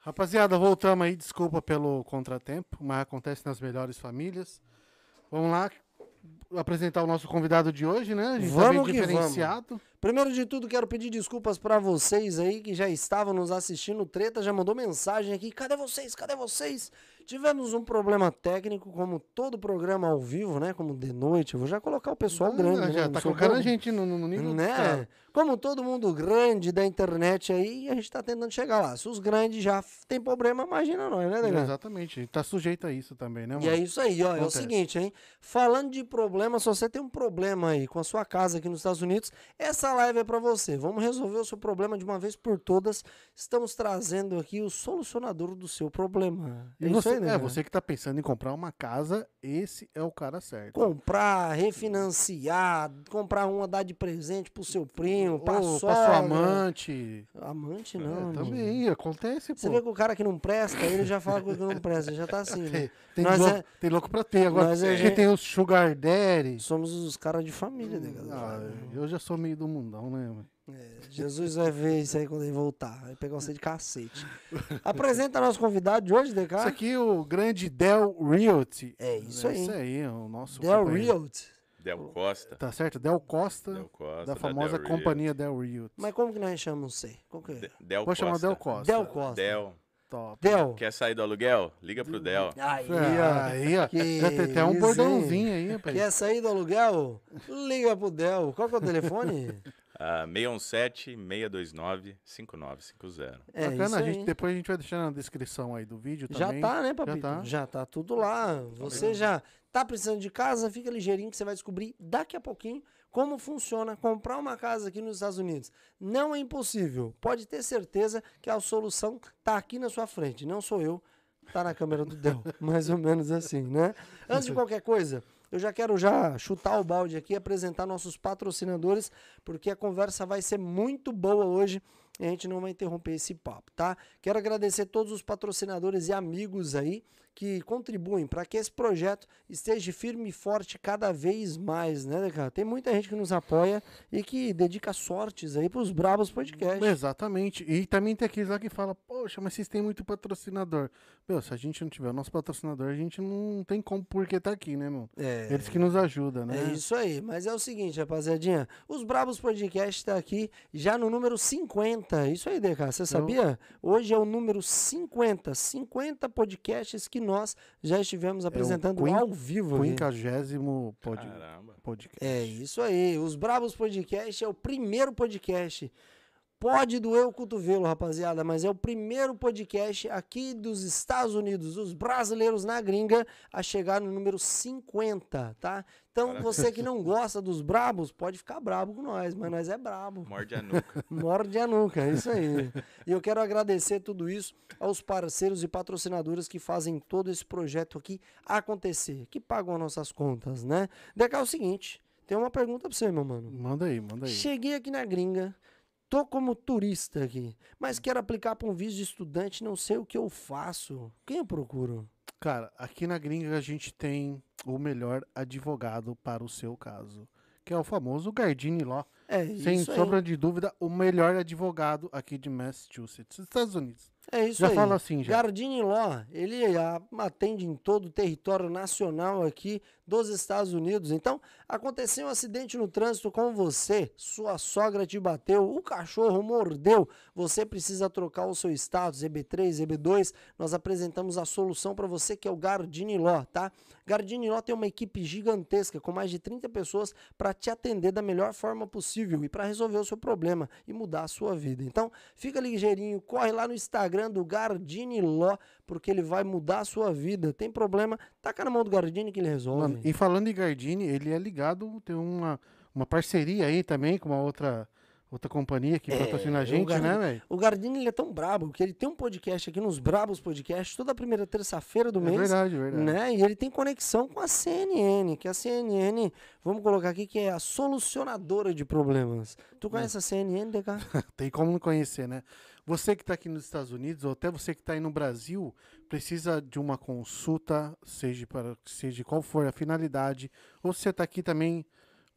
Rapaziada, voltamos aí. Desculpa pelo contratempo, mas acontece nas melhores famílias. Vamos lá apresentar o nosso convidado de hoje, né? A gente tá Vamos que diferenciado. Primeiro de tudo, quero pedir desculpas pra vocês aí que já estavam nos assistindo. Treta já mandou mensagem aqui. Cadê vocês? Cadê vocês? Tivemos um problema técnico, como todo programa ao vivo, né? Como de noite. Eu vou já colocar o pessoal grande, Ah, né? já Não tá colocando a gente no, no nível né? Como todo mundo grande da internet aí, a gente tá tentando chegar lá. Se os grandes já tem problema, imagina nós, né, Negão? Exatamente. A gente tá sujeito a isso também, né, mano? E é isso aí, ó. É o seguinte, hein? Falando de problema, se você tem um problema aí com a sua casa aqui nos Estados Unidos, essa live é pra você. Vamos resolver o seu problema de uma vez por todas. Estamos trazendo aqui o solucionador do seu problema. E É você, isso aí, né? é, você que tá pensando em comprar uma casa, esse é o cara certo. Comprar, refinanciar, comprar uma, dar de presente pro seu primo, pra Ou sogra. pra sua amante. Amante É, não, amigo. também, acontece, pô. Você vê que o cara que não presta, ele já fala que não presta, já tá assim, né? Tem, tem, Nós louco, é- tem louco pra ter. Agora, nós é quem gente- tem os sugar daddy... Somos os caras de família, né, Ah, galera? eu já sou meio do mundão, né? mano? É, Jesus vai ver isso aí quando ele voltar. Vai pegar você de cacete. Apresenta nosso convidado de hoje, DK. Isso aqui é o grande Del Realty. É isso aí. Isso aí, é o nosso Del. Realty. Del Costa. Tá certo? Del Costa, Del Costa. da famosa Del companhia Del Realty. Mas como que nós chamamos você? Qual que é? Rio. Del Vou chamar. Del Costa. Del Costa. Del. Top. Del. Quer sair do aluguel? Liga pro Del. Aí, Ah, ó. aí, ó. Que Já tem até um bordãozinho aí, rapaz. Quer sair do aluguel? Liga pro Del. Qual que é o telefone? Ah, 617-629-5950. É isso Bacana, a aí. gente, depois a gente vai deixar na descrição aí do vídeo Já também. tá, né, papito? tá. Já tá tudo lá. Você já tá precisando de casa, fica ligeirinho que você vai descobrir daqui a pouquinho como funciona comprar uma casa aqui nos Estados Unidos. Não é impossível. Pode ter certeza que a solução tá aqui na sua frente. Não sou eu, tá na câmera do Del. Mais ou menos assim, né? Antes de qualquer coisa, eu já quero já chutar o balde aqui e apresentar nossos patrocinadores, porque a conversa vai ser muito boa hoje e a gente não vai interromper esse papo, tá? Quero agradecer todos os patrocinadores e amigos aí que contribuem para que esse projeto esteja firme e forte cada vez mais, né, cara? Tem muita gente que nos apoia e que dedica sortes aí pros Brabos Podcast. Exatamente. E também tem aqueles lá que falam, poxa, mas vocês têm muito patrocinador. Meu, se a gente não tiver o nosso patrocinador, a gente não tem como porque tá aqui, né, meu? É. Eles que nos ajudam, né? É isso aí, mas é o seguinte, rapaziadinha. Os Brabos Podcast tá aqui já no número 50. Isso aí, DK, você sabia? Hoje é o número 50. 50 podcasts que nós já estivemos apresentando quin- ao vivo. Quinquagésimo pod... Podcast. É isso aí. Os Brabos Podcast é o primeiro podcast. Pode doer o cotovelo, rapaziada, mas é o primeiro podcast aqui dos Estados Unidos, os brasileiros na gringa, a chegar no número 50, tá? Então, você que não gosta dos brabos, pode ficar brabo com nós, mas nós é brabo. Morde a nuca. Morde a nuca, é isso aí. E eu quero agradecer tudo isso aos parceiros e patrocinadores que fazem todo esse projeto aqui acontecer, que pagam as nossas contas, né? Deca, é o seguinte, tem uma pergunta pra você, meu mano. Manda aí, manda aí. Cheguei aqui na gringa, tô como turista aqui, mas quero aplicar para um visto de estudante, não sei o que eu faço. Quem eu procuro? Cara, aqui na gringa a gente tem o melhor advogado para o seu caso, que é o famoso Gardini Law. É Sem isso aí. sombra de dúvida, o melhor advogado aqui de Massachusetts, Estados Unidos. É isso já aí. fala assim, já. Gardini Law, ele atende em todo o território nacional aqui dos Estados Unidos. Então, aconteceu um acidente no trânsito com você, sua sogra te bateu, o cachorro mordeu, você precisa trocar o seu status, EB3, EB2, nós apresentamos a solução para você que é o Gardini Law, tá? Gardini Law tem uma equipe gigantesca com mais de 30 pessoas para te atender da melhor forma possível e para resolver o seu problema e mudar a sua vida. Então, fica ligeirinho, corre lá no Instagram do Gardini Law, porque ele vai mudar a sua vida. Tem problema, taca na mão do Gardini que ele resolve. Mano, e falando em Gardini, ele é ligado, tem uma, uma parceria aí também com uma outra, outra companhia que patrocina a gente, Gardini- né, velho? O Gardini ele é tão brabo que ele tem um podcast aqui nos Brabos Podcast toda primeira terça-feira do É mês. verdade, é verdade. Né? E ele tem conexão com a CNN, que a CNN, vamos colocar aqui, que é a solucionadora de problemas. Tu conhece a CNN, DK? Tem como não conhecer, né? Você que está aqui nos Estados Unidos, ou até você que está aí no Brasil, precisa de uma consulta, seja para seja qual for a finalidade, ou se você está aqui também,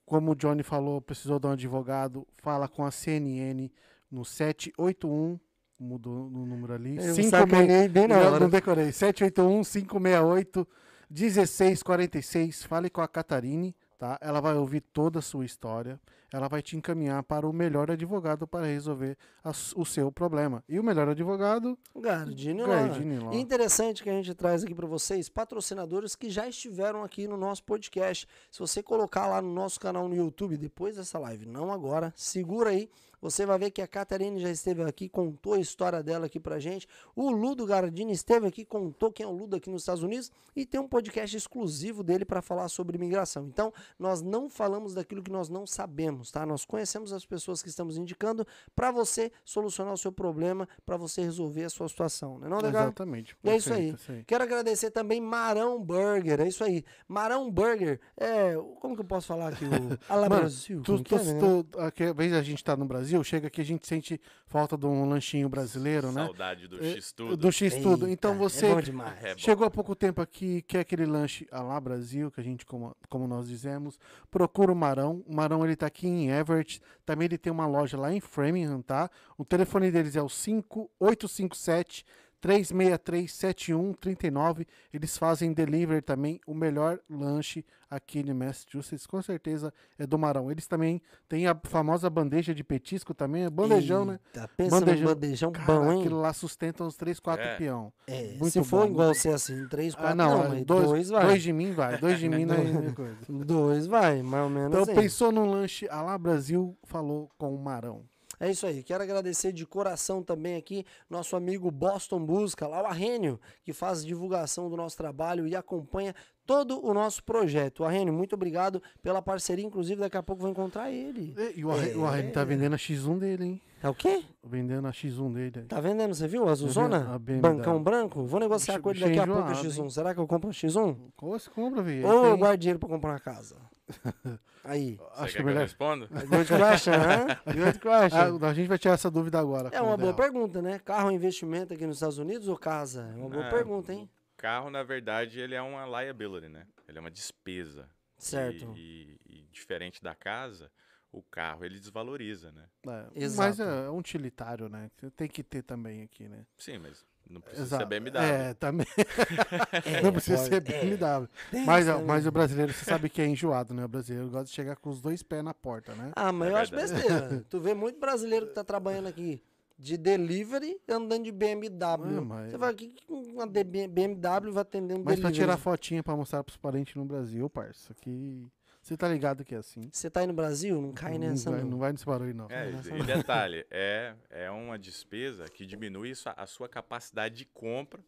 como o Johnny falou, precisou de um advogado, fala com a CNN no 781 mudou no número ali. Eu Cinco sacaneei bem na Não, hora. não decorei. 781-568-1646. Fale com a Catarine, tá? Ela vai ouvir toda a sua história. Ela vai te encaminhar para o melhor advogado para resolver a o seu problema. E o melhor advogado, Gardini lá. Gardini Law. Interessante que a gente traz aqui para vocês patrocinadores que já estiveram aqui no nosso podcast. Se você colocar lá no nosso canal no YouTube depois dessa live, não agora, segura aí. Você vai ver que a Catarine já esteve aqui, contou a história dela aqui pra gente. O Ludo Gardini esteve aqui, contou quem é o Ludo aqui nos Estados Unidos e tem um podcast exclusivo dele para falar sobre imigração. Então, nós não falamos daquilo que nós não sabemos, tá? Nós conhecemos as pessoas que estamos indicando para você solucionar o seu problema, para você resolver a sua situação, né? Não, legal? exatamente. E é isso aí. perfeito, Quero agradecer também Marão Burger, é isso aí. Marão Burger, é, como que eu posso falar aqui? O Alá Brasil. Tu, que tu, é, né? tu, aqui, às vezes a gente tá no Brasil, chega aqui a gente sente falta de um lanchinho brasileiro, né? Saudade do É, X-Tudo. Do X-Tudo. Então É você bom demais. É bom. chegou há pouco tempo aqui, quer aquele lanche a lá Brasil, que a gente, como, como nós dizemos, procura o Marão. O Marão, ele tá aqui em Everett. Também ele tem uma loja lá em Framingham, tá? O telefone deles é o 5857 363 7139. Eles fazem delivery também. O melhor lanche aqui em Massachusetts, com certeza, é do Marão. Eles também têm a famosa bandeja de petisco também, é bandejão, né? Eita, Pensa Bandejão. bandejão Cara, bom, hein? aquilo lá sustenta uns 3, 4 É. peão. É, muito se for bom, igual muito ser assim, três, quatro, Ah, não, não, dois, dois vai. dois de mim vai, dois de mim não é coisa. Dois vai, mais ou menos Então assim. pensou num lanche a lá Brasil, falou com o Marão. É isso aí. Quero agradecer de coração também aqui nosso amigo Boston Busca, lá o Arrênio, que faz divulgação do nosso trabalho e acompanha todo o nosso projeto. Arrênio, muito obrigado pela parceria. Inclusive, daqui a pouco vou encontrar ele. E, e o Arre- o Arrene tá vendendo a X1 dele, hein? É o quê? Vendendo a X1 dele. Tá vendendo, você viu? Azulzona? a BMW. Bancão branco? Vou negociar com ele daqui a pouco a enjoado, X1. Será que eu compro a X1? Qual você compra, velho? Ou eu guardo dinheiro pra comprar uma casa? Aí. Você Acho quer que é que eu melhor. Good question, hã? Good question. Ah, a gente vai tirar essa dúvida agora. É uma boa pergunta, né? Carro é investimento aqui nos Estados Unidos ou casa? É uma boa Ah, pergunta, hein? Carro, na verdade, ele é uma liability, né? Ele é uma despesa. Certo. E, e- e diferente da casa, o carro ele desvaloriza, né? É, Exato. Mas é um utilitário, né? que Tem que ter também aqui, né? Sim, mas não precisa Exato. ser BMW. É, também. É, não precisa pode- ser é. BMW. Tem Mas, também. mas o brasileiro, você sabe que é enjoado, né? O brasileiro gosta de chegar com os dois pés na porta, né? Ah, mas É eu acho verdade. besteira. tu vê muito brasileiro que tá trabalhando aqui de delivery andando de BMW. É, mas- Você vai aqui com uma BMW vai atender um Mas pra delivery. tirar fotinha pra mostrar pros parentes no Brasil, parça, que você tá ligado que é assim. Você tá aí no Brasil? Não cai nessa, não, vai, não. não vai nesse barulho, não. É, Nessa e não. detalhe, é, é uma despesa que diminui a sua capacidade de compra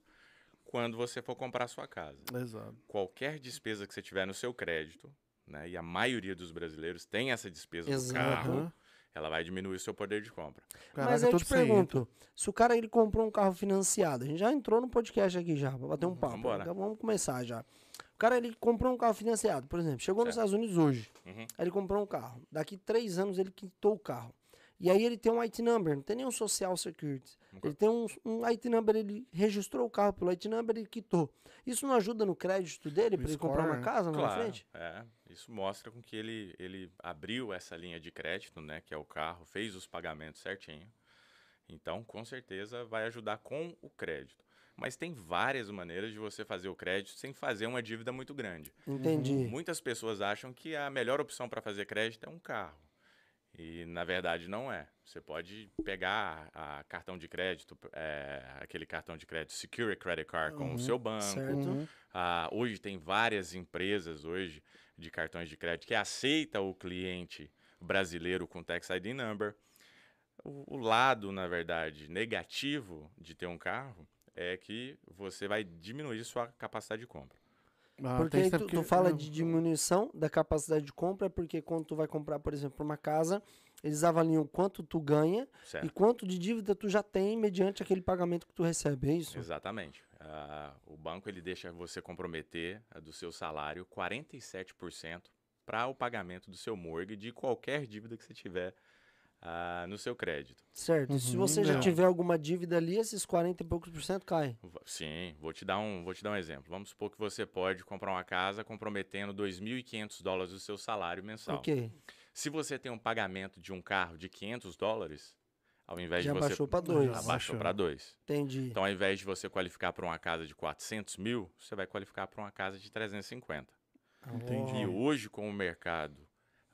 quando você for comprar a sua casa. Exato. Qualquer despesa que você tiver no seu crédito, né, e a maioria dos brasileiros tem essa despesa Exato. do carro, ela vai diminuir o seu poder de compra. Mas Caraca, eu todo te pergunto, se o cara ele comprou um carro financiado, a gente já entrou no podcast aqui já, pra bater um papo. Vambora. Então Vamos começar já. O cara ele comprou um carro financiado, por exemplo, chegou nos Certo. Estados Unidos hoje, Uhum. aí ele comprou um carro. Daqui três anos ele quitou o carro. E aí ele tem um IT number, não tem nenhum social security. Nunca- Ele tem um, um IT number, ele registrou o carro pelo IT number e quitou. Isso não ajuda no crédito dele para ele comprar uma casa lá na Claro, frente? é. Isso mostra com que ele, ele abriu essa linha de crédito, né, que é o carro, fez os pagamentos certinho. Então, com certeza, vai ajudar com o crédito. Mas tem várias maneiras de você fazer o crédito sem fazer uma dívida muito grande. Entendi. Muitas pessoas acham que a melhor opção para fazer crédito é um carro. E na verdade não é. Você pode pegar a cartão de crédito, é, aquele cartão de crédito Secure Credit Card com Uhum, o seu banco. certo. Uhum. Ah, hoje tem várias empresas hoje de cartões de crédito que aceita o cliente brasileiro com Tax ID Number. O, o lado, na verdade, negativo de ter um carro é que você vai diminuir sua capacidade de compra. Ah, Porque tem aí isso, tu, porque- tu fala de diminuição da capacidade de compra, porque quando tu vai comprar, por exemplo, uma casa, eles avaliam quanto tu ganha Certo? e quanto de dívida tu já tem mediante aquele pagamento que tu recebe, é isso? Exatamente. Ah, o banco ele deixa você comprometer ah, do seu salário 47% para o pagamento do seu mortgage de qualquer dívida que você tiver ah, no seu crédito. Certo. Se Uhum, você já tiver alguma dívida ali, esses 40 e poucos por cento cai. Va- Sim, vou te dar um, vou te dar um exemplo. Vamos supor que você pode comprar uma casa comprometendo 2.500 dólares do seu salário mensal. Ok. Se você tem um pagamento de um carro de 500 dólares, Ao invés Já de você. baixou pra dois. Já Abaixou baixou. para dois. Entendi. Então, ao invés de você qualificar para uma casa de 400 mil, você vai qualificar para uma casa de 350. Entendi. E hoje, com o mercado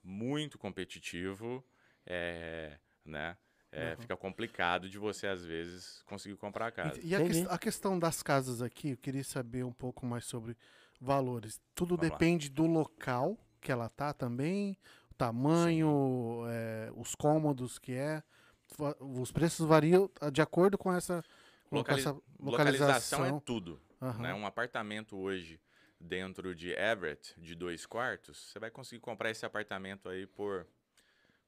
muito competitivo, é, né, é, Uhum. fica complicado de você, às vezes, conseguir comprar a casa. E a, Entendi. ques- a questão das casas aqui, eu queria saber um pouco mais sobre valores. Tudo Vamos lá. depende do local que ela tá também, o tamanho, é, os cômodos que é. Os preços variam ah, de acordo com essa, com Locali- essa Localização é localização. tudo. Aham. né? Um apartamento hoje dentro de Everett, de dois quartos, você vai conseguir comprar esse apartamento aí por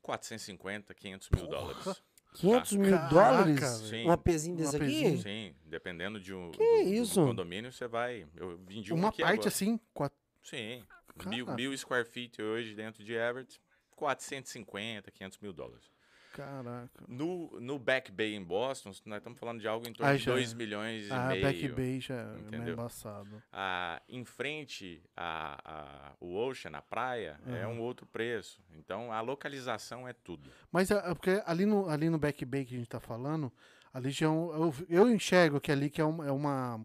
450, 500 mil dólares. 500 mil Caraca, dólares? Sim. Um APzinho desse Um aqui? Sim, dependendo de um Que do- do- do isso? condomínio, você vai. Eu vendi um Uma aqui parte agora. assim, quatro- Sim. Mil, mil square feet hoje dentro de Everett, 450, 500 mil dólares. Caraca. No, no Back Bay em Boston, nós estamos falando de algo em torno Aí de já- 2 milhões e meio. Back Bay já é meio entendeu? embaçado. Ah, em frente a, a- o Ocean, a praia, é Aham. um outro preço. Então, a localização é tudo. Mas é, é porque ali no, ali no Back Bay que a gente tá falando, ali já é um, eu, eu enxergo que ali que é, um- é uma.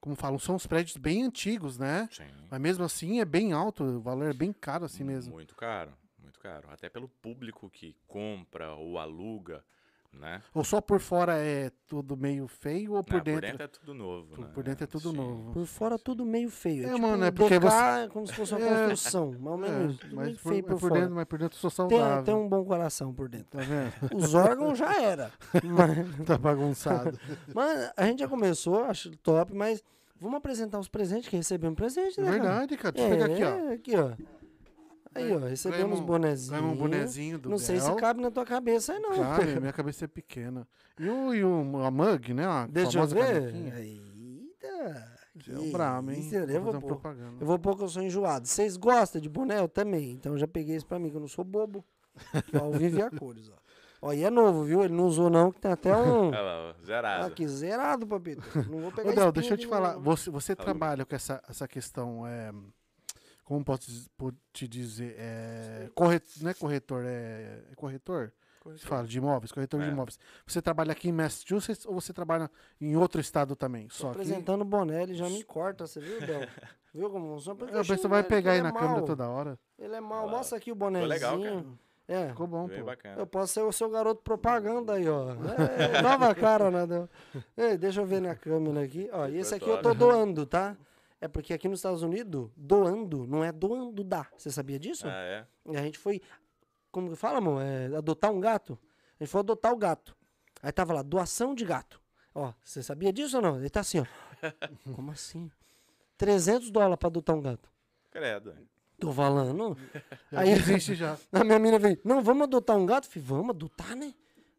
Como falam, são os prédios bem antigos, né? Sim. Mas mesmo assim é bem alto, o valor é bem caro assim mesmo. Muito caro, caro. Até pelo público que compra ou aluga, né? Ou só por fora é tudo meio feio ou por, Não, dentro, é tudo novo, por, né? por dentro é tudo Sim. novo? Por fora tudo meio feio. É, tipo, mano, é porque você- é como se fosse uma É. construção. Mais ou menos. tudo mas meio por, feio é por, por fora. dentro, mas por dentro eu sou Tem, saudável. tem um bom coração por dentro. Tá vendo? Os órgãos já era. Mas, tá bagunçado. mas a gente já começou, acho top, mas vamos apresentar os presentes que recebemos presente, É né? cara? verdade, cara. Deixa eu pegar aqui, ó. É, aqui, ó. Aí, ó, recebemos Ganhamos- bonezinho. Ganhamos um bonezinho do Não sei se Bel. cabe na tua cabeça aí, não. Cabe, minha cabeça é pequena. E, o, e o, a mug, né? A Deixa eu ver. canequinha. Eita. Você é o brabo, hein? isso, eu, Vou pôr. propaganda. eu vou pôr que eu sou enjoado. Vocês gostam de boné? Eu também. Então eu já peguei isso pra mim, que eu não sou bobo. Que Ao vivo e a cores, ó. Ó, e é novo, viu? Ele não usou não, que tem até um... Olha lá, ó, zerado. Aqui, zerado, papito. Não vou pegar Ô, Del, deixa eu de te falar. Você, você trabalha com essa, essa questão. É, como posso te dizer? É, corre, não é corretor, é, é corretor? Você fala de imóveis, corretor de É. imóveis. Você trabalha aqui em Massachusetts ou você trabalha em outro estado também? Tô Só apresentando o boné, ele já me corta, você viu, Del? Viu como funciona? Eu pensei, você xingo vai pegar aí na é câmera toda hora. Ele é mal. Mostra aqui o bonézinho. legal, cara. É. Ficou bom, Bem pô. bacana. Eu posso ser o seu garoto propaganda aí, ó. É, nova cara, né? Ei, deixa eu ver na câmera aqui. Ó, e esse aqui eu tô doando, tá? É porque aqui nos Estados Unidos, doando não é doando dá. Você sabia disso? Ah, é? E a gente foi, como que fala, amor? É, adotar um gato. A gente foi adotar o gato. Aí tava lá, doação de gato. Ó, você sabia disso ou não? Ele tá assim, ó. Como assim? 300 dólares pra adotar um gato. Credo. Tô falando. Já Aí- existe já. A minha menina veio, não, vamos adotar um gato? Falei, vamos adotar, né?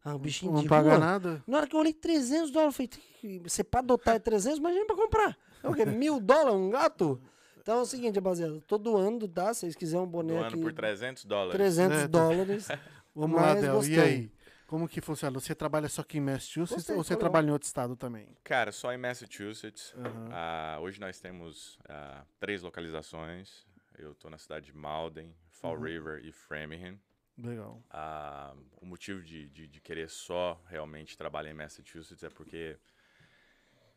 Ah, o bichinho Não de paga rua. nada. Na hora que eu olhei 300 dólares, eu falei, você pra adotar é 300, imagina pra comprar. É o quê? Mil dólares um gato? Então é o seguinte, rapaziada, tô doando, tá? Se vocês quiserem um boné aqui, ano por 300 dólares. 300 É, tô- dólares. Vamos lá, Del. E gostei. aí? Como que funciona? Você trabalha só aqui em Massachusetts Gostei, ou você trabalha em outro estado também? Cara, só em Massachusetts. Aham. Ah, hoje nós temos ah, três localizações. Eu estou na cidade de Malden, Fall Uhum. River e Framingham. Legal. Ah, o motivo de, de, de querer só realmente trabalhar em Massachusetts é porque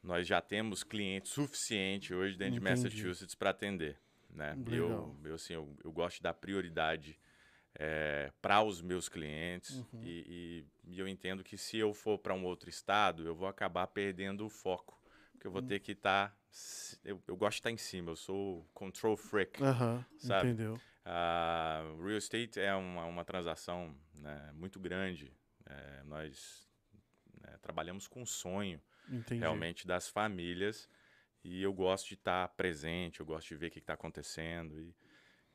nós já temos cliente suficiente hoje dentro Entendi. de Massachusetts para atender. Né? Eu, eu, assim, eu, eu gosto de dar prioridade para os meus clientes Uhum. e, e- e eu entendo que se eu for para um outro estado, eu vou acabar perdendo o foco. Porque eu vou Hum. ter que estar. eu, eu gosto de estar em cima, eu sou control freak. Aham, Sabe? entendeu. A real estate é uma, uma transação né, muito grande. É, nós né, trabalhamos com sonho Entendi. realmente das famílias e eu gosto de estar presente, eu gosto de ver o que está acontecendo. E,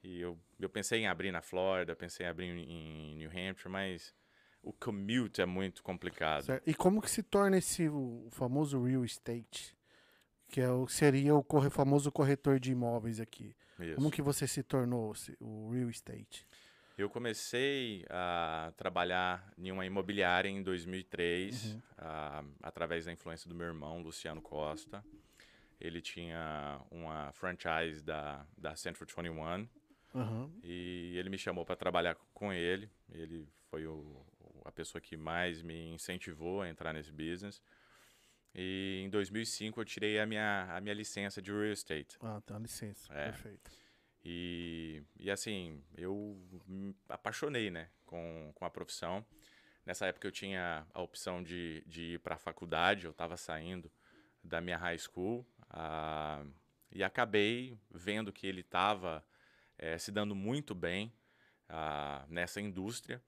e eu, eu pensei em abrir na Flórida, pensei em abrir em, em New Hampshire, mas o commute é muito complicado. Certo. E como que se torna esse o famoso real estate? Que é o, seria o corre, famoso corretor de imóveis aqui. Isso. Como que você se tornou o real estate? Eu comecei a trabalhar em uma imobiliária em 2003, Uhum. ah, através da influência do meu irmão, Luciano Costa. Ele tinha uma franchise da, da Central 21 Aham. e ele me chamou para trabalhar com ele. Ele foi o, a pessoa que mais me incentivou a entrar nesse business. E em 2005 eu tirei a minha, a minha licença de real estate. Ah, uma licença. É. Perfeito. E, e assim, eu me apaixonei, né, com, com a profissão. Nessa época eu tinha a opção de, de ir para a faculdade, eu estava saindo da minha high school ah, e acabei vendo que ele estava eh, se dando muito bem ah, nessa indústria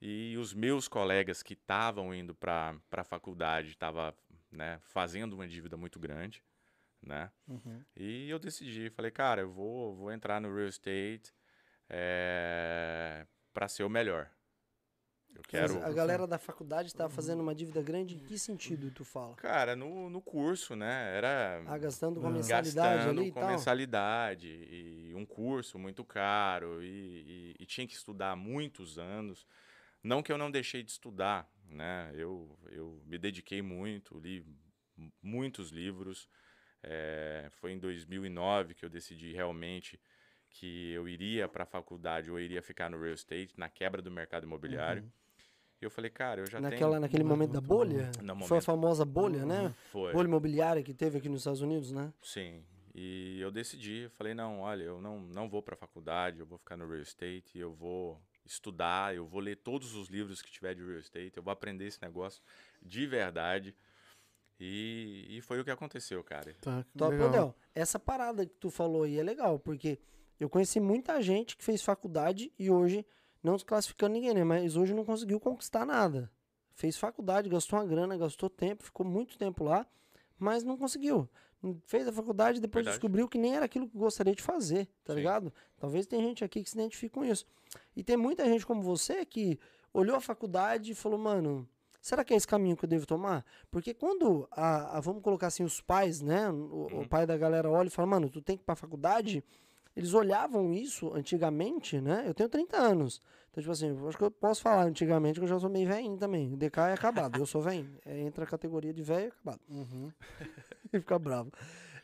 e os meus colegas que estavam indo para a faculdade estavam né, fazendo uma dívida muito grande, né? Uhum. E eu decidi, falei, cara, eu vou, vou entrar no real estate é, para ser o melhor. Eu quero. Mas a galera da faculdade estava fazendo uma dívida grande, em que sentido tu fala? Cara, no, no curso, né? Era Ah, gastando com a Ah. mensalidade gastando ali e com tal? mensalidade e um curso muito caro e, e- e tinha que estudar muitos anos. Não que eu não deixei de estudar, né? Eu, eu me dediquei muito, li muitos livros. É, foi em 2009 que eu decidi realmente que eu iria para a faculdade ou iria ficar no real estate, na quebra do mercado imobiliário. E eu falei, cara, eu já Uhum. Naquela, tenho... naquele momento da bolha? No Foi a momento- famosa bolha, né? Foi. Bolha imobiliária que teve aqui nos Estados Unidos, né? Sim. E eu decidi, eu falei, não, olha, eu não, não vou para a faculdade, eu vou ficar no real estate, eu vou estudar, eu vou ler todos os livros que tiver de real estate, eu vou aprender esse negócio de verdade. E, e foi o que aconteceu, cara. Tá, Top, legal. Del. Essa parada que tu falou aí é legal, porque eu conheci muita gente que fez faculdade e hoje, não desclassificando ninguém, né? Mas hoje não conseguiu conquistar nada. Fez faculdade, gastou uma grana, gastou tempo, ficou muito tempo lá, mas não conseguiu. Fez a faculdade e depois Verdade. descobriu que nem era aquilo que gostaria de fazer, tá Sim. ligado? Talvez tem gente aqui que se identifique com isso. E tem muita gente como você que olhou a faculdade e falou, mano, será que é esse caminho que eu devo tomar? Porque quando, a, a- vamos colocar assim, os pais, né? O, o Uhum. pai da galera olha e fala, mano, tu tem que ir pra faculdade. Eles olhavam isso antigamente, né? Eu tenho 30 anos. Então, tipo assim, eu acho que eu posso falar antigamente que eu já sou meio velhinho também. O DK é acabado, eu sou velhinho. É, entra a categoria de velho e acabado. Uhum. e fica bravo.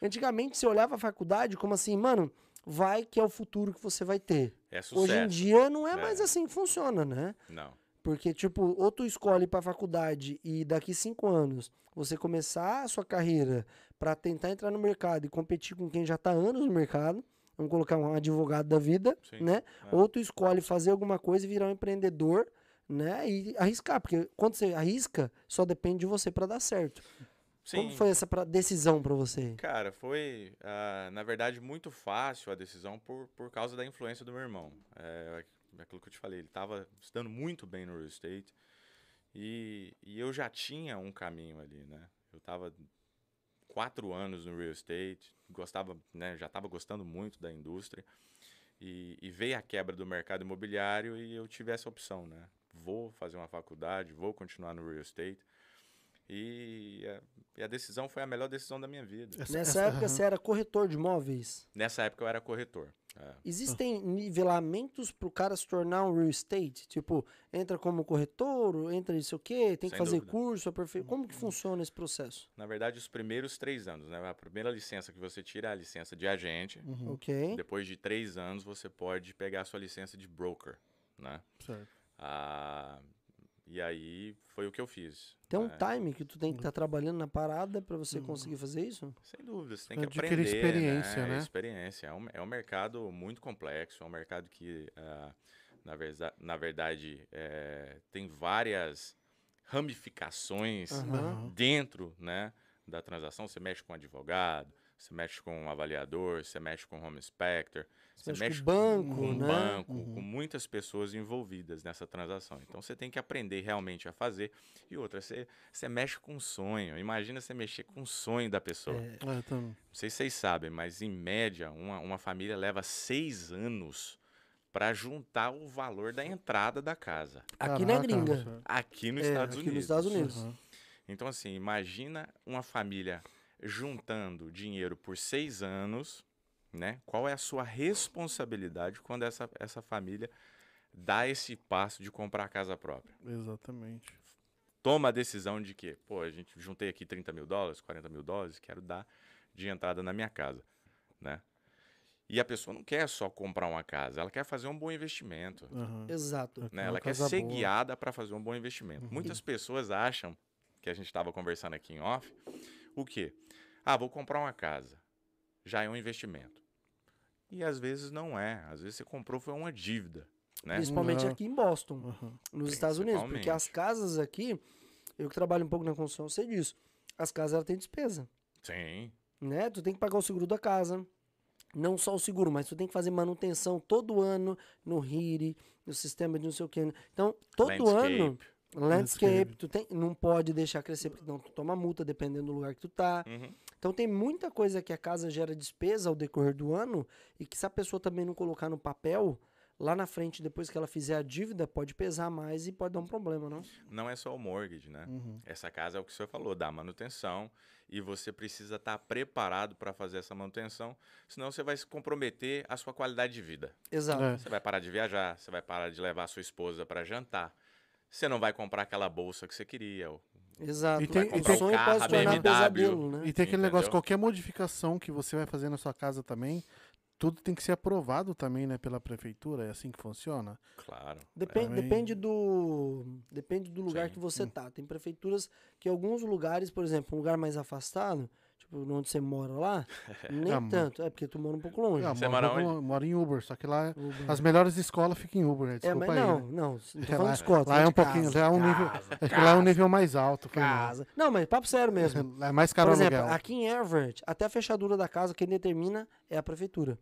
Antigamente você olhava a faculdade como assim, mano, vai que é o futuro que você vai ter. É sucesso. Hoje em dia não é, É. mais assim que funciona, né? Não. Porque, tipo, ou tu escolhe pra faculdade e daqui cinco anos você começar a sua carreira pra tentar entrar no mercado e competir com quem já tá anos no mercado, vamos colocar um advogado da vida, Sim. né? É. Ou tu escolhe fazer alguma coisa e virar um empreendedor, né? E arriscar, porque quando você arrisca, só depende de você pra dar certo. Como Sim. foi essa pra- decisão pra você? Cara, foi, ah, na verdade, muito fácil a decisão por, por causa da influência do meu irmão. É, é aquilo que eu te falei, ele estava estudando muito bem no real estate e, e eu já tinha um caminho ali, né? Eu estava quatro anos no real estate, gostava, né, já estava gostando muito da indústria e, e veio a quebra do mercado imobiliário e eu tive essa opção, né? Vou fazer uma faculdade, vou continuar no real estate e a, e a decisão foi a melhor decisão da minha vida. Essa- Nessa essa- época aham. você era corretor de imóveis. Nessa época eu era corretor. é. Existem nivelamentos pro cara se tornar um real estate? Tipo, entra como corretor, entra isso o quê? Tem que Sem fazer dúvida. curso, aperfei... como que funciona esse processo? Na verdade, os primeiros três anos, né? A primeira licença que você tira é a licença de agente. Uhum. Ok. Depois de três anos, você pode pegar a sua licença de broker, né? Certo. Ah, e aí foi o que eu fiz. Tem um né? time que tu tem que estar trabalhando na parada pra você conseguir fazer isso? Sem dúvida, você tem que Adquirir aprender. experiência, né? né? Experiência. É um, é um mercado muito complexo, é um mercado que, ah, na, verza- na verdade, é, tem várias ramificações Aham. dentro né, da transação. Você mexe com advogado, você mexe com um avaliador, você mexe com home inspector, Você você mexe com banco, com um né? banco, Uhum. com muitas pessoas envolvidas nessa transação. Então você tem que aprender realmente a fazer. E outra, você, você mexe com um sonho. Imagina você mexer com o sonho da pessoa. É, É, então, Não sei se vocês sabem, mas em média, uma, uma família leva seis anos para juntar o valor da entrada da casa. aqui na caraca, gringa. certo. Aqui nos É, Estados aqui Unidos. nos Estados Unidos. Aham. Então, assim, imagina uma família juntando dinheiro por seis anos, né? Qual é a sua responsabilidade quando essa, essa família dá esse passo de comprar a casa própria? Exatamente. Toma a decisão de que, pô, a gente juntei aqui 30 mil dólares, 40 mil dólares, quero dar de entrada na minha casa, né? E a pessoa não quer só comprar uma casa, ela quer fazer um bom investimento. Aham. Exato. né? Uma Ela quer ser boa. guiada para fazer um bom investimento. Muitas pessoas acham, que a gente estava conversando aqui em off, o quê? Ah, vou comprar uma casa. Já é um investimento. E às vezes não é. Às vezes você comprou foi uma dívida. Né? Principalmente Não. aqui em Boston, Aham. nos Estados Unidos. Porque as casas aqui, eu que trabalho um pouco na construção, eu sei disso. As casas elas têm despesa. Sim. né? Tu tem que pagar o seguro da casa. Não só o seguro, mas tu tem que fazer manutenção todo ano no RIRI, no sistema de não sei o que. Então, todo ano, Landscape. landscape, Landscape. tu tem, não pode deixar crescer, porque não tu toma multa dependendo do lugar que tu tá. Uhum. Então tem muita coisa que a casa gera despesa ao decorrer do ano e que se a pessoa também não colocar no papel, lá na frente, depois que ela fizer a dívida, pode pesar mais e pode dar um problema, não? Não é só o mortgage, né? Uhum. Essa casa é o que o senhor falou, dá manutenção e você precisa estar preparado para fazer essa manutenção, senão você vai se comprometer a sua qualidade de vida. Exato. É. Você vai parar de viajar, você vai parar de levar a sua esposa para jantar. Você não vai comprar aquela bolsa que você queria. Exato. E tem- o e tem- sonho carro, pode se tornar BMW. pesadelo, né? E tem aquele negócio, qualquer modificação que você vai fazer na sua casa também, tudo tem que ser aprovado também, né, pela prefeitura, é assim que funciona? Claro. Depende, Também. depende do depende do lugar Sim. que você tá. Tem prefeituras que alguns lugares, por exemplo, um lugar mais afastado, tipo onde você mora lá, nem Ah, tanto. É porque tu mora um pouco longe. Ah, Você moro, mora moro- moro em Uber, só que lá Uber. as melhores escolas ficam em Uber, né? é, Desculpa mas aí. não, né? não, não tô É, falando lá- de escola, lá é um pouquinho, casa, lá é um nível, casa, acho que lá é um nível mais alto. casa. Não, mas papo sério mesmo. É mais caro Por exemplo, aluguel. aqui em Everett, até a fechadura da casa, quem determina é a prefeitura.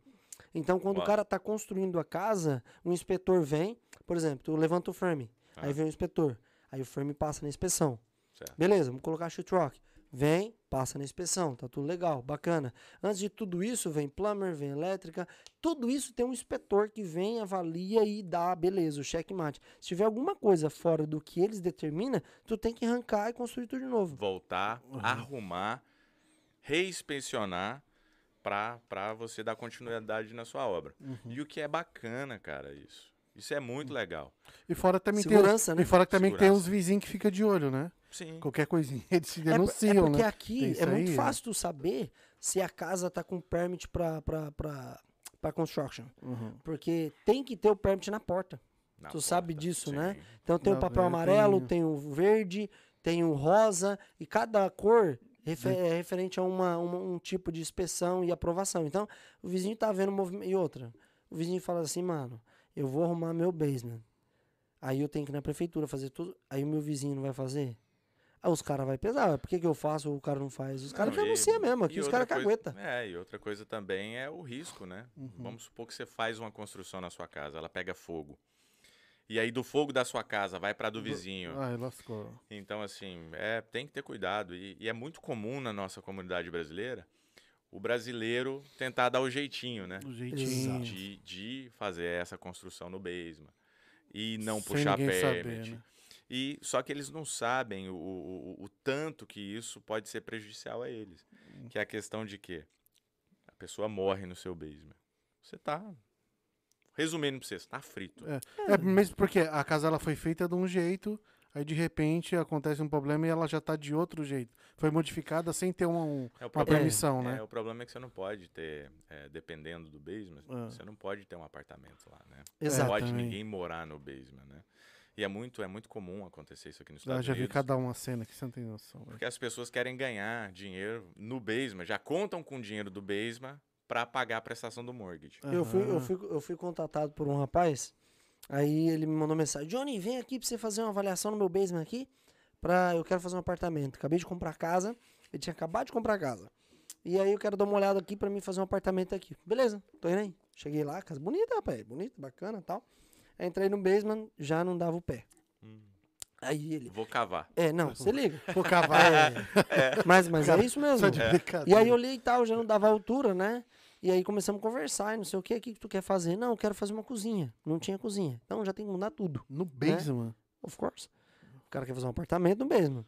Então, quando o cara tá construindo a casa, o inspetor vem, por exemplo, tu levanta o frame, aí Ah. vem o inspetor, aí o frame passa na inspeção. Certo. Beleza, vamos colocar sheetrock. Vem, passa na inspeção, tá tudo legal, bacana. Antes de tudo isso, vem plumber, vem elétrica, tudo isso tem um inspetor que vem, avalia e dá, beleza, o checkmate. Se tiver alguma coisa fora do que eles determinam, tu tem que arrancar e construir tudo de novo. Voltar, Uhum. arrumar, reinspecionar para você dar continuidade na sua obra. Uhum. E o que é bacana, cara, isso. Isso é muito legal. E fora também Segurança, tem, né? E fora que também tem Segurança. os vizinhos que ficam de olho, né? Sim. Qualquer coisinha eles se É por- denunciam, é porque né? aqui Tem é isso muito aí, fácil tu saber se a casa tá com permit pra, pra, pra, pra construction. Uhum. Porque tem que ter o permit na porta. Na Tu sabe porta, disso, sim. né? Então tem Não, o papel é, amarelo, tem- tem o verde, tem o rosa, e cada cor refe- é referente a uma, uma- um tipo de inspeção e aprovação. Então, o vizinho tá vendo o movimento. E outra, o vizinho fala assim, mano, eu vou arrumar meu basement. Aí eu tenho que ir na prefeitura fazer tudo. Aí o meu vizinho não vai fazer. Aí os caras vão pesar. Por que, que eu faço o cara não faz? Os caras que anunciam mesmo, aqui os caras coisa- cagueta. É, e outra coisa também é o risco, né? Uhum. Vamos supor que você faz uma construção na sua casa, ela pega fogo. E aí do fogo da sua casa vai para do vizinho. Ai, lascou. Então, assim, é, tem que ter cuidado. E, e é muito comum na nossa comunidade brasileira o brasileiro tentar dar o jeitinho, né? Do jeitinho. De, de fazer essa construção no basement. E não Sem puxar permit. saber, né? E só que eles não sabem o, o, o- o tanto que isso pode ser prejudicial a eles. Hum. Que é a questão de que a pessoa morre no seu basement. Você tá. Resumindo pra você, você tá frito. É mesmo porque a casa ela foi feita de um jeito, aí de repente acontece um problema e ela já tá de outro jeito. Foi modificada sem ter uma, um- É o uma permissão, É, né? o problema é que você não pode ter, é, dependendo do basement, Ah. você não pode ter um apartamento lá, né? Exato. Não pode ninguém morar no basement, né? E é muito, é muito comum acontecer isso aqui nos Eu Estados já vi Unidos. cada uma cena que você não tem noção. velho. Porque as pessoas querem ganhar dinheiro no basement, já contam com o dinheiro do basement para pagar a prestação do mortgage. Eu fui, eu, fui, eu fui contatado por um rapaz, aí ele me mandou mensagem, Johnny, vem aqui pra você fazer uma avaliação no meu basement aqui, pra, eu quero fazer um apartamento. Acabei de comprar casa, ele tinha acabado de comprar casa. E aí eu quero dar uma olhada aqui pra mim fazer um apartamento aqui. Beleza, tô indo aí. Cheguei lá, casa bonita, rapaz, bonita, bacana e tal. Entrei no basement, já não dava o pé. Hum. Aí ele, Vou cavar. é, não, você liga. Vou cavar. É, Mas, mas é isso mesmo. De E aí eu olhei e tal, já não dava altura, né? E aí começamos a conversar e não sei o que, o que tu quer fazer? Não, eu quero fazer uma cozinha. Não tinha cozinha. Então já tem que mudar tudo. No basement. Of course. O cara quer fazer um apartamento no mesmo.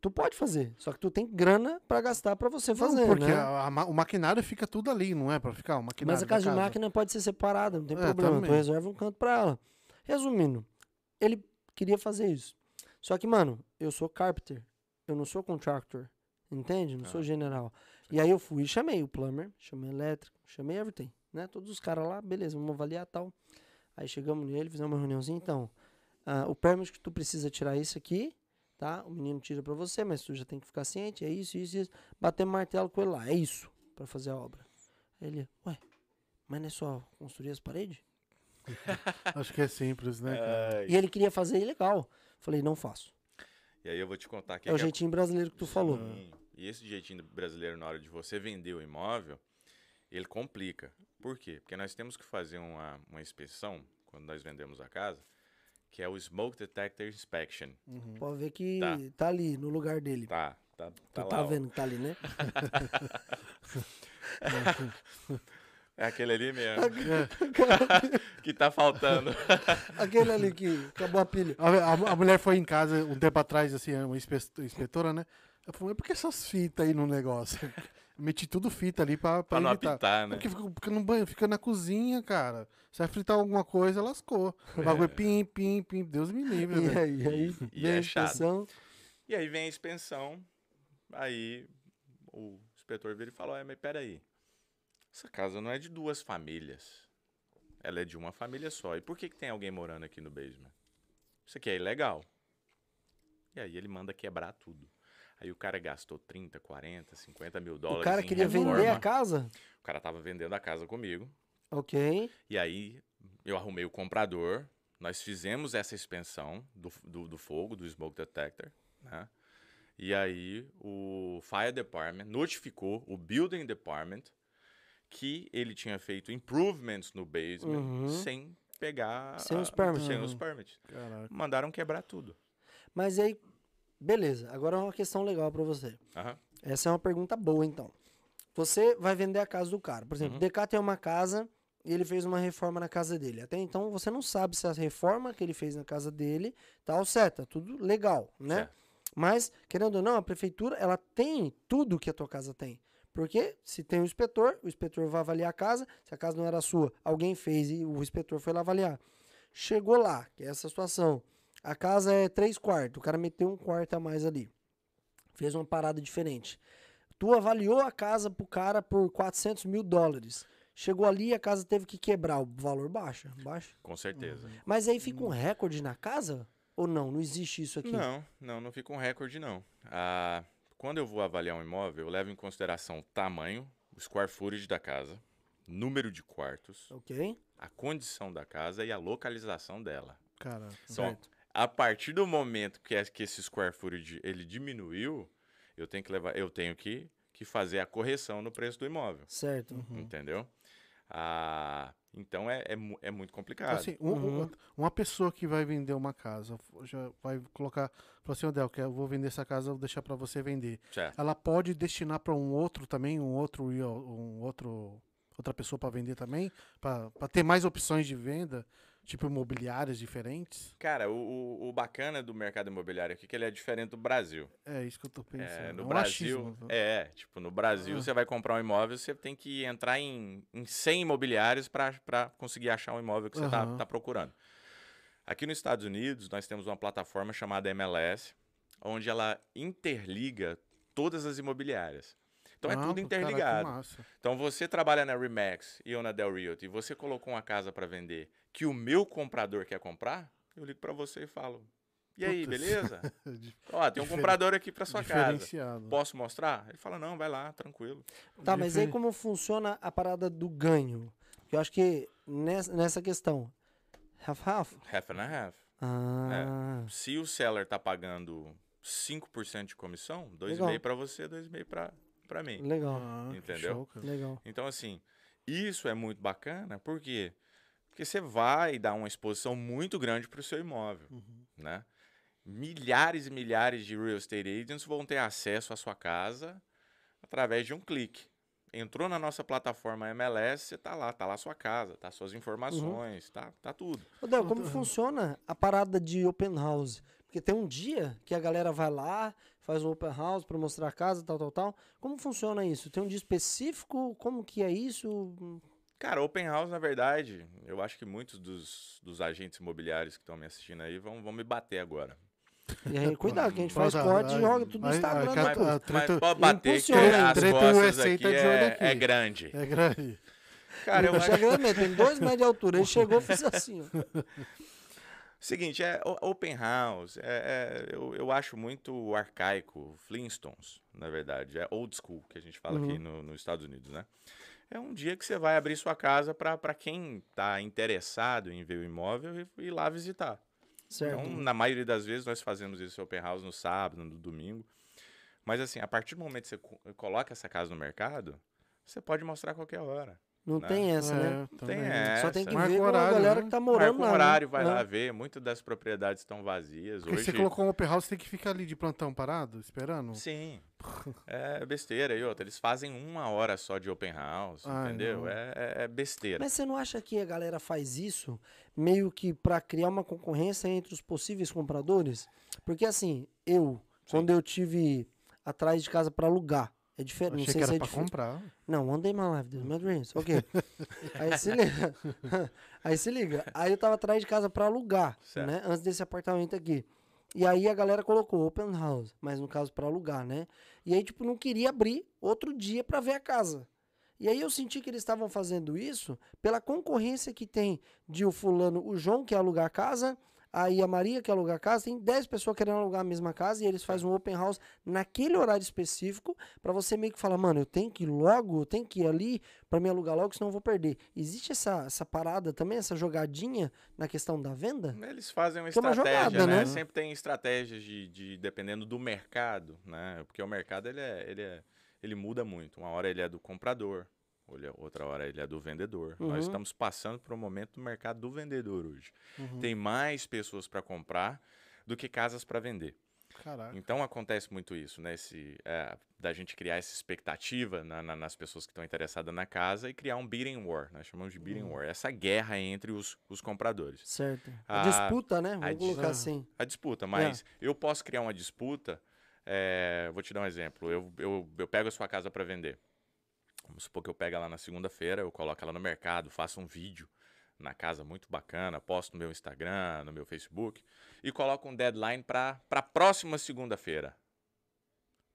Tu pode fazer, só que tu tem grana pra gastar pra você fazer, não, porque né? a- a ma- o maquinário fica tudo ali, não é pra ficar o maquinário Mas a da casa de máquina pode ser separada, não tem É, problema. Tu reserva um canto pra ela. Resumindo, ele queria fazer isso. Só que, mano, eu sou carpenter, eu não sou contractor. Entende? Não sou Ah. general. E aí eu fui e chamei o plumber, chamei o elétrico, chamei everything, né? Todos os caras lá, beleza, vamos avaliar tal. Aí chegamos nele, fizemos uma reuniãozinha, então, ah, o permit que tu precisa tirar isso aqui, tá? O menino tira pra você, mas tu já tem que ficar ciente, é isso, isso, isso. Bater martelo com ele lá, é isso, pra fazer a obra. Aí ele, ué, mas não é só construir as paredes? Acho que é simples, né, cara? E ele queria fazer ilegal. Falei, não faço. E aí eu vou te contar que É o jeitinho brasileiro que tu falou. Sim. E esse jeitinho brasileiro, na hora de você vender o imóvel, ele complica. Por quê? Porque nós temos que fazer uma, uma inspeção, quando nós vendemos a casa, que é o Smoke Detector Inspection. Uhum. Pode ver que Tá. tá, ali, no lugar dele. Tá, tá, tu tá tá, lá. ó. vendo que tá ali, né? É aquele ali mesmo, que tá faltando. Aquele ali que acabou a pilha. a, a- a mulher foi em casa um tempo atrás, assim, uma inspe- inspetora, né? Falou, mas por que essas fitas aí no negócio? Eu meti tudo fita ali pra, pra, pra não evitar. apitar, né? Porque fica, fica no banho, fica na cozinha, cara. Se vai fritar alguma coisa, lascou. O bagulho é pim, pim, pim. Deus me livre, E aí, aí E vem é a chato. inspeção. E aí vem a expensão, aí o inspetor vira e fala, "Ué, mas peraí, essa casa não é de duas famílias, ela é de uma família só. E por que, que tem alguém morando aqui no basement? Isso aqui é ilegal. E aí ele manda quebrar tudo. Aí o cara gastou 30, 40, 50 mil dólares O cara queria reforma. vender a casa? O cara tava vendendo a casa comigo. Ok. E aí eu arrumei o comprador, nós fizemos essa expensão do, do, do fogo, do smoke detector, né? E aí o fire department notificou o building department que ele tinha feito improvements no basement Uhum. sem pegar Sem os permits. sem os permits. Caraca. Mandaram quebrar tudo. Mas aí, beleza. Agora é uma questão legal pra você. Aham. Essa é uma pergunta boa, então. Você vai vender a casa do cara. Por exemplo, Uhum. o DK tem uma casa e ele fez uma reforma na casa dele. Até então você não sabe se a reforma que ele fez na casa dele tá ao certo, tá tudo legal, né? Certo. Mas, querendo ou não, a prefeitura, ela tem tudo que a tua casa tem. Porque se tem o inspetor, o inspetor vai avaliar a casa. Se a casa não era sua, alguém fez e o inspetor foi lá avaliar. Chegou lá, que é essa situação. A casa é três quartos, o cara meteu um quarto a mais ali. Fez uma parada diferente. Tu avaliou a casa pro cara por 400 mil dólares. Chegou ali, a casa teve que quebrar. O valor baixa, baixa. Com certeza. Mas aí fica um recorde na casa? Ou não? Não existe isso aqui? Não, não, não fica um recorde, não. Ah, quando eu vou avaliar um imóvel, eu levo em consideração o tamanho, o square footage da casa, número de quartos, Ok? a condição da casa e a localização dela. Então, Certo. A partir do momento que, é- que esse square footage ele diminuiu, eu tenho que levar, eu tenho que, que fazer a correção no preço do imóvel, Certo. Uhum. entendeu? Ah, então é, é, é muito complicado. Assim, um- Uhum. um- uma pessoa que vai vender uma casa, já vai colocar, falou assim, Odel, que eu vou vender essa casa, vou deixar para você vender. Certo. Ela pode destinar para um outro também, um outro, um outro outra pessoa para vender também, para ter mais opções de venda, tipo imobiliárias diferentes. Cara, o, o- bacana do mercado imobiliário aqui é que ele é diferente do Brasil. É isso que eu tô pensando. É, no É um Brasil, achismo, é, tipo, no Brasil Ah. você vai comprar um imóvel, você tem que entrar em, em 100 imobiliários para conseguir achar um imóvel que você está Aham. procurando. Aqui nos Estados Unidos, nós temos uma plataforma chamada MLS, onde ela interliga todas as imobiliárias. Então é Ah, tudo caraca, que interligado. Então você trabalha na Remax e eu na Del Realty, e você colocou uma casa para vender que o meu comprador quer comprar, eu ligo para você e falo: "E aí, Putz. beleza? Ó, tem um comprador aqui para sua casa. Posso mostrar?" Ele fala: "Não, vai lá, tranquilo." Tá, mas aí como funciona a parada do ganho? Eu acho que nessa, nessa questão. Half-half? Half and a half. Ah. Se o seller tá pagando 5% de comissão, 2,5 Legal. para você, 2,5 para para mim. Legal, Ah, Entendeu? show, legal. Então, assim, isso é muito bacana, por quê? Porque você vai dar uma exposição muito grande para o seu imóvel, Uhum. né? Milhares e milhares de real estate agents vão ter acesso à sua casa através de um clique. Entrou na nossa plataforma MLS, você tá lá, tá lá a sua casa, tá suas informações, tá, tá tudo. Ô, Del, como funciona a parada de open house? Porque tem um dia que a galera vai lá, faz um open house pra mostrar a casa, tal, tal, tal. Como funciona isso? Tem um dia específico? Como que é isso? Cara, open house, na verdade, eu acho que muitos dos, dos agentes imobiliários que estão me assistindo aí vão, vão me bater agora. E aí, cuidado, que a gente faz corte e joga tudo no Instagram. né, tudo. a treta- Mas pode bater que as Treta costas aqui tá é, aqui. é grande. É grande. Cara, eu Ele acho... chega mesmo, tem dois metros de altura. Ele chegou e fez assim, ó. Seguinte, é open house, é, é- eu, eu acho muito arcaico, Flintstones, na verdade, é old school, que a gente fala aqui Uhum. no- nos Estados Unidos, né? É um dia que você vai abrir sua casa para quem está interessado em ver o imóvel e ir lá visitar. Certo. Então, na maioria das vezes, nós fazemos esse open house no sábado, no domingo. Mas assim, a partir do momento que você co- coloca essa casa no mercado, você pode mostrar a qualquer hora. Não né? tem essa, né? É, Tem também. essa. Só tem que Marca ver o com a horário, galera né? que tá morando Marca um lá. né? horário, vai É. lá ver. Muitas das propriedades estão vazias. Porque Hoje, você colocou um open house, você tem que ficar ali de plantão parado, esperando? Sim. É besteira. E outra, eles fazem uma hora só de open house, Ai, entendeu? não. É, é- é besteira. Mas você não acha que a galera faz isso meio que pra criar uma concorrência entre os possíveis compradores? Porque assim, eu, quando eu tive atrás de casa pra alugar, é diferente. Não Achei sei que se era é pra comprar. Não, one day my life, is my dreams. Ok. Aí se liga. Aí se liga. Aí eu tava atrás de casa pra alugar, Certo. né? Antes desse apartamento aqui. E aí a galera colocou open house, mas no caso pra alugar, né? E aí, tipo, não queria abrir outro dia pra ver a casa. E aí eu senti que eles estavam fazendo isso pela concorrência que tem de o fulano, o João quer alugar a casa, aí a Maria quer alugar a casa, tem 10 pessoas querendo alugar a mesma casa e eles fazem um open house naquele horário específico pra você meio que falar, mano, eu tenho que ir logo, eu tenho que ir ali pra me alugar logo, senão eu vou perder. Existe essa, essa parada também, essa jogadinha na questão da venda? Eles fazem uma Que é uma estratégia, jogada, né? né? Sempre tem estratégias de, de- dependendo do mercado, né? Porque o mercado ele é, ele é, ele muda muito. Uma hora ele é do comprador, outra hora ele é do vendedor. Uhum. Nós estamos passando por um momento do mercado do vendedor hoje. Uhum. Tem mais pessoas para comprar do que casas para vender. Caraca. Então acontece muito isso, né? Esse, é, da gente criar essa expectativa na- na- nas pessoas que estão interessadas na casa e criar um bidding war, nós chamamos de Uhum. bidding war, essa guerra entre os, os compradores. Certo. A A- disputa, né? Vamos colocar Ah. assim. A disputa, mas eu posso criar uma disputa, é, vou te dar um exemplo, eu, eu, eu pego a sua casa para vender. Vamos supor que eu pego ela na segunda-feira, eu coloco ela no mercado, faço um vídeo na casa muito bacana, posto no meu Instagram, no meu Facebook e coloco um deadline para a próxima segunda-feira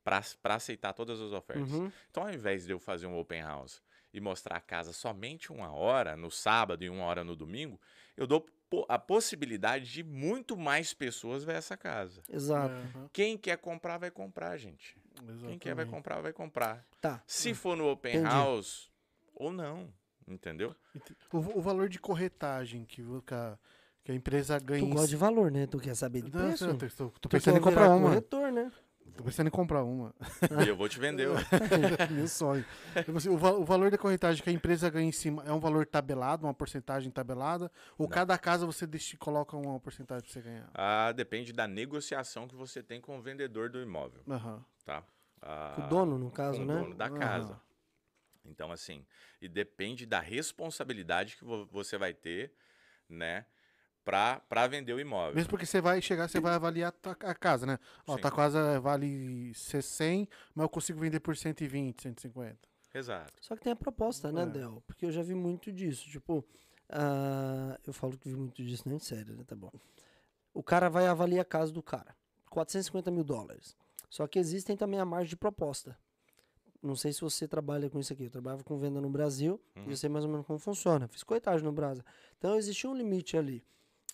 para aceitar todas as ofertas. Uhum. Então, ao invés de eu fazer um open house e mostrar a casa somente uma hora no sábado e uma hora no domingo, eu dou a possibilidade de muito mais pessoas ver essa casa. Exato. Aham, Quem quer comprar, vai comprar, gente. Quem quer, vai exatamente. comprar, vai comprar. Tá. Se for no open Entendi. house ou não, entendeu? O, o valor de corretagem que, que a, que a empresa ganha. Tu gosta de valor, né? Tu quer saber de Não, preço? eu tô, tô- tô Tu pensando em comprar uma. corretor, né? Tô pensando em comprar uma. E eu vou te vender. Meu sonho. Assim, o, va- o valor da corretagem que a empresa ganha em cima é um valor tabelado, uma porcentagem tabelada? Ou Não. cada casa você deixa, coloca uma porcentagem pra você ganhar? Ah, depende da negociação que você tem com o vendedor do imóvel, Aham. tá? Ah, O dono, no com caso, o né? dono da Aham. casa. Então, assim, e depende da responsabilidade que vo- você vai ter, né, pra, pra vender o imóvel. Mesmo porque você vai chegar, você vai avaliar a, tua- a casa, né? Ó, Sim. tua casa vale 100, mas eu consigo vender por 120, 150. Exato. Só que tem a proposta, né, É. Del? Porque eu já vi muito disso. Tipo, ah, eu falo que vi muito disso, não é sério, né? Tá bom. O cara vai avaliar a casa do cara. 450 mil dólares. Só que existem também a margem de proposta. Não sei se você trabalha com isso aqui. Eu trabalhava com venda no Brasil Uhum. e eu sei mais ou menos como funciona. Fiz coitagem no Brasil. Então existia um limite ali.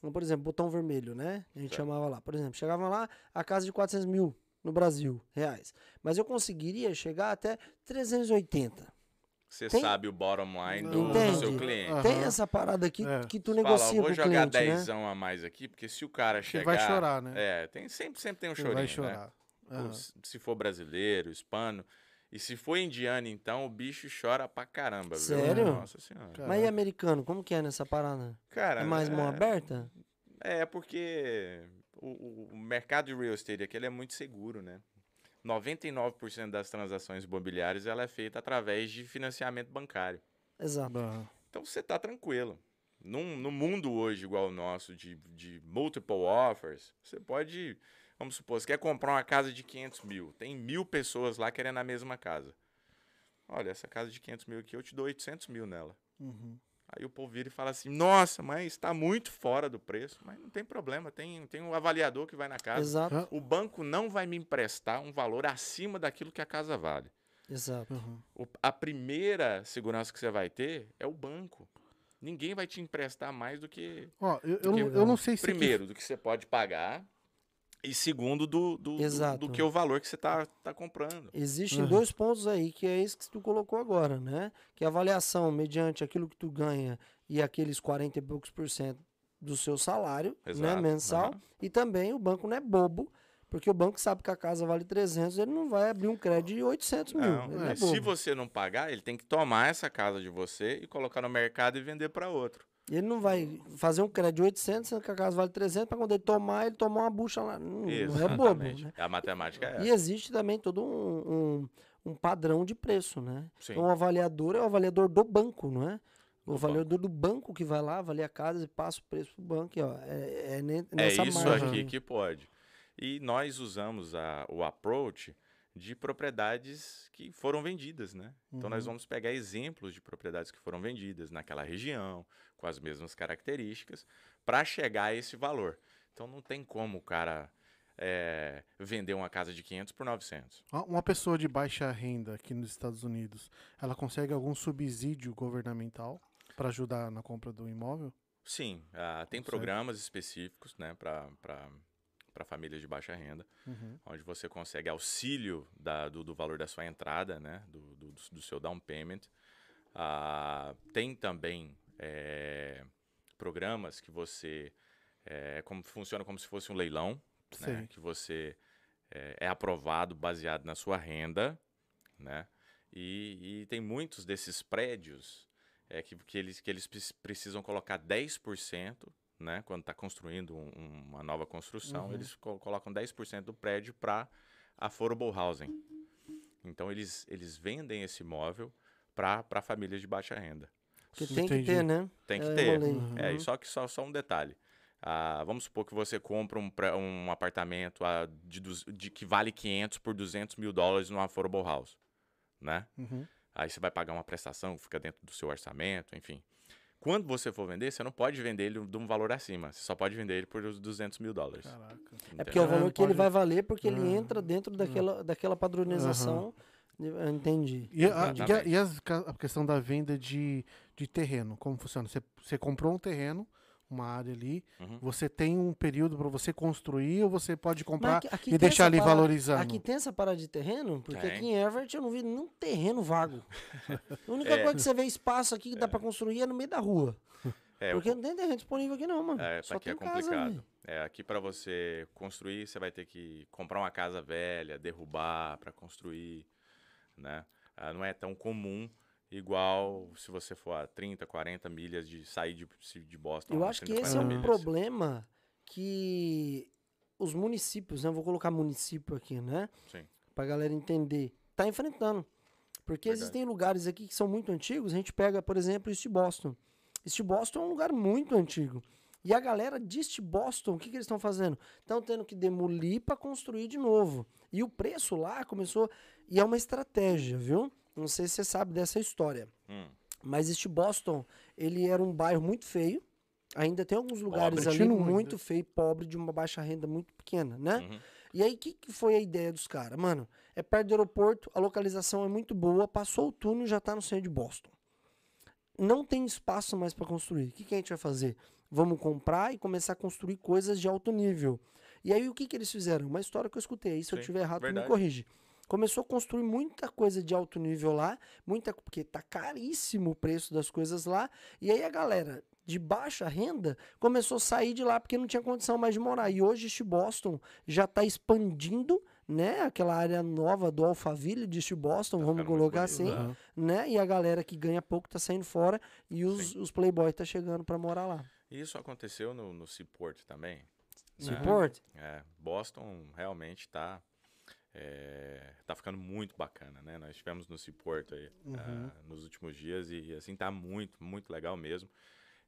Por exemplo, botão vermelho, né? A gente Certo. chamava lá. Por exemplo, chegava lá a casa de 400 mil no Brasil, reais. Mas eu conseguiria chegar até 380. Você Tem- sabe o bottom line do, do seu cliente. Aham. Tem essa parada aqui É. que tu Fala, ó, negocia vou com o jogar cliente, né? dezão a mais aqui, porque se o cara Ele chegar... vai chorar, né? É, tem, sempre, sempre tem um Ele chorinho, vai né? chorar. Aham. se- Se for brasileiro, hispano... E se for indiano, então, o bicho chora pra caramba, viu? Sério? Nossa senhora. Cara. Mas e americano, como que é nessa parada? Cara, É mais mão aberta? É, porque o, o- mercado de real estate aqui ele é muito seguro, né? 99% das transações imobiliárias ela é feita através de financiamento bancário. Exato. Então você tá tranquilo. Num, no mundo hoje igual o nosso, de, de multiple offers, você pode, vamos supor, você quer comprar uma casa de 500 mil, tem mil pessoas lá querendo a mesma casa. Olha, essa casa de 500 mil aqui, eu te dou 800 mil nela. Uhum. Aí o povo vira e fala assim: Nossa, mas está muito fora do preço. Mas não tem problema, tem, tem um avaliador que vai na casa. Exato. O banco não vai me emprestar um valor acima daquilo que a casa vale. exato. Uhum. O- a primeira segurança que você vai ter é o banco. Ninguém vai te emprestar mais do que. Ó, eu, eu, Que não- eu não sei se. Primeiro, do que você pode pagar. E segundo, do, do, do- Exato. do que o valor que você está tá comprando. Existem Uhum. dois pontos aí, que é esse que tu colocou agora, né? Que a avaliação mediante aquilo que tu ganha e aqueles 40 e poucos por cento do seu salário, né, mensal. aham. E também o banco não é bobo, porque o banco sabe que a casa vale 300, ele não vai abrir um crédito de 800 mil. Não, é, se você não pagar, ele tem que tomar essa casa de você e colocar no mercado e vender para outro. Ele não vai fazer um crédito de 800, sendo que a casa vale 300, para quando ele tomar, ele tomar uma bucha lá. Não, não é bobo, né? A matemática é E essa. existe também todo um, um, um padrão de preço, né? Sim. Então, o avaliador é o avaliador do banco, não é? O Do avaliador do banco que vai lá, avalia a casa e passa o preço pro banco. E, ó, é, é É nessa isso margem. aqui que pode. E nós usamos a- o approach de propriedades que foram vendidas, né? Então nós Uhum. vamos pegar exemplos de propriedades que foram vendidas naquela região, com as mesmas características, para chegar a esse valor. Então não tem como o cara é, vender uma casa de 500 por 900. Ó, Uma pessoa de baixa renda aqui nos Estados Unidos, ela consegue algum subsídio governamental para ajudar na compra do imóvel? Sim, ah, tem Consegue. programas específicos né, para famílias de baixa renda. Uhum. onde você consegue auxílio da- do, do valor da sua entrada, né, do, do, do seu down payment. Ah, tem também eh, programas que você eh, como funciona como se fosse um leilão, né, que você eh, é aprovado baseado na sua renda, né, e, e tem muitos desses prédios é, que, que eles, que eles precis- precisam colocar 10%, né, quando está construindo um- uma nova construção, Uhum. eles co- colocam 10% do prédio para affordable housing. Então eles, eles vendem esse imóvel para famílias de baixa renda. Porque tem que Entendi. ter, né? Tem que É, ter. Uhum. É, e só que só, só um detalhe. Ah, vamos supor que você compra um, um apartamento ah, de, de que vale 500 por 200 mil dólares no affordable house, né? Uhum. Aí você vai pagar uma prestação que fica dentro do seu orçamento, enfim. Quando você for vender, você não pode vender ele de um valor acima. Você só pode vender ele por os 200 mil dólares. Caraca. É porque é o valor que ele vai valer, porque ele Ah. entra dentro daquela, daquela padronização. Eu Entendi. E a, entendi. e a- e as ca- a questão da venda de, de terreno, como funciona? Você, você comprou um terreno, uma área ali, Uhum. você tem um período para você construir ou você pode comprar aqui- aqui e deixar ali parada- valorizando? Aqui tem essa parada de terreno, porque Tem. aqui em Everett eu não vi nenhum terreno vago. A única É. coisa que você vê espaço aqui que dá pra construir é no meio da rua. É, porque não tem terreno disponível aqui não, mano. É, Só aqui é tem casa, complicado. velho. é, aqui para você construir, você vai ter que comprar uma casa velha, derrubar para construir, né? Ah, não é tão comum igual se você for a 30, 40 milhas de sair de, de Boston. Eu a acho que 30, esse é 40 um milhas. problema que os municípios, né? Eu vou colocar município aqui, né? Sim. Pra galera entender. Tá enfrentando. Porque Verdade. existem lugares aqui que são muito antigos. A gente pega, por exemplo, East Boston. East Boston é um lugar muito antigo. E a galera de East Boston, o que, que eles estão fazendo? Estão tendo que demolir para construir de novo. E o preço lá começou. E é uma estratégia, viu? Não sei se você sabe dessa história. Hum, Mas este Boston, ele era um bairro muito feio. Ainda tem alguns lugares Pobre. ali ainda. muito feio, pobre, de uma baixa renda muito pequena, né? uhum. E aí, o que, que foi a ideia dos caras? Mano, é perto do aeroporto, a localização é muito boa, passou o túnel já tá no centro de Boston. Não tem espaço mais para construir. O que, que a gente vai fazer? Vamos comprar e começar a construir coisas de alto nível. E aí, o que, que eles fizeram? Uma história que eu escutei. aí, Se eu Sim, estiver errado, tu me corrige. Começou a construir muita coisa de alto nível lá, muita porque tá caríssimo o preço das coisas lá. E aí a galera de baixa renda começou a sair de lá porque não tinha condição mais de morar. E hoje este Boston já está expandindo, né? Aquela área nova do Alphaville de East Boston, vamos ficando muito colocar bonito, assim, né? né? E a galera que ganha pouco tá saindo fora e os, os playboy tá chegando para morar lá. Isso aconteceu no, no Seaport também. né? Support? É, Boston realmente está tá ficando muito bacana, né? Nós estivemos no Seaport aí, Uhum. ah, nos últimos dias e assim tá muito, muito legal mesmo.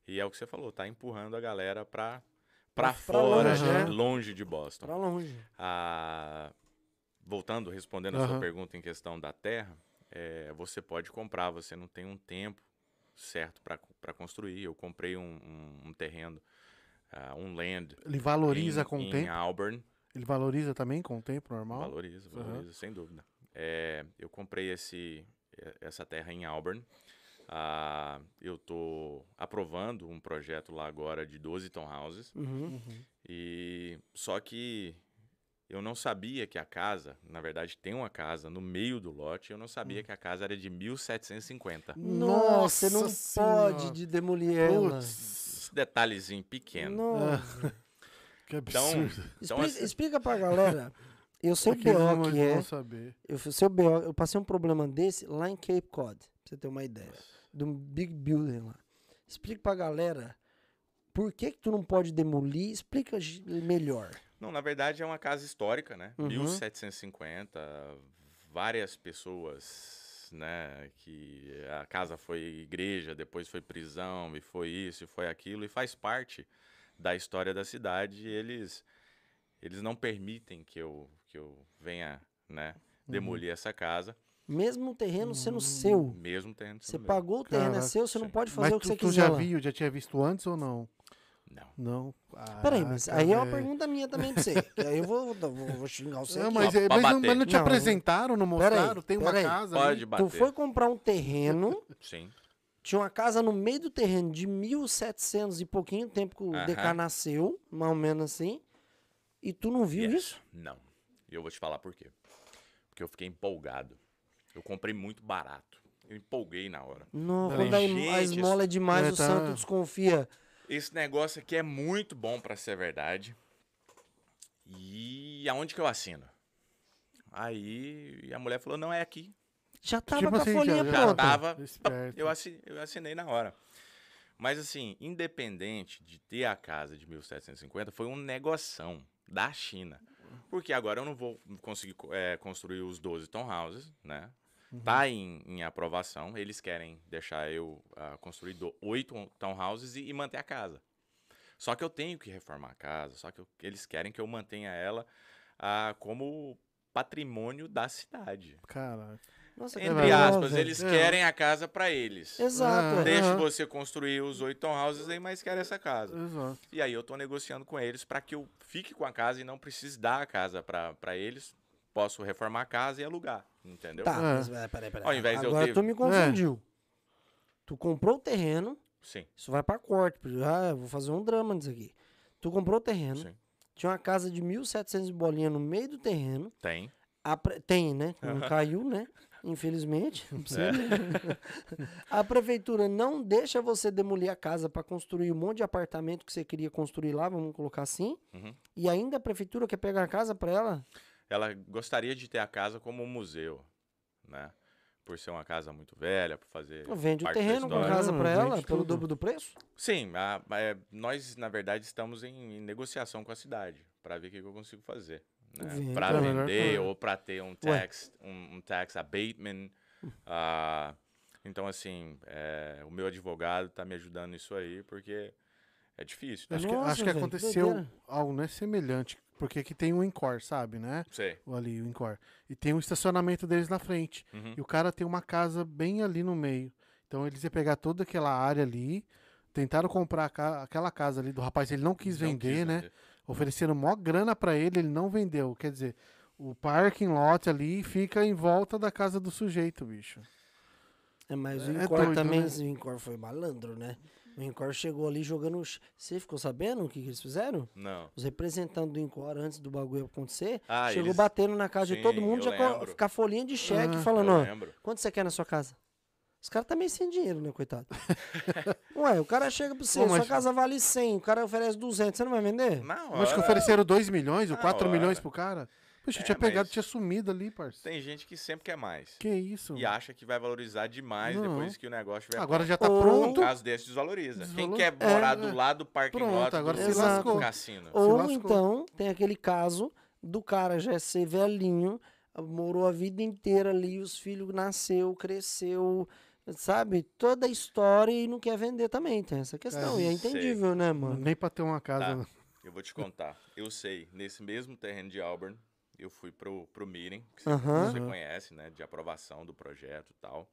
E é o que você falou, tá empurrando a galera para para Pra fora, longe, né? né? longe de Boston. Pra longe. Ah, voltando, respondendo a sua pergunta em questão da terra, é, você pode comprar, você não tem um tempo certo para construir. Eu comprei um, um, um terreno, ah, um land. Ele valoriza em, com o em tempo? Auburn. Ele valoriza também com o tempo normal? Valoriza, valoriza, sem dúvida. É, eu comprei esse, eh, essa terra em Auburn. Ah, eu estou aprovando um projeto lá agora de 12 townhouses. Uhum. E só que eu não sabia que a casa, na verdade tem uma casa no meio do lote, eu não Hum. sabia que a casa era de 1750. Nossa, você não Senhora. pode de demolir ela. Detalhezinho pequeno. Nossa. que Então, absurdo. então explica, assim, explica pra galera. Eu sei o eles não BO que é. saber. Eu sei o BO. Eu passei um problema desse lá em Cape Cod. Pra você ter uma ideia. De um big building lá. Explica pra galera por que que tu não pode demolir. Explica melhor. não, na verdade é uma casa histórica, né? Uhum. 1750, várias pessoas, né, que a casa foi igreja, depois foi prisão, e foi isso, e foi aquilo, e faz parte da história da cidade, e eles eles não permitem que eu que eu venha, né, Uhum. demolir essa casa, Mesmo o terreno sendo Hum. seu. mesmo tendo Você meu. pagou o terreno, é Caraca, seu, você não sim. pode fazer Mas o que tu, você tu quiser. já lá. viu, já tinha visto antes ou não? Não. Não. Peraí, mas aí é uma pergunta minha também pra você. aí eu vou, vou, vou xingar você. Não, mas, é- pra mas, não, mas não te Não, apresentaram, não peraí, mostraram? Tem uma peraí. casa Pode ali? bater. Tu foi comprar um terreno, Sim. Tinha uma casa no meio do terreno de 1700 e pouquinho tempo que o Aham. DK nasceu, mais ou menos assim, e tu não viu Yes. isso? Não. E eu vou te falar por quê. Porque eu fiquei empolgado. Eu comprei muito barato. Eu empolguei na hora. Não, Peraí. quando a, Gente, a esmola é demais, é, o tá. santo desconfia. Esse negócio aqui é muito bom pra ser verdade. E aonde que eu assino? Aí a mulher falou: não é aqui. Já tava Tipo com a assim, folhinha já- Já pronta. tava. Esperto. Eu assinei, eu assinei na hora. Mas assim, independente de ter a casa de 1750, foi um negoção da China. Porque agora eu não vou conseguir co- eh, construir os 12 townhouses, né? Tá em, em aprovação. Eles querem deixar eu ah, construir do- oito townhouses e, e manter a casa. Só que eu tenho que reformar a casa. Só que eu- eles querem que eu mantenha ela ah, como patrimônio da cidade. Caraca. Nossa, Entre aspas, eles É. querem a casa pra eles. Exato. Ah, é. Deixa você construir os oito townhouses aí, mas quer essa casa. Exato. E aí eu tô negociando com eles para que eu fique com a casa e não precise dar a casa para eles. Posso reformar a casa e alugar, entendeu? Tá, É. mas é, peraí, peraí. Ao invés de eu Agora ter- tu me confundiu. Tu comprou o terreno, Sim, isso vai pra corte. Ah, eu vou fazer um drama nisso aqui. Tu comprou o terreno, sim. tinha uma casa de 1.700 e bolinha no meio do terreno. Tem. A pre- Tem, né? Não caiu, né? Infelizmente. Não precisa, né? a prefeitura não deixa você demolir a casa para construir um monte de apartamento que você queria construir lá, vamos colocar assim. Uhum. E ainda a prefeitura quer pegar a casa para ela? Ela gostaria de ter a casa como um museu, né? Por ser uma casa muito velha, por fazer. Vende o terreno com a casa para vende ela pelo tudo. dobro do preço? Sim, a- é, nós, na verdade, estamos em, em negociação com a cidade para ver o que, que eu consigo fazer. Né? Para É vender ou para ter um tax, um, um tax abatement. ah, então, assim, é, o meu advogado está me ajudando nisso aí, porque é difícil. Né? Acho, que, Nossa, acho que aconteceu doideira. algo né, semelhante. Porque aqui tem um Incor, sabe, né? Sei. O Ali, o Incor. E tem um estacionamento deles na frente. Uhum. E o cara tem uma casa bem ali no meio. Então eles iam pegar toda aquela área ali. Tentaram comprar ca- aquela casa ali do rapaz, ele não quis Não vender, quis né? Ofereceram maior grana pra ele, ele não vendeu. Quer dizer, o parking lot ali fica em volta da casa do sujeito, bicho. É, mas o É Incor doido, também, né? o Incor foi malandro, né? O Incor chegou ali jogando. Você ficou sabendo o que, que eles fizeram? Não. Os representantes do Incor, antes do bagulho acontecer, Ah, chegou eles- batendo na casa de Sim, todo mundo, já com, folhinha de cheque, Ah, falando, ó, quanto você quer na sua casa? Os caras tá meio sem dinheiro, né, coitado? Ué, o cara chega pra você, Pô, sua casa vale 100, o cara oferece 200, você não vai vender? Na Mas que ofereceram 2 milhões ou Na 4 hora. milhões pro cara? Puxa, É, tinha pegado, tinha sumido ali, parça. Tem gente que sempre quer mais. Que isso? E acha que vai valorizar demais Não. depois que o negócio tiver Agora já tá Ou- Um pronto. caso desse desvaloriza. Quem Desvalor- quer É, morar é. do lado do parking Pronto, lot agora do, se lascou. cassino? Ou lascou. então, tem aquele caso do cara já ser velhinho, morou a vida inteira ali, os filhos nasceu, cresceu, sabe? Toda a história e não quer vender também. Tem essa questão. É, e é sei. entendível, né, mano? Nem pra ter uma casa. Tá. né? Eu vou te contar. Eu sei, nesse mesmo terreno de Auburn, eu fui pro, pro meeting, que você, Aham. você conhece, né? De aprovação do projeto e tal.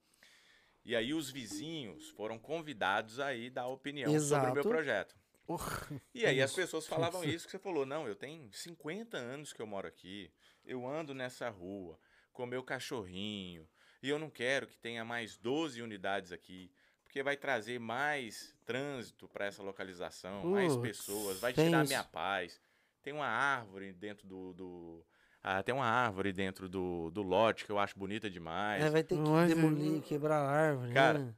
E aí os vizinhos foram convidados aí dar opinião sobre o Exato. meu projeto. Porra. E aí as pessoas falavam isso que você falou, não, eu tenho 50 anos que eu moro aqui, eu ando nessa rua com meu cachorrinho, e eu não quero que tenha mais 12 unidades aqui, porque vai trazer mais trânsito para essa localização, mais pessoas, vai tirar isso. minha paz. Tem uma árvore dentro do... do- ah, tem uma árvore dentro do, do lote que eu acho bonita demais. É, vai ter que Mas, demolir, quebrar a árvore. Cara, né?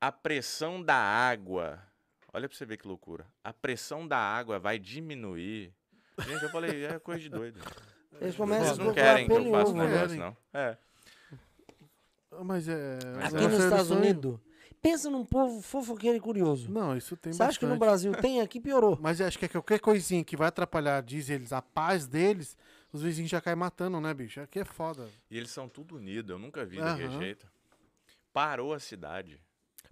a pressão da água. Olha pra você ver que loucura. A pressão da água vai diminuir. Gente, eu falei, é coisa de doido. Eles começam a Vocês não procurar querem que eu faça um né? negócio, não. É. Mas é. Mas Aqui é. nos Estados. Unidos, pensa num povo fofoqueiro e curioso. Não, isso tem Você acha que no. Brasil tem? Aqui piorou. Mas acho que é qualquer coisinha que vai atrapalhar, diz eles, a paz deles, os vizinhos já caem matando, né, bicho? Aqui é foda. E eles são tudo unidos. Eu nunca vi daquele Aham. jeito. Parou a cidade.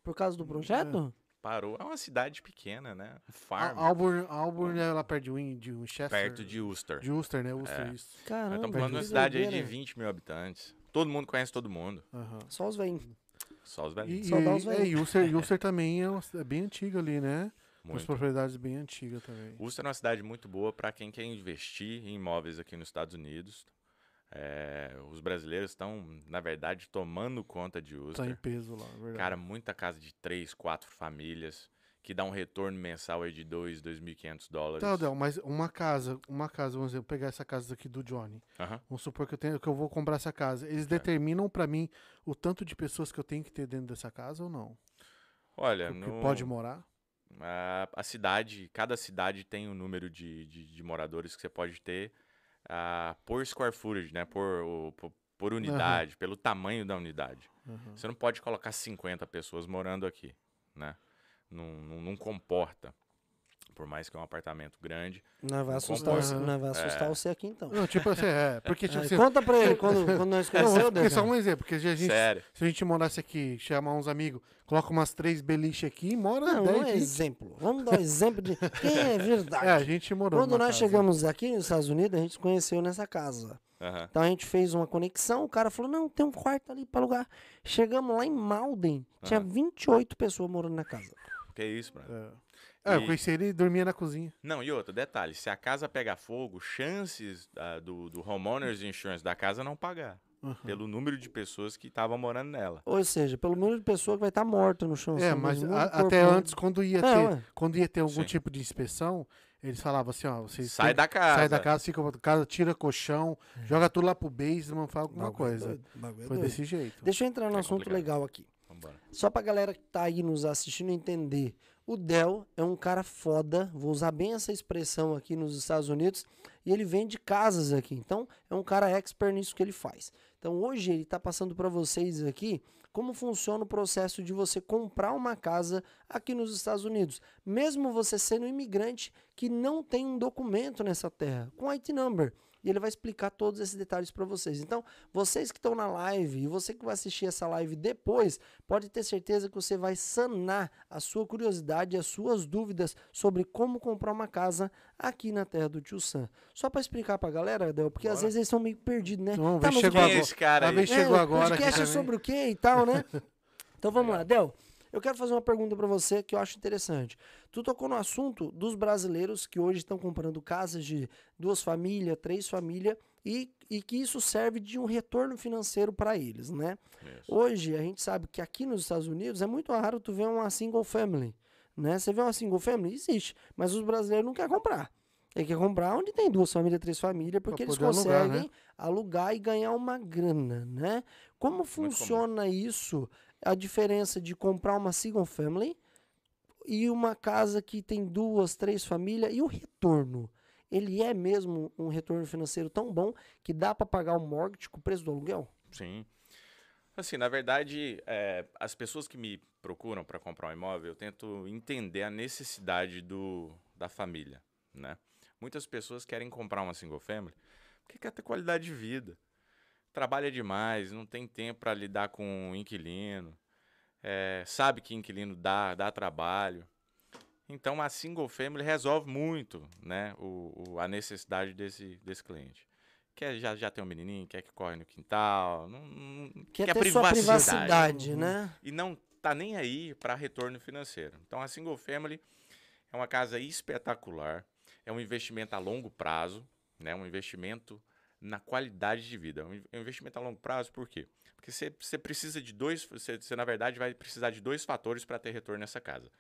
Por causa do projeto? Parou. É uma cidade pequena, né? Um farm. Auburn, Auburn é lá perto de, Win, de Winchester. perto de Ulster. De Ulster, né? Ulster, É. isso. Caramba, estamos falando de uma cidade aí de doideira. 20 mil habitantes. Todo mundo conhece todo mundo. Aham. Só os velhinhos. Só os E, velhinhos. e, Só dá os é, velhos. e Ulster, e Ulster também é, uma- é bem antiga ali, né? Com as Muito. propriedades bem antigas também. Ulster é uma cidade muito boa para quem quer investir em imóveis aqui nos Estados Unidos. É, os brasileiros estão, na verdade, tomando conta de Tá em Ulster. peso lá, é verdade. Cara, muita casa de três, quatro famílias que dá um retorno mensal aí de 2, 2.500 dólares. Tá, Del, mas uma casa, uma casa, vamos dizer, eu pegar essa casa aqui do Johnny. Vamos supor que eu, tenho, que eu vou comprar essa casa. Eles determinam pra mim o tanto de pessoas que eu tenho que ter dentro dessa casa ou não? Olha, que no- pode morar? a, a cidade, cada cidade tem um número de, de, de moradores que você pode ter ah, por square footage, né? Por, por, por unidade, pelo tamanho da unidade. Aham. Você não pode colocar 50 pessoas morando aqui, né? Não, não, não comporta. Por mais que é um apartamento grande. Nós vai Não assustar, nós vai assustar É. você aqui então. Não, tipo assim, é. Porque, tipo Aí, assim. conta pra ele quando, quando nós Não, conhecemos, porque só um exemplo, porque se a gente, Sério. se a gente morasse aqui, chamar uns amigos, coloca umas três beliches aqui e mora Não, 10, não é 20. exemplo. Vamos dar um exemplo de quem é verdade. É, a gente morou Quando nós casa. chegamos aqui nos Estados Unidos, a gente se conheceu nessa casa. Aham. Então a gente fez uma conexão, o cara falou: não, tem um quarto ali pra alugar. Chegamos lá em Malden, tinha Aham. 28 pessoas morando na casa. Que isso, mano. É. É, eu conheci ele e dormia na cozinha. Não, e outro detalhe: se a casa pegar fogo, chances ah, do, do homeowners insurance da casa não pagar. Uhum. Pelo número de pessoas que estavam morando nela. Ou seja, pelo número de pessoa que vai estar morta no chão. É, assim, mas a- até né? antes, quando ia, É, ter, ué. quando ia ter algum Sim. tipo de inspeção, eles falavam assim, ó, vocês Sai têm- da casa. sai da casa, fica pra casa, tira colchão, joga tudo lá pro basement, fala alguma Bagulho é coisa. doido, é Foi doido. desse jeito. Deixa eu entrar num É assunto complicado. legal aqui. Vambora. Só pra galera que tá aí nos assistindo entender. O Del é um cara foda, vou usar bem essa expressão aqui nos Estados Unidos, e ele vende casas aqui. Então, é um cara expert nisso que ele faz. Então, hoje ele tá passando para vocês aqui como funciona o processo de você comprar uma casa aqui nos Estados Unidos, mesmo você sendo um imigrante que não tem um documento nessa terra, com IT number. E ele vai explicar todos esses detalhes para vocês. Então, vocês que estão na live e você que vai assistir essa live depois, pode ter certeza que você vai sanar a sua curiosidade e as suas dúvidas sobre como comprar uma casa aqui na terra do Tio Sam. Só para explicar pra galera, Del, porque às Bora. vezes eles são meio perdidos, né? Vamos Tá, chegou é agora. esse cara A aí? vez chegou é, agora podcast é sobre o quê e tal, né? Então vamos lá, Legal. Eu quero fazer uma pergunta pra você que eu acho interessante. Tu tocou no assunto dos brasileiros que hoje estão comprando casas de duas famílias, três famílias e, e que isso serve de um retorno financeiro para eles, né? Isso. Hoje a gente sabe que aqui nos Estados Unidos é muito raro tu ver uma single family, né? Você vê uma single family, existe, mas os brasileiros não querem comprar. Ele quer comprar onde tem duas famílias, três famílias, porque eles poder alugar, conseguem né? alugar e ganhar uma grana, né? Como funciona isso? A diferença de comprar uma single family e uma casa que tem duas, três famílias e o retorno. Ele é mesmo um retorno financeiro tão bom que dá para pagar o mortgage com o preço do aluguel? Sim. Assim, na verdade, é, as pessoas que me procuram para comprar um imóvel, eu tento entender a necessidade do, da família, né? Muitas pessoas querem comprar uma single family porque quer ter qualidade de vida. Trabalha demais, não tem tempo para lidar com o inquilino, é, sabe que inquilino dá, dá trabalho. Então, a single family resolve muito né, o, o- a necessidade desse, desse cliente. quer já, já tem um menininho, quer que corre no quintal, não, não- Quer quer ter sua privacidade, Uhum. né? e não tá nem aí para retorno financeiro. Então a single family é uma casa espetacular, é um investimento a longo prazo, né? Um investimento na qualidade de vida. Um in- um investimento a longo prazo, por quê? Porque você você precisa de dois, você, você, na verdade vai precisar de dois fatores para ter retorno nessa casa.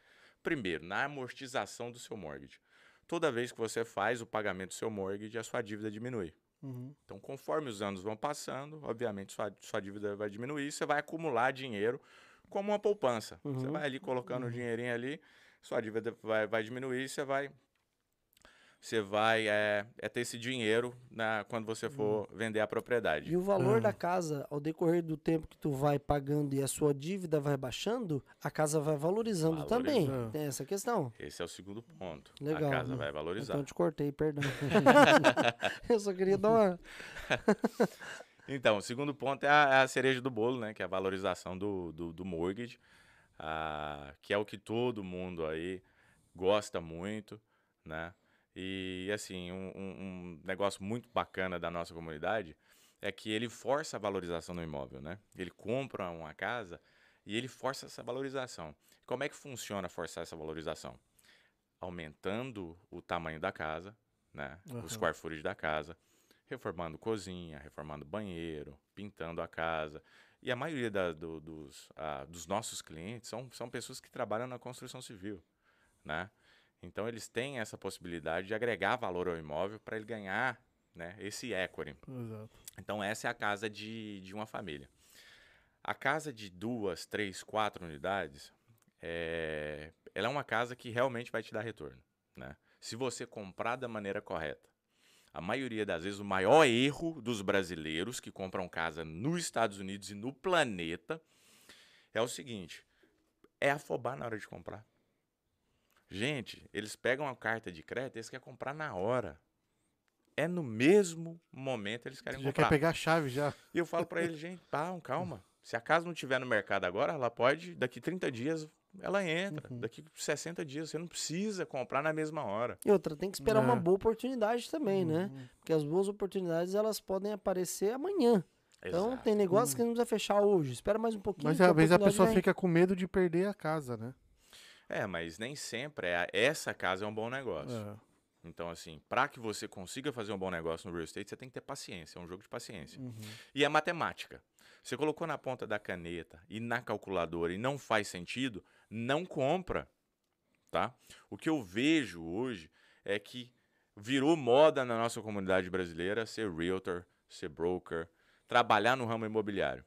Primeiro, na amortização do seu mortgage. Toda vez que você faz o pagamento do seu mortgage, a sua dívida diminui. Uhum. Então, conforme os anos vão passando, obviamente sua, sua dívida vai diminuir, você vai acumular dinheiro como uma poupança. Você Uhum. vai ali colocando o dinheirinho ali, sua dívida vai, vai diminuir, você vai você vai é, é ter esse dinheiro na, quando você for vender a propriedade. E o valor Ah. da casa, ao decorrer do tempo que tu vai pagando e a sua dívida vai baixando, a casa vai valorizando também. Valorizando. Tem essa questão. Esse é o segundo ponto. Legal, a casa né? vai valorizar. Então eu te cortei, perdão. eu só queria dar uma. Então, o segundo ponto é a, é a cereja do bolo, né? Que é a valorização do, do, do mortgage, ah, que é o que todo mundo aí gosta muito, né? E, assim, um, um- negócio muito bacana da nossa comunidade é que ele força a valorização do imóvel, né? Ele compra uma casa e ele força essa valorização. Como é que funciona forçar essa valorização? Aumentando o tamanho da casa, né? Aham. O square footage da casa, reformando cozinha, reformando banheiro, pintando a casa. E a maioria da- do- dos, ah, dos nossos clientes são, são pessoas que trabalham na construção civil, né? Então eles têm essa possibilidade de agregar valor ao imóvel para ele ganhar né, esse equity. Exato. Então essa é a casa de, de uma família. A casa de duas, três, quatro unidades, é, ela é uma casa que realmente vai te dar retorno. Né? Se você comprar da maneira correta. A maioria das vezes, o maior erro dos brasileiros que compram casa nos Estados Unidos e no planeta é o seguinte: é afobar na hora de comprar. Gente, eles pegam a carta de crédito, eles querem comprar na hora. É no mesmo momento eles querem Você já comprar. quer pegar a chave já. E eu falo pra ele, gente, pá, calma. Se a casa não tiver no mercado agora, ela pode, daqui 30 dias, ela entra. Uhum. Daqui 60 dias, você não precisa comprar na mesma hora. E outra, tem que esperar uma É. boa oportunidade também, né? Uhum. Porque as boas oportunidades elas podem aparecer amanhã. Então Exato. tem negócio que não precisa fechar hoje. Espera mais um pouquinho. Mas às vezes a pessoa vem. fica com medo de perder a casa, né? É, mas nem sempre é, essa casa é um bom negócio. É. Então, assim, para que você consiga fazer um bom negócio no real estate, você tem que ter paciência. É um jogo de paciência. Uhum. E é matemática. Você colocou na ponta da caneta e na calculadora e não faz sentido, não compra, tá? O que eu vejo hoje é que virou moda na nossa comunidade brasileira ser realtor, ser broker, trabalhar no ramo imobiliário.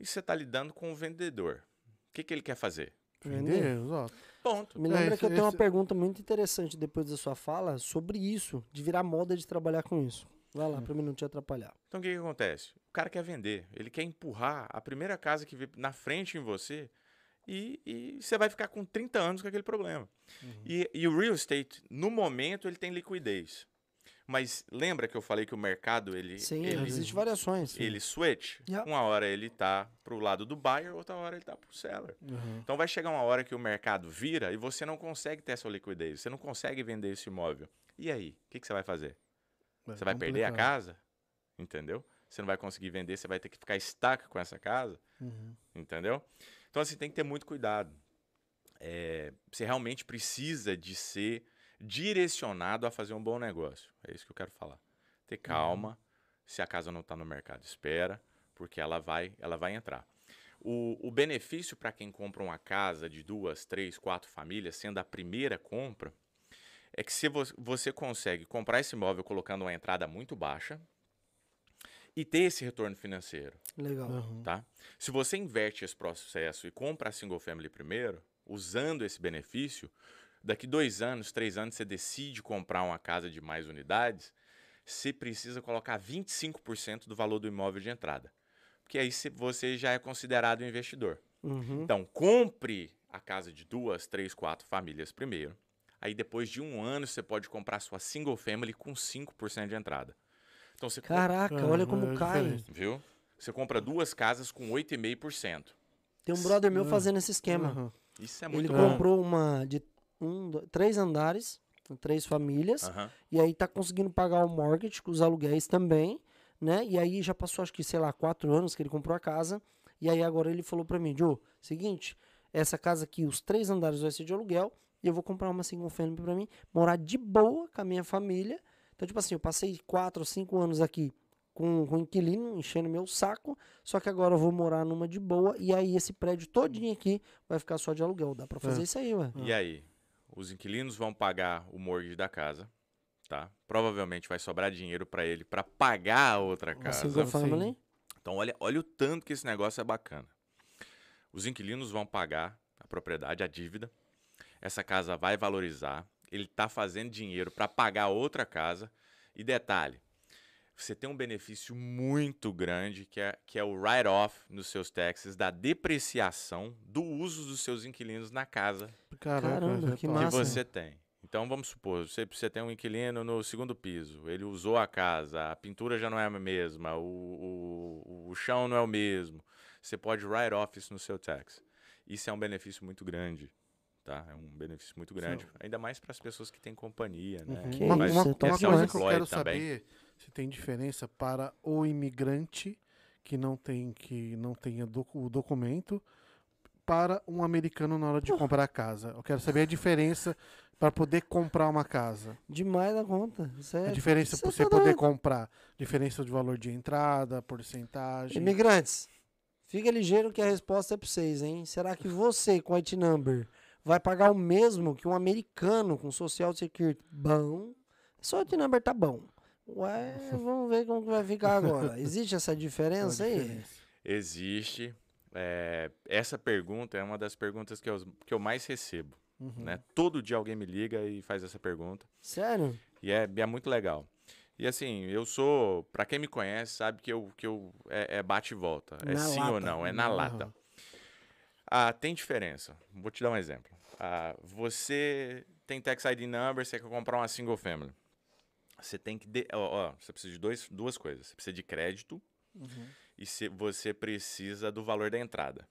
E você está lidando com o vendedor. O que, que ele quer fazer? Vender. Exato. Ponto. Me É, lembra esse- que eu tenho uma esse- pergunta muito interessante depois da sua fala sobre isso, de virar moda de trabalhar com isso. Vai lá, pra mim não te atrapalhar. Então o que, que acontece? O cara quer vender, ele quer empurrar a primeira casa que vê na frente em você e, e você vai ficar com 30 anos com aquele problema. E, e o real estate, no momento, ele tem liquidez. Mas lembra que eu falei que o mercado, ele, Sim, ele, existem variações. ele switch? Yeah. Uma hora ele tá pro lado do buyer, outra hora ele tá pro seller. Uhum. Então vai chegar uma hora que o mercado vira e você não consegue ter essa liquidez, você não consegue vender esse imóvel. E aí, o que, que você vai fazer? É Você vai perder a casa? Entendeu? Você não vai conseguir vender, você vai ter que ficar estaca com essa casa, Uhum. entendeu? Então, assim, tem que ter muito cuidado. É, você realmente precisa de ser direcionado a fazer um bom negócio. É isso que eu quero falar. Ter calma. Se a casa não está no mercado, espera, porque ela vai, ela vai entrar. O, o benefício para quem compra uma casa de duas, três, quatro famílias, sendo a primeira compra, é que se vo- você consegue comprar esse imóvel colocando uma entrada muito baixa e ter esse retorno financeiro, Legal. Uhum. tá? Se você inverte esse processo e compra a single family primeiro, usando esse benefício, daqui dois anos, três anos, você decide comprar uma casa de mais unidades, você precisa colocar 25% do valor do imóvel de entrada. Porque aí cê- você já é considerado um investidor. Uhum. Então, compre a casa de duas, três, quatro famílias primeiro. Aí, depois de um ano, você pode comprar sua single family com 5% de entrada. Então, você, Caraca, olha Ah, como é cai. viu? Você compra duas casas com 8,5%. Tem um brother meu Ah. fazendo esse esquema. Uhum. Isso é Ele muito bom. comprou uma de um, do- três andares, três famílias, Aham. e aí tá conseguindo pagar o mortgage com os aluguéis também, né? E aí já passou, acho que, sei lá, quatro anos que ele comprou a casa. E aí agora ele falou pra mim, Joe, seguinte, essa casa aqui, os três andares vai ser de aluguel, e eu vou comprar uma single family pra mim, morar de boa com a minha família. Então, tipo assim, eu passei quatro ou cinco anos aqui com, com inquilino, enchendo meu saco, só que agora eu vou morar numa de boa, e aí esse prédio todinho aqui vai ficar só de aluguel. Dá pra fazer É. isso aí, ué. E aí? Os inquilinos vão pagar o mortgage da casa, tá? Provavelmente vai sobrar dinheiro pra ele pra pagar a outra casa. single sim. family. Então olha, olha o tanto que esse negócio é bacana. Os inquilinos vão pagar a propriedade, a dívida. Essa casa vai valorizar. Ele está fazendo dinheiro para pagar a outra casa. E detalhe, você tem um benefício muito grande que é, que é o write-off nos seus taxes da depreciação do uso dos seus inquilinos na casa Caraca, Caramba, que que Massa. você tem. Então vamos supor, você, você tem um inquilino no segundo piso, ele usou a casa, a pintura já não é a mesma, o, o, o chão não é o mesmo. Você pode write off isso no seu tax. Isso é um benefício muito grande. Tá? É um benefício muito grande. Ainda mais para as pessoas que têm companhia, né? Uhum. Que Uma, uma- é uma coisa que eu quero também. saber se tem diferença para o imigrante que não tem que não tenha docu- o documento para um americano na hora de comprar a casa. Eu quero saber a diferença para poder comprar uma casa. Demais da conta. É A diferença para você tá poder doido. comprar. Diferença de valor de entrada, porcentagem. Imigrantes, fica ligeiro que a resposta é para vocês, hein? Será que você, com IT Number, vai pagar o mesmo que um americano com Social Security? Bom, só o IT Number tá bom. Ué, vamos ver como que vai ficar agora. Existe essa diferença aí? diferença? Existe. é, essa pergunta é uma das perguntas que eu, que eu mais recebo. Uhum. Né? Todo dia alguém me liga e faz essa pergunta. Sério? E é, é muito legal. E assim, eu sou. Pra quem me conhece, sabe que eu, que eu é, é bate e volta. É Na sim lata. ou não, é na Aham. lata. Ah, tem diferença. Vou te dar um exemplo. Ah, você tem tax ID number, você quer comprar uma single family. Você tem que. de- ó, ó, você precisa de dois, duas coisas. Você precisa de crédito Uhum. e se, você precisa do valor da entrada.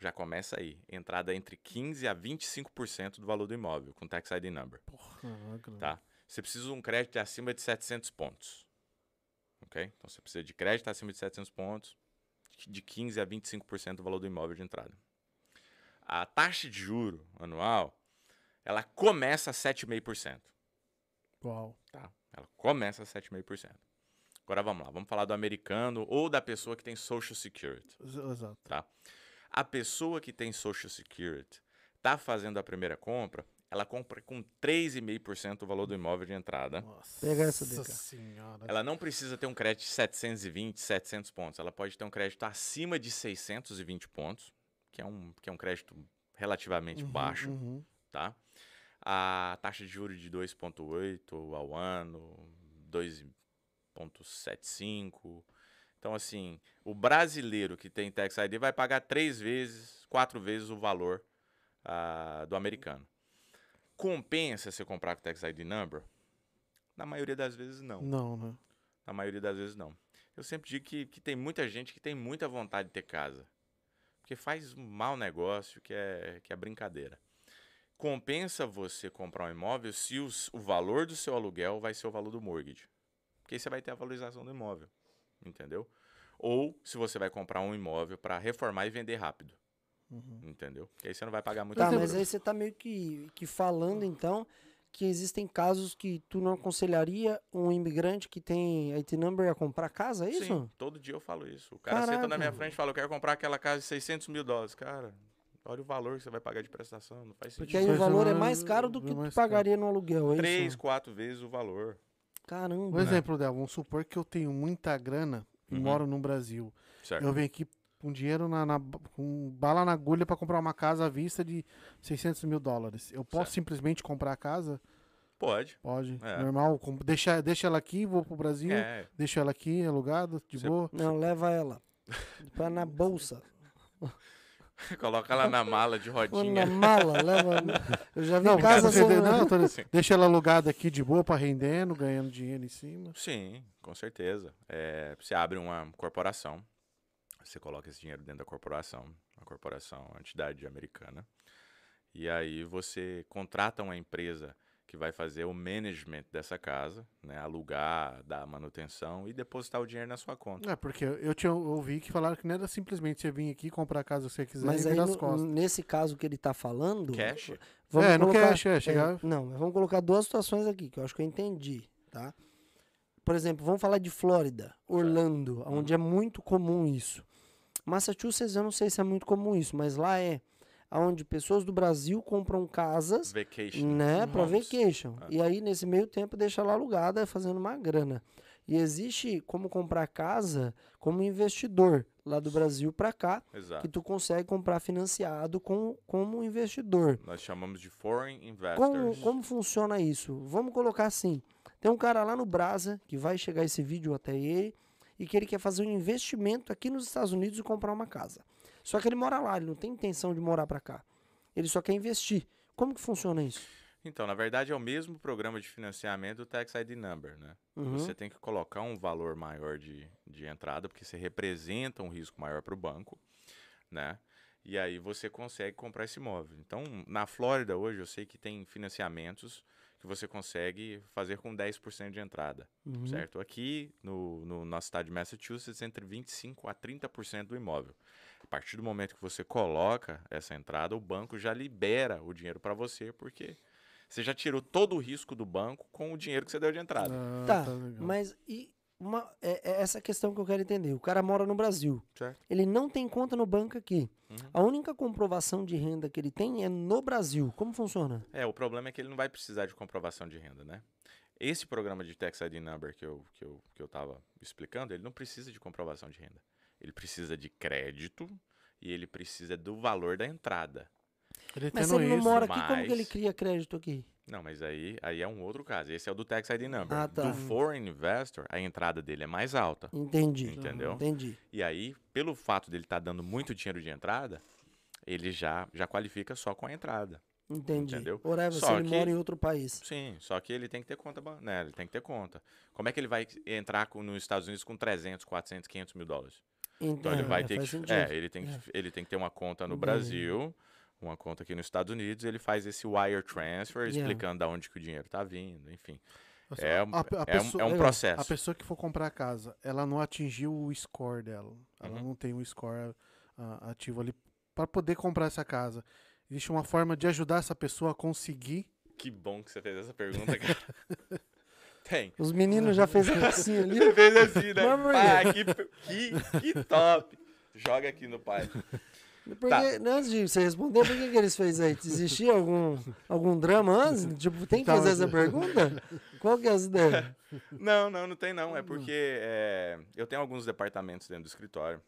Já começa aí. Entrada entre 15% a 25% do valor do imóvel, com tax ID number. Caraca. Tá? Você precisa de um crédito acima de 700 pontos. Ok? Então você precisa de crédito acima de 700 pontos, de 15% a 25% do valor do imóvel de entrada. A taxa de juro anual, ela começa a 7,5%. Uau. Tá? Ela começa a 7,5%. Agora vamos lá, vamos falar do americano ou da pessoa que tem Social Security. Ex- Exato. Tá? A pessoa que tem Social Security está fazendo a primeira compra, ela compra com 3,5% do valor do imóvel de entrada. Nossa Pega essa, Deca. senhora. Ela não precisa ter um crédito de 720, 700 pontos. Ela pode ter um crédito acima de 620 pontos, que é um, que é um crédito relativamente Uhum, baixo, uhum. tá? A taxa de juros de 2,8 ao ano, 2,75. Então, assim, o brasileiro que tem Tax ID vai pagar três vezes, quatro vezes o valor ah, do americano. Compensa você comprar com Tax ID Number? Na maioria das vezes, não. Não, né? Na maioria das vezes, não. Eu sempre digo que, que tem muita gente que tem muita vontade de ter casa. Porque faz um mau negócio que é, que é brincadeira. Compensa você comprar um imóvel se os- o valor do seu aluguel vai ser o valor do mortgage. Porque aí você vai ter a valorização do imóvel. Entendeu? Ou se você vai comprar um imóvel para reformar e vender rápido. Uhum. Entendeu? Porque aí você não vai pagar muito Tá, mas aí você tá meio que, que falando, então, que existem casos que tu não aconselharia um imigrante que tem IT number a comprar casa, é isso? Sim, todo dia eu falo isso. O cara senta na Caraca. minha frente e fala, eu quero comprar aquela casa de 600 mil dólares. Cara, olha o valor que você vai pagar de prestação, não faz Porque sentido. aí o valor é mais caro do é que tu pagaria no aluguel, é Três, isso? quatro vezes o valor. Caramba. Um exemplo dela, vamos supor que eu tenho muita grana e Uhum. moro no Brasil. Certo. Eu venho aqui com dinheiro na, na- com bala na agulha para comprar uma casa à vista de 600 mil dólares. Eu posso Certo. simplesmente comprar a casa? Pode. Pode. É. Normal. com- Deixa, deixa ela aqui, vou pro Brasil, É, deixo ela aqui, alugada, de Você- boa. Não, leva ela. Pra na bolsa. coloca ela na mala de Ou na rodinha. mala, leva. Eu já vi Não, casa você- sobre... não, tô- Sim. deixa ela alugada aqui de boa para rendendo, ganhando dinheiro em cima. Sim, com certeza. É, você abre uma corporação, você coloca esse dinheiro dentro da corporação, a corporação é uma entidade americana, e aí você contrata uma empresa que vai fazer o management dessa casa, né? Alugar, dar manutenção e depositar o dinheiro na sua conta. É, porque eu tinha ouvi que falaram que não era simplesmente você vir aqui comprar a casa que você quiser Mas e aí, virar as costas. nesse caso que ele tá falando. Cash? Vamos é, no colocar- cash, é, chegar... É, não, mas vamos colocar duas situações aqui que eu acho que eu entendi, tá? Por exemplo, vamos falar de Flórida, Orlando, onde é muito comum isso. Massachusetts, eu não sei se é muito comum isso, mas lá é onde pessoas do Brasil compram casas, Vacation. né, para vacation. É. E aí nesse meio tempo deixa lá alugada fazendo uma grana. E existe como comprar casa como investidor lá do Brasil para cá, Exato. que tu consegue comprar financiado com, como investidor. Nós chamamos de foreign Como, investors. como funciona isso? Vamos colocar assim: tem um cara lá no Brasa que vai chegar esse vídeo até ele e que ele quer fazer um investimento aqui nos Estados Unidos e comprar uma casa. Só que ele mora lá, ele não tem intenção de morar para cá. Ele só quer investir. Como que funciona isso? Então, na verdade, é o mesmo programa de financiamento do Tax ID Number, né? Uhum. Você tem que colocar um valor maior de, de entrada, porque você representa um risco maior para o banco, né? E aí você consegue comprar esse imóvel. Então, na Flórida hoje, eu sei que tem financiamentos que você consegue fazer com 10% de entrada, Uhum. certo? Aqui no, no nosso estado de Massachusetts, entre 25% a 30% do imóvel. A partir do momento que você coloca essa entrada, o banco já libera o dinheiro para você, porque você já tirou todo o risco do banco com o dinheiro que você deu de entrada. Ah, Tá, legal. mas e uma, é, é essa questão que eu quero entender. O cara mora no Brasil. Certo. Ele não tem conta no banco aqui. Uhum. A única comprovação de renda que ele tem é no Brasil. Como funciona? É, o problema é que ele não vai precisar de comprovação de renda, né? Esse programa de Tax ID Number que eu, que, eu, que eu tava explicando, ele não precisa de comprovação de renda. Ele precisa de crédito e ele precisa do valor da entrada. Ele Mas se ele não isso, mora aqui, como que ele mas- cria crédito aqui? Não, mas aí, aí é um outro caso. Esse é o do Tax ID Number. Ah, tá. Do Foreign Investor, a entrada dele é mais alta. Entendi. Entendeu? Entendi. E aí, pelo fato dele estar dando muito dinheiro de entrada, ele já, já qualifica só com a entrada. Entendi. Entendeu? Whatever, se ele que- mora em outro país. Sim, só que ele tem que ter conta, ban- né? Ele tem que ter conta. Como é que ele vai entrar com- nos Estados Unidos com 300, 400, 500 mil dólares? Então ele Entendo, vai é, ter que, é, ele tem que, ele tem que ter uma conta no Entendi. Brasil, uma conta aqui nos Estados Unidos, ele faz esse wire transfer, Yeah. explicando da onde que o dinheiro está vindo, enfim. É, a- um- a é, um, pessoa- é um legal. processo. A pessoa que for comprar a casa, ela não atingiu o score dela. Ela Uhum. não tem um score ah, ativo ali para poder comprar essa casa. Existe uma forma de ajudar essa pessoa a conseguir. Que bom que você fez essa pergunta, cara. tem. Os meninos já fez a cacinha ali. Fez assim, né? Pá, que, que, que top. Joga aqui no pai. Porque, Tá. Antes de você responder, por que, que eles fez aí? Existia algum, algum drama antes? Tipo, tem que fazer essa pergunta? Qual que é as ideias? Não, não, não tem não. É porque é, eu tenho alguns departamentos dentro do escritório.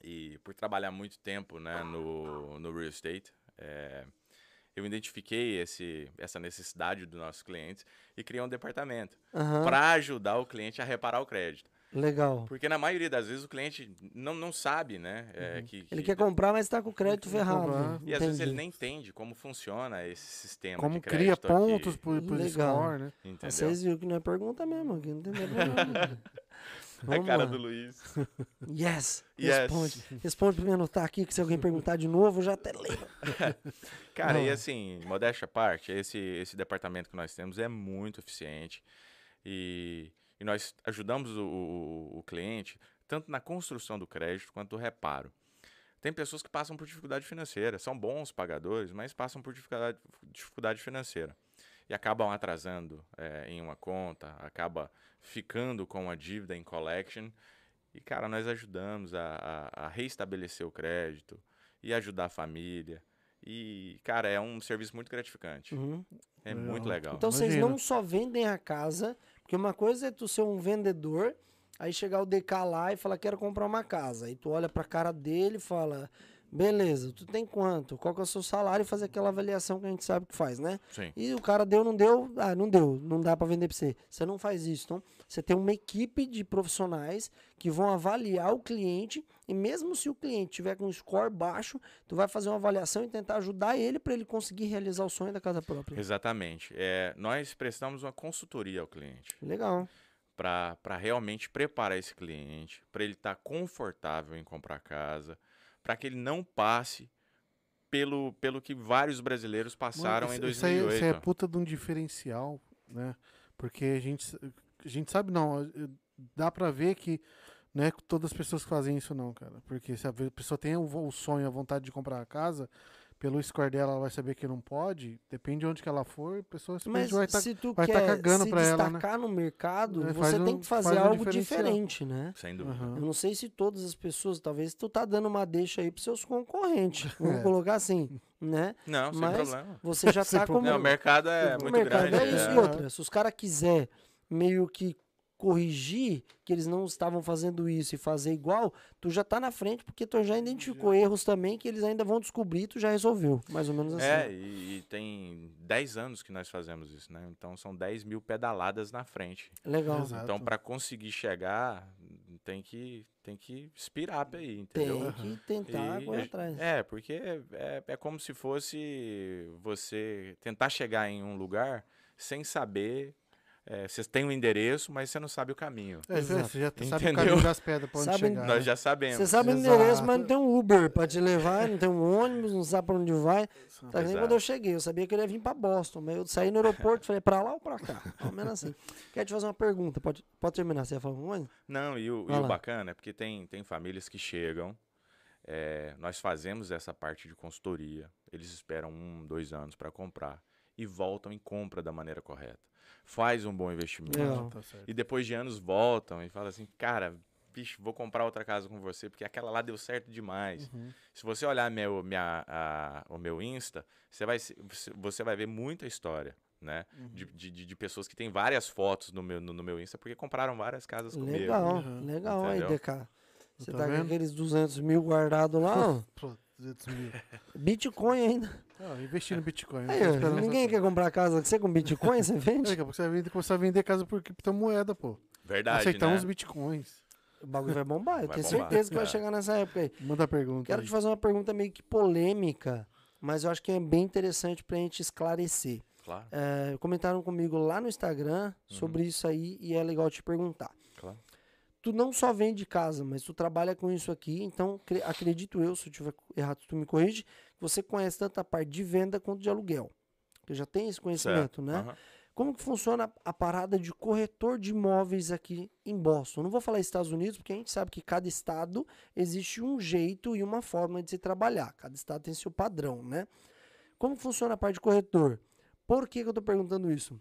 E por trabalhar muito tempo né, no, no real estate, é, eu identifiquei esse, essa necessidade dos nossos clientes e criei um departamento Aham, para ajudar o cliente a reparar o crédito. legal. Porque na maioria das vezes o cliente não, não sabe, né? é, que, Uhum. Ele que- quer comprar, mas tá com o crédito ferrado. E às vezes ele nem entende como funciona esse sistema como de cria crédito pontos aqui, por, por Legal. score, né? entendeu? Vocês viram que não é pergunta mesmo, aqui não tem problema. A Vamos cara lá. do Luiz. Yes, Yes. responde. Responde pra mim anotar aqui, que se alguém perguntar de novo, eu já até lembro. Cara, e Não. assim, modéstia à parte, esse, esse departamento que nós temos é muito eficiente e, e nós ajudamos o, o- o cliente tanto na construção do crédito quanto no reparo. Tem pessoas que passam por dificuldade financeira, são bons pagadores, mas passam por dificuldade, dificuldade financeira e acabam atrasando eh, em uma conta, acaba ficando com a dívida em collection. E, cara, nós ajudamos a, a- a reestabelecer o crédito e ajudar a família. E, cara, é um serviço muito gratificante. Uhum. É Legal. muito legal. Então vocês Imagina. não só vendem a casa, porque uma coisa é tu ser um vendedor, aí chegar o DK lá e falar, quero comprar uma casa. Aí tu olha pra cara dele e fala, beleza, tu tem quanto? Qual que é o seu salário? E fazer aquela avaliação que a gente sabe que faz, né? Sim. E o cara deu, não deu, ah, não deu, não dá pra vender pra você. Você não faz isso. Então, você tem uma equipe de profissionais que vão avaliar o cliente e mesmo se o cliente tiver com um score baixo, tu vai fazer uma avaliação e tentar ajudar ele pra ele conseguir realizar o sonho da casa própria. Exatamente. É, nós prestamos uma consultoria ao cliente Legal. para realmente preparar esse cliente, para ele estar confortável em comprar casa, para que ele não passe pelo, pelo que vários brasileiros passaram Mano, em isso- isso aí- 2008. Isso aí é puta de um diferencial, né? Porque a gente, a gente sabe, não, dá pra ver que não é todas as pessoas que fazem isso, não, cara. Porque se a pessoa tem o, o sonho, a vontade de comprar a casa, pelo score dela ela vai saber que não pode, depende de onde que ela for, a pessoa Mas simplesmente vai estar. se tu vai tá quer cagando se pra ela, né? destacar no mercado, É, você faz tem um- que fazer faz um algo diferente, né? Sem dúvida. Aham. Eu não sei se todas as pessoas, talvez tu tá dando uma deixa aí pros seus concorrentes. Vamos É. colocar assim, né? Não, sem Mas problema. Você já Sem tá como... Não, o mercado é o muito mercado grande. é isso. é. E outra, se os caras quiser meio que corrigir que eles não estavam fazendo isso e fazer igual, tu já tá na frente porque tu já identificou erros também que eles ainda vão descobrir e tu já resolveu. Mais ou menos assim. É, e, e tem 10 anos que nós fazemos isso, né? Então são 10 mil pedaladas na frente. Legal. Exato. Então, para conseguir chegar, tem que, tem que inspirar aí, entendeu? Tem que tentar E- correr atrás. É, porque é, é como se fosse você tentar chegar em um lugar sem saber. É, você tem um endereço, mas você não sabe o caminho. É, Exato. você já tá- sabe o Entendeu? caminho das pedras pra onde Sabe- chegar. Nós né? já sabemos. Você sabe o Exato. endereço, mas não tem um Uber pra te levar, não tem um ônibus, não sabe pra onde vai. Tá nem quando eu cheguei, eu sabia que eu ia vir pra Boston, mas eu saí no aeroporto, falei pra lá ou pra cá? Pelo menos assim. Quero te fazer uma pergunta, pode, pode terminar, você ia falar alguma coisa? Não, e o, e o bacana é porque tem, tem famílias que chegam, é, nós fazemos essa parte de consultoria, eles esperam um, dois anos para comprar e voltam e compram da maneira correta. Faz um bom investimento. Legal. Tá certo. E depois de anos voltam e falam assim, cara, bicho, vou comprar outra casa com você, porque aquela lá deu certo demais. Uhum. Se você olhar meu, minha, a- o meu Insta, você vai, você- vai ver muita história, né? Uhum. De, de, de- pessoas que têm várias fotos no meu, no, no meu Insta, porque compraram várias casas comigo. Legal, Uhum. legal aí, Entendeu? DK. Você Tá tá, com vendo? aqueles 200 mil guardados lá, ó. Pô, 200 mil. Bitcoin ainda. Ah, investir no Bitcoin. Esperando ninguém quer comprar casa com você com Bitcoin, você É, vende? Daqui a pouco você vai começar a vender casa por criptomoeda, pô. Verdade, Aceitar né? uns bitcoins. O bagulho vai bombar, eu Vai tenho bombar, certeza que vai é. chegar nessa época aí. Manda a pergunta. Quero aí. te fazer uma pergunta meio que polêmica, mas eu acho que é bem interessante pra gente esclarecer. Claro, É, comentaram comigo lá no Instagram Uhum. sobre isso aí e é legal te perguntar. claro. Tu não só vende casa, mas tu trabalha com isso aqui, então cre- acredito eu, se eu tiver errado, tu me corrige, você conhece tanto a parte de venda quanto de aluguel. Porque já tem esse conhecimento, Certo. né? aham. Como que funciona a parada de corretor de imóveis aqui em Boston? Não vou falar Estados Unidos, porque a gente sabe que cada estado existe um jeito e uma forma de se trabalhar. Cada estado tem seu padrão, né? Como funciona a parte de corretor? Por que, que eu estou perguntando isso?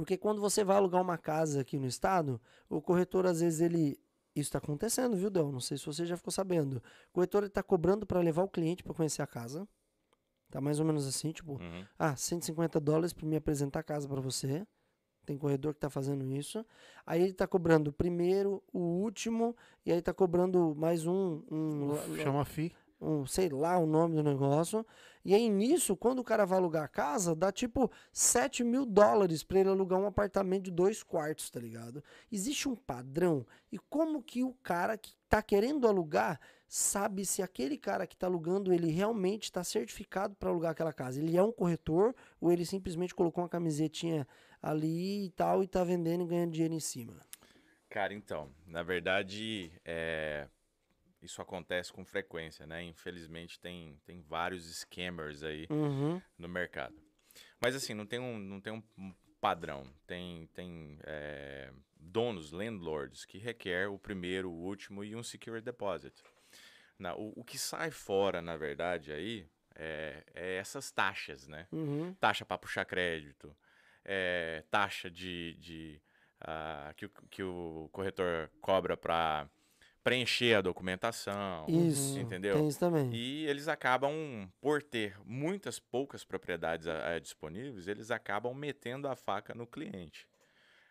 Porque quando você vai alugar uma casa aqui no estado, o corretor, às vezes, ele. Isso está acontecendo, viu, Del? Não sei se você já ficou sabendo. O corretor está cobrando para levar o cliente para conhecer a casa. Tá mais ou menos assim, tipo, Uhum. ah, 150 dólares para me apresentar a casa para você. Tem corredor que tá fazendo isso. Aí ele tá cobrando o primeiro, o último, e aí tá cobrando mais um, um, Chama FI. um, sei lá o nome do negócio. E aí nisso, quando o cara vai alugar a casa, dá tipo 7 mil dólares para ele alugar um apartamento de dois quartos, tá ligado? Existe um padrão. E como que o cara que tá querendo alugar sabe se aquele cara que tá alugando ele realmente está certificado para alugar aquela casa? Ele é um corretor ou ele simplesmente colocou uma camisetinha ali e tal e tá vendendo e ganhando dinheiro em cima? Cara, então, na verdade, é, isso acontece com frequência, né? Infelizmente tem, tem vários scammers aí Uhum. no mercado. Mas assim, não tem um, não tem um padrão. Tem, tem é, donos, landlords, que requer o primeiro, o último e um security deposit. Na- o, o que sai fora, na verdade, aí é, é essas taxas, né? Uhum. taxa para puxar crédito, é, taxa de, de, ah, que, o, que o corretor cobra para preencher a documentação, Isso. entendeu? Tem isso também. E eles acabam, por ter muitas poucas propriedades ah, ah, disponíveis, eles acabam metendo a faca no cliente.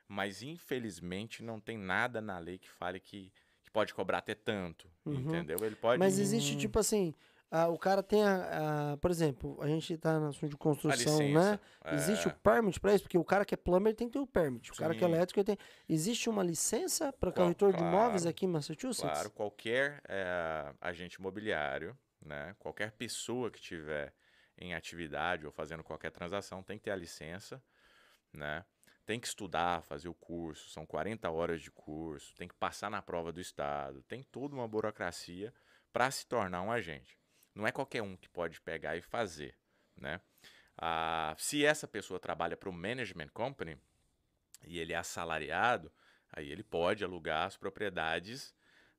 Mas infelizmente não tem nada na lei que fale que, que pode cobrar até tanto, Uhum. entendeu? Ele pode Mas existe, tipo assim, ah, o cara tem a, a- Por exemplo, a gente tá no assunto de construção, né? licença. Existe é, o permit para isso, porque o cara que é plumber tem que ter o permit. O cara que é Sim. elétrico tem. Existe uma licença para corretor de imóveis claro, aqui em Massachusetts? Claro, qualquer eh, agente imobiliário, né, qualquer pessoa que tiver em atividade ou fazendo qualquer transação tem que ter a licença, né? Tem que estudar, fazer o curso, são 40 horas de curso, tem que passar na prova do estado, tem toda uma burocracia para se tornar um agente. Não é qualquer um que pode pegar e fazer, né? Ah, se essa pessoa trabalha para o management company e ele é assalariado, aí ele pode alugar as propriedades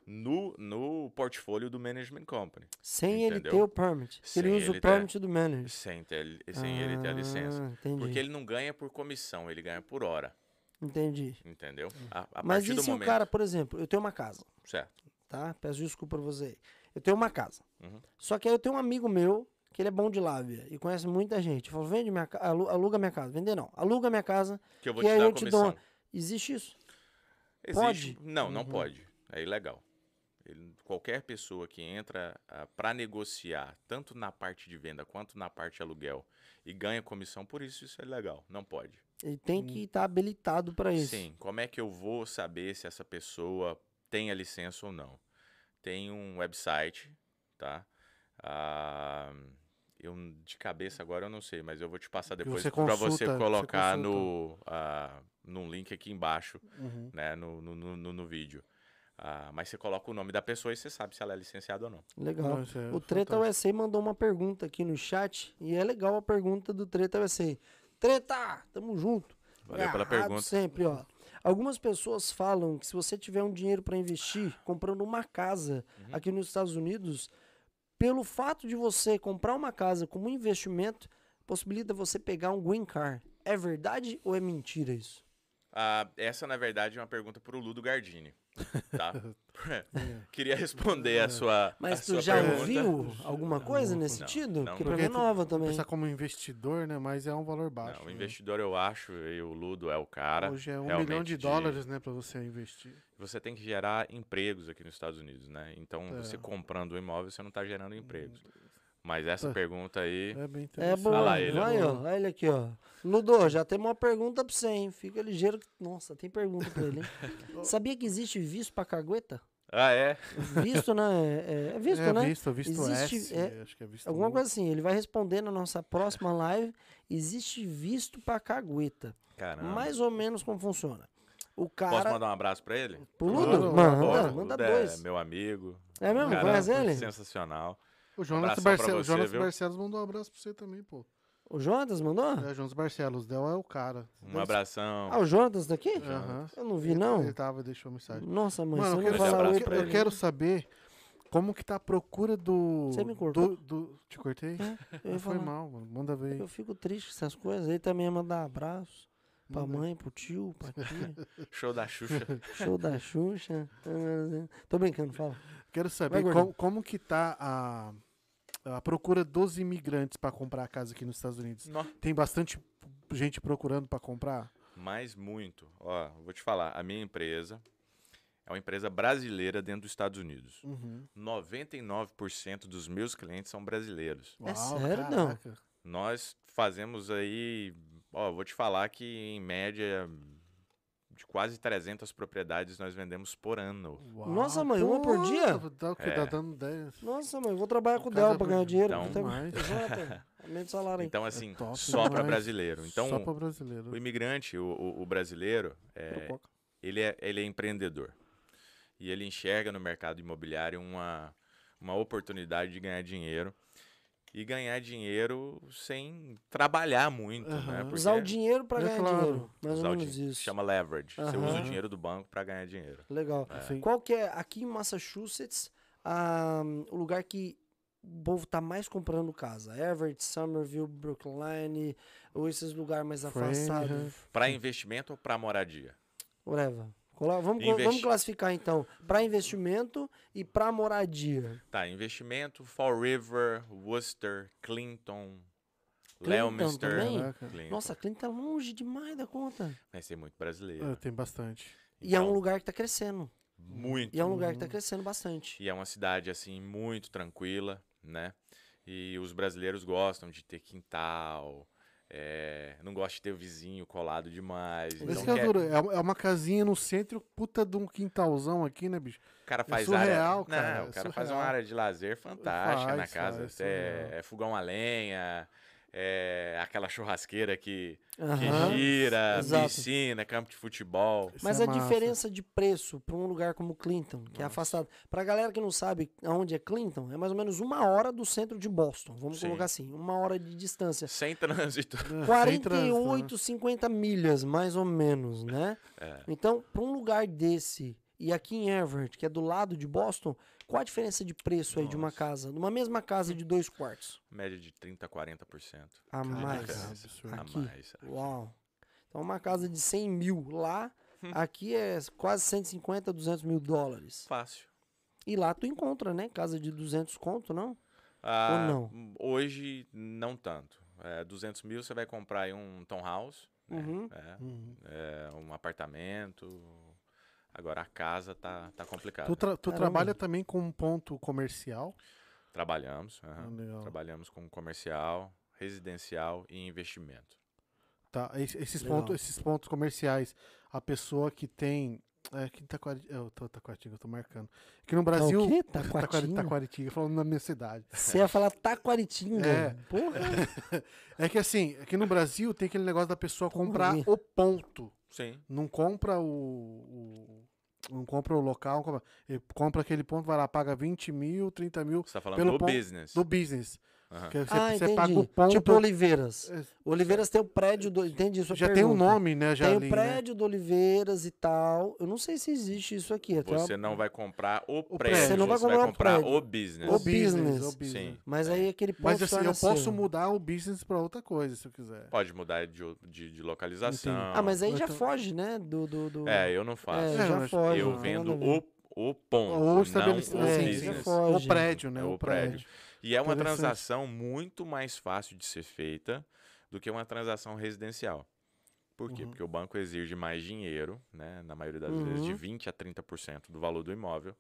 no, no portfólio do management company, Sem ele Entendeu? ter o permit. Sem ele usa ele o ter- permit do manager. sem, ter, sem ele ter a licença. Ah, Entendi. Porque ele não ganha por comissão, ele ganha por hora, Entendi. entendeu? A, a Mas e se momento... o cara, por exemplo, eu tenho uma casa, Certo. tá? Peço desculpa pra você. aí. Eu tenho uma casa. Uhum. Só que aí eu tenho um amigo meu que ele é bom de lábia e conhece muita gente. Eu falo, vende minha casa, aluga minha casa. Vender não. Aluga minha casa. Que eu vou te aí dar eu a te dou comissão. uma- Existe isso? Existe? Pode? Não, não Uhum. pode. É ilegal. Ele- qualquer pessoa que entra para negociar, tanto na parte de venda quanto na parte de aluguel, e ganha comissão por isso, isso é ilegal. Não pode. Ele tem que estar habilitado para isso. Sim. Como é que eu vou saber se essa pessoa tem a licença ou não? Tem um website, tá? Ah, eu de cabeça agora eu não sei, mas eu vou te passar depois você para você você colocar consulta. no ah, num link aqui embaixo Uhum. né, no, no, no, no- no vídeo. Ah, mas você coloca o nome da pessoa e você sabe se ela é licenciada ou não. Legal. Não, isso é o Treta. USA mandou uma pergunta aqui no chat e é legal a pergunta do Treta USA. Treta, tamo junto. Valeu pela pergunta. sempre, ó. Algumas pessoas falam que se você tiver um dinheiro para investir comprando uma casa Uhum. aqui nos Estados Unidos, pelo fato de você comprar uma casa como investimento, possibilita você pegar um green card. É verdade ou é mentira isso? Ah, essa, na verdade, é uma pergunta para o Ludo Gardini. Tá? Queria responder a sua, a Mas tu sua já pergunta. ouviu alguma coisa Não, nesse não, sentido? não, Porque não. pra mim é nova também. Pensar como investidor, né? Mas é um valor baixo. Não, o né? investidor, eu acho, e o Ludo é o cara. Hoje é um milhão de dólares, né, pra você investir. Você tem que gerar empregos aqui nos Estados Unidos, né? Então, É. você comprando um imóvel, você não está gerando empregos. Mas essa É. pergunta aí. É bem É interessante. boa. lá ele, Vai, é ó. boa. Olha ele aqui, ó. Ludo, já temos uma pergunta pra você, hein? Fica ligeiro. que- Nossa, tem pergunta pra ele, hein? Sabia que existe visto pra cagueta? Ah, é? Visto, né? É, é visto, é né? visto, visto Existe, S, é, acho que é visto Alguma U. coisa assim. Ele vai responder na nossa próxima live. Existe visto pra cagueta. Caramba. Mais ou menos como funciona. O Posso cara. mandar um abraço para ele? Pro Ludo? Manda, o manda Ludo é dois. meu amigo. É mesmo? Cara, Conhece ele? Sensacional. O Jonas, Barcelos, você, Jonas? Barcelos mandou um abraço pra você também, pô. O Jonas mandou? É, Jonas Barcelos, Del é o cara. Um abração. Ah, o Jonas daqui? Aham. Eu não vi, não. Ele tava, deixou mensagem. Nossa, mãe, Mano, eu você quero, eu ele. quero saber como que tá a procura do... Você me cortou? Do, do- te cortei? Eu ia Foi falar. mal, mano. Manda ver. Eu fico triste com essas coisas. Ele também ia mandar abraço pra Manda. mãe, pro tio, pra tia. Show da Xuxa. Show da Xuxa. Tô brincando, fala. Quero Vai, saber gordinho. como, como que tá a, a procura dos imigrantes pra comprar casa aqui nos Estados Unidos. Nó. Tem bastante gente procurando pra comprar? Mas muito. Ó, vou te falar. A minha empresa é uma empresa brasileira dentro dos Estados Unidos. Uhum. 99% dos meus clientes são brasileiros. É sério, não? caraca. Nós fazemos aí, ó, vou te falar que em média de quase 300 propriedades nós vendemos por ano. Uau, Nossa, mãe, uma por dia? Quê? É. Tá dando 10. Nossa, mãe, eu vou trabalhar com o Casa Del pra ganhar dinheiro. Então- aumenta o salário. Então, assim, top só para brasileiro. Então, Só pra brasileiro. o imigrante, o, o- o brasileiro, é, ele, é, ele é empreendedor. E ele enxerga no mercado imobiliário uma, uma oportunidade de ganhar dinheiro. E ganhar dinheiro sem trabalhar muito, né? Aham. Porque Usar o dinheiro pra É ganhar claro. dinheiro. Mais usar ou menos din- isso. Chama leverage. Você usa o dinheiro do banco para ganhar dinheiro. Legal. Sim. Qual que é, aqui em Massachusetts, ah, o lugar que o povo tá mais comprando casa? Everett, Somerville, Brookline, ou esses lugares mais afastados? Para investimento ou para moradia? Whatever. Vamos, Investi- vamos classificar então para investimento e para moradia. Tá, investimento, Fall River, Worcester, Clinton, Clinton Leominster. Clinton. Nossa, Clinton tá longe demais da conta. Vai ser muito brasileiro. É, tem bastante. E é um Então, lugar que tá crescendo. Muito. E é um lugar que tá crescendo bastante. E é uma cidade, assim, muito tranquila, né? E os brasileiros gostam de ter quintal, é, não gostam de ter o vizinho colado demais. Esse Então, é, quer-. É- é uma casinha no centro, puta de um quintalzão aqui, né, bicho? o cara é faz surreal, área... cara, Não, é o cara faz uma área de lazer fantástica na Faz, casa. faz, é, é fogão a lenha, é, aquela churrasqueira que, que Aham. gira, exato. piscina, campo de futebol. Isso Mas é a massa. diferença de preço para um lugar como Clinton, que é Nossa. afastado. Pra galera que não sabe aonde é Clinton, é mais ou menos uma hora do centro de Boston. Vamos Sim. colocar assim, uma hora de distância. Sem trânsito. É, sem trânsito, né? 48, 50 milhas, mais ou menos, né? É. Então, para um lugar desse, e aqui em Everett, que é do lado de Boston, qual a diferença de preço aí de uma Nossa. casa? Numa mesma casa de dois quartos? Média de 30% a 40%. A mais. A Aqui. mais. aqui. Uau. Então, uma casa de 100 mil lá, aqui é quase 150, 200 mil dólares. Fácil. E lá tu encontra, né? Casa de 200 conto, não? Ah, não? Hoje, não tanto. É, 200 mil você vai comprar aí um townhouse, né? Uhum. É, Uhum. é, um apartamento. Agora a casa tá, tá complicada. Tu, tra- tu trabalha também com um ponto comercial? Trabalhamos. Ah. Trabalhamos com comercial, residencial e investimento. Tá, es- esses, Legal. pontos, esses pontos comerciais, a pessoa que tem. É, que Taquari, eu tô Taquaritinga, eu tô marcando. Aqui no Brasil. Tá o quê? Taquaritinga, falando na minha cidade. Você ia falar Taquaritinga. É. Porra. É que assim, aqui no Brasil tem aquele negócio da pessoa comprar o ponto. Sim. Não compra o. o- não compra o local, compra, ele compra aquele ponto, vai lá, paga 20 mil, 30 mil Você tá falando Pelo do ponto business. do business. Aham. Que você, ah, você entendi. paga o ponto. Tipo Oliveiras. É, Oliveiras tem o prédio do. Entendi isso. já tem um nome, né? Já Tem ali, o né? prédio do Oliveiras e tal. Eu não sei se existe isso aqui. até Você uma- não vai comprar o prédio. prédio, Você não vai comprar o prédio. o business. O business. o business. Sim. Mas aí aquele ponto Mas assim, eu posso seu. mudar o business pra outra coisa, se eu quiser. Pode mudar de, o- de, de localização. Ah, mas aí já Então- foge, né? Do. do, do... É, eu não faço. É, É, já foge. eu não vendo o, o ponto, Ou não estabelecimento. o É, sim, já business. sim. foge. O prédio, né? É o o prédio. prédio. E é uma transação muito mais fácil de ser feita do que uma transação residencial. Por quê? Uhum. Porque o banco exige mais dinheiro, né? Na maioria das vezes, de Uhum. 20% a 30% do valor do imóvel.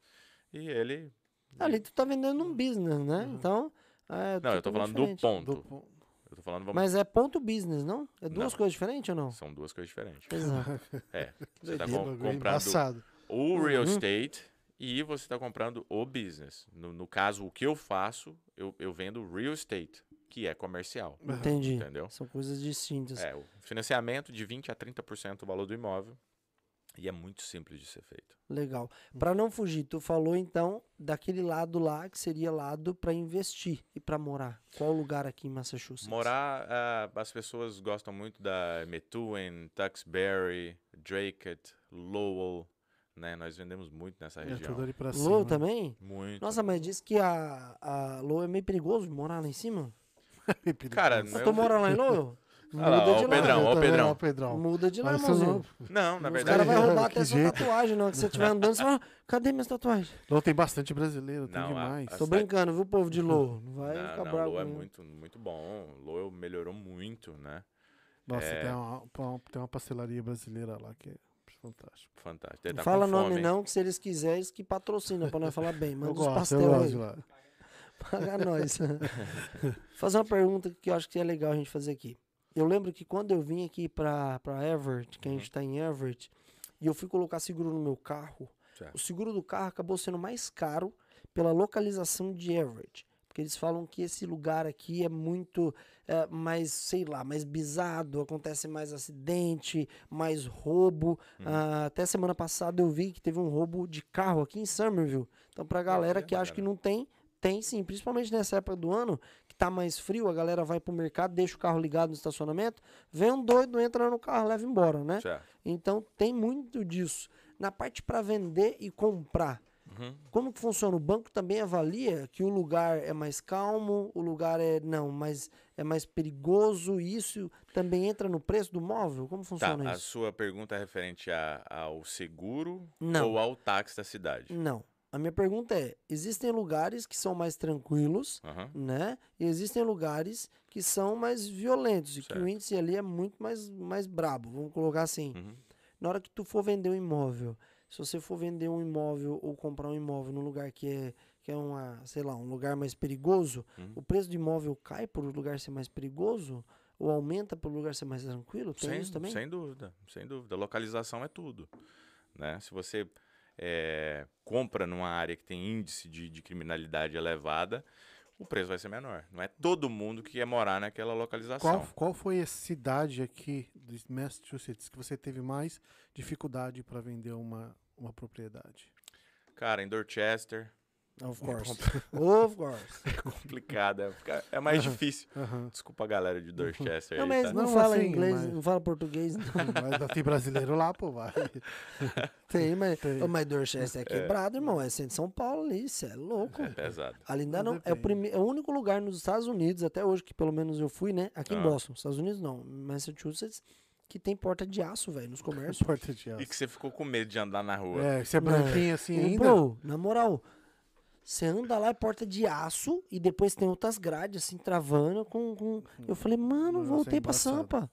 E ele. Ali tu tá vendendo um business, né? Uhum. Então. É Não, eu tô falando do diferente. ponto. Do po- Eu tô falando, vamos. Mas é ponto business, não? É duas Não. coisas diferentes ou não? São duas coisas diferentes. Exato. É. Você tá comprando o real Uhum. estate e você está comprando o business. No, no caso, o que eu faço, eu, eu vendo real estate, que é comercial. Entendi. Entendeu? São coisas distintas. É, o financiamento de 20% a 30% do valor do imóvel. E é muito simples de ser feito. Legal. Pra não fugir, tu falou então daquele lado lá que seria lado pra investir e pra morar. Qual lugar aqui em Massachusetts? Morar, ah, as pessoas gostam muito da Methuen, Tuxbury, Dracut, Lowell, né? Nós vendemos muito nessa É região. tudo ali pra cima. Lowell também? Muito. Nossa, mas diz que a, a Lowell é meio perigoso morar lá em cima. Cara, Mas não- tu mora lá em Lowell? Ah lá, ó, de o lá. Pedrão, ó o? Pedrão. Ó o Pedrão. Muda de lá, irmãozinho. Não, na Os verdade. caras vão roubar Que até sua jeito. tatuagem, não. Que você estiver andando, você fala, cadê minhas tatuagens? Não, tem bastante brasileiro, tem Não, a- demais. a Tô cidade- brincando, viu, povo de Lowell? Não vai não, ficar não, bravo. É muito, muito bom. Lowell melhorou muito, né? Nossa, é. tem, uma, uma- tem uma pastelaria brasileira lá que é fantástico. Fantástico. Não tá fala nome fome. não, que se eles quiserem, que patrocinam, pra nós falar bem. Manda eu os gosto, aí. lá. Paga nós. fazer uma pergunta que eu acho que é legal a gente fazer aqui. Eu lembro que quando eu vim aqui pra, pra Everett, que a gente Uhum. tá em Everett, e eu fui colocar seguro no meu carro, Certo. o seguro do carro acabou sendo mais caro pela localização de Everett. Porque eles falam que esse lugar aqui é muito é, mais, sei lá, mais bizado, acontece mais acidente, mais roubo. Hum. Ah, até semana passada eu vi que teve um roubo de carro aqui em Somerville. Então, pra galera olha, que acha que não tem, tem sim. Principalmente nessa época do ano, que tá mais frio, a galera vai pro mercado, deixa o carro ligado no estacionamento, vem um doido, entra no carro, leva embora, né? Certo. Então, tem muito disso. Na parte para vender e comprar, Uhum. como que funciona? O banco também avalia que o lugar é mais calmo, o lugar é não, mas é mais perigoso. e Isso também entra no preço do móvel? Como Tá, funciona a isso? sua pergunta é referente a- ao seguro Não. ou ao táxi da cidade? Não. A minha pergunta é: existem lugares que são mais tranquilos, Aham. né? E existem lugares que são mais violentos e que o índice ali é muito mais mais brabo. Vamos colocar assim. Uhum. Na hora que tu for vender um imóvel, se você for vender um imóvel ou comprar um imóvel num lugar que é, que é uma, sei lá, um lugar mais perigoso, Uhum. o preço do imóvel cai por o lugar ser mais perigoso? Ou aumenta por o lugar ser mais tranquilo? Tem Sem, isso também? sem dúvida, sem dúvida. Localização é tudo. Né? Se você é, compra numa área que tem índice de, de criminalidade elevada, o preço vai ser menor. Não é todo mundo que quer morar naquela localização. Qual, qual foi a cidade aqui de Massachusetts que você teve mais dificuldade para vender uma, uma propriedade? Cara, em Dorchester, Of course. of course. é complicado. É, é mais difícil. Aham. Desculpa a galera de Dorchester Não, aí, mas tá? não, Não, fala assim, inglês, mas- não fala português. Não. Mas tem brasileiro lá, pô, vai. Tem, mas, Tem. Mas Dorchester é quebrado, irmão. É centro de São Paulo ali, isso é louco. É pesado. Ali ainda não. É o, prime... é o único lugar nos Estados Unidos, até hoje, que pelo menos eu fui, né? Aqui em Ah. Boston. Estados Unidos não. Massachusetts, que tem porta de aço, velho, nos comércios. Porta de E aço. que você ficou com medo de andar na rua. É, você é branquinho assim ainda. Bro, na moral, você anda lá, é porta de aço, e depois tem outras grades, assim, travando com. com... Eu falei, mano, Nossa, é voltei pra embaçado. Sampa.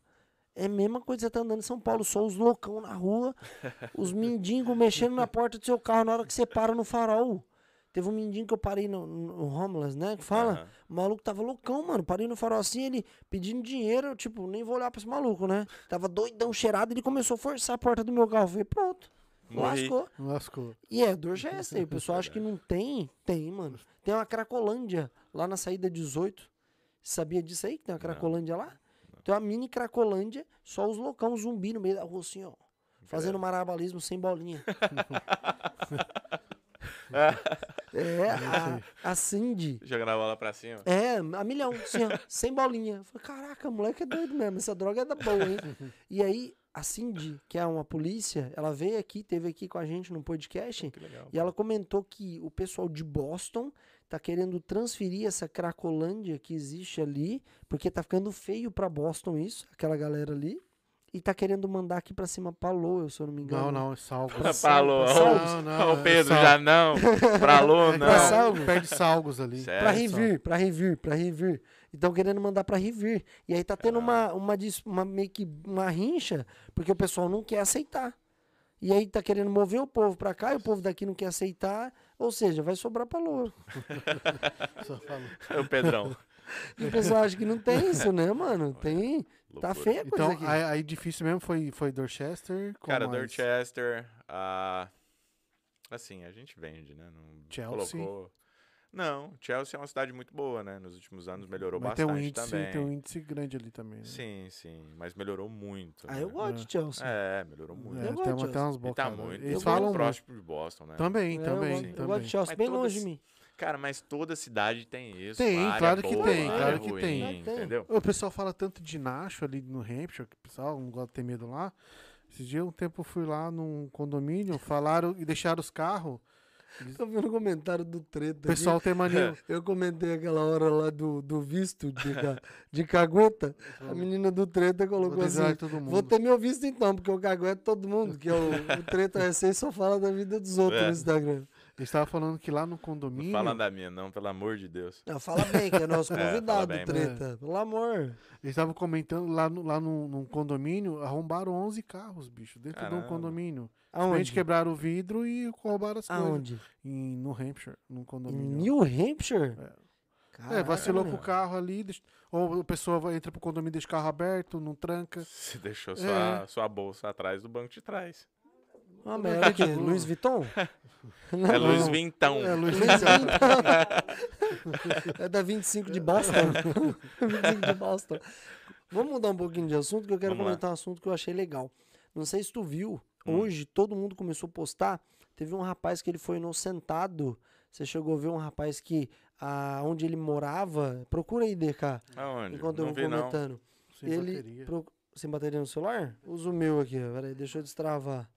É a mesma coisa que você tá andando em São Paulo, só os loucão na rua, os mendigos mexendo na porta do seu carro na hora que você para no farol. Teve um mendigo que eu parei no, no homeless, né? Que fala. Aham. O maluco tava loucão, mano. Parei no farol assim, ele pedindo dinheiro. Eu, tipo, nem vou olhar pra esse maluco, né? Tava doidão, cheirado. Ele começou a forçar a porta do meu carro. Eu falei, pronto. Morri. Lascou. Lascou. E é Dorchester. O pessoal acha que não tem. Tem, mano. Tem uma Cracolândia lá na saída 18. Sabia disso aí? Que tem uma Cracolândia lá? Tem uma mini Cracolândia, só os loucão zumbi no meio da rua, assim, ó. Fazendo marabalismo sem bolinha. é, a, a Cindy. Jogando a bola pra cima. É, a milhão, assim, ó, sem bolinha. Eu falei, caraca, moleque é doido mesmo, essa droga é da boa, hein? e aí, a Cindy, que é uma polícia, ela veio aqui, teve aqui com a gente no podcast, legal. e ela comentou que o pessoal de Boston tá querendo transferir essa Cracolândia que existe ali, porque tá ficando feio pra Boston isso, aquela galera ali, e tá querendo mandar aqui pra cima pra Lowell, se eu não me engano. Não, não, é salgos. Falou. pra Salgos. Não, não, ô, Pedro, é sal- já não. Pra Lô, É, não. Pra Salgos. Perde salgos ali. Sério? Pra só. Revir, pra Revir, pra Revir. Estão querendo mandar pra Revir. E aí tá Ah. tendo uma, uma, dis- uma meio que uma rincha, porque o pessoal não quer aceitar. E aí tá querendo mover o povo pra cá e o povo daqui não quer aceitar. Ou seja, vai sobrar pra Loura. Só falo. Ô, Pedrão. E o pessoal acha que não tem isso, né, mano? Tem. Tá feia a coisa Então, aqui. aí, aí difícil mesmo foi, foi Dorchester. Cara, mais? Dorchester, ah, assim, a gente vende, né? Não Chelsea. colocou- Não, Chelsea é uma cidade muito boa, né? Nos últimos anos melhorou Mas tem bastante um, índice, também. tem um índice grande ali também. Né? Sim, sim, mas melhorou muito. Ah, né? eu gosto de Chelsea. É, melhorou muito. É, Eu tem, gosto uma, de tem umas E tá bocadas. muito, Eles falam próximo de Boston, né? Também, É, também, eu, gosto, eu também. gosto de Chelsea, Mas bem todas- longe de mim. Cara, mas toda cidade tem isso. Tem, claro que boa, tem, área claro que ruim, tem. Tem. Entendeu? O pessoal fala tanto de Nacho ali no Hampshire, que o pessoal não gosta de ter medo lá. Esse dia, um tempo, eu fui lá num condomínio, falaram e deixaram os carros. Tô vendo o comentário do O treta. aqui. pessoal tem mania. Eu comentei aquela hora lá do, do visto de, de cagueta. A menina do treta colocou Vou assim. dizer todo mundo. Vou ter meu visto então, porque o cagueta é todo mundo, que é o, o treta recém só fala da vida dos outros É. no Instagram. Eles estavam falando que lá no Não condomínio. fala da minha, não, pelo amor de Deus. Não, fala bem, que é nosso É, convidado, bem, treta. Pelo amor. Eles estavam comentando lá, no, lá no, num condomínio, arrombaram 11 carros, bicho, dentro de um Caramba. condomínio. Aonde? Quebraram o vidro e roubaram as coisas. Aonde? Em New Hampshire, num Em condomínio. New Hampshire? É. É, vacilou com o carro ali, deixa- ou a pessoa vai, entra pro condomínio, deixa o carro aberto, não tranca. Você deixou É. sua, sua bolsa atrás do banco de trás. Ah, mas era o quê? Luiz Vuitton? Não, É Luiz. Vintão. É, Luiz Vuitton. é da 25 de Boston. 25 de Boston. Vamos mudar um pouquinho de assunto, que eu quero Vamos lá. comentar um assunto que eu achei legal. Não sei se tu viu, Hum. hoje todo mundo começou a postar. Teve um rapaz que ele foi inocentado. Você chegou a ver um rapaz que, ah, onde ele morava, procura aí, DK, Aonde? enquanto eu não vou vi, não. comentando. Sem ele bateria. pro- Sem bateria no celular? Usa o meu aqui. Peraí, deixa eu destravar.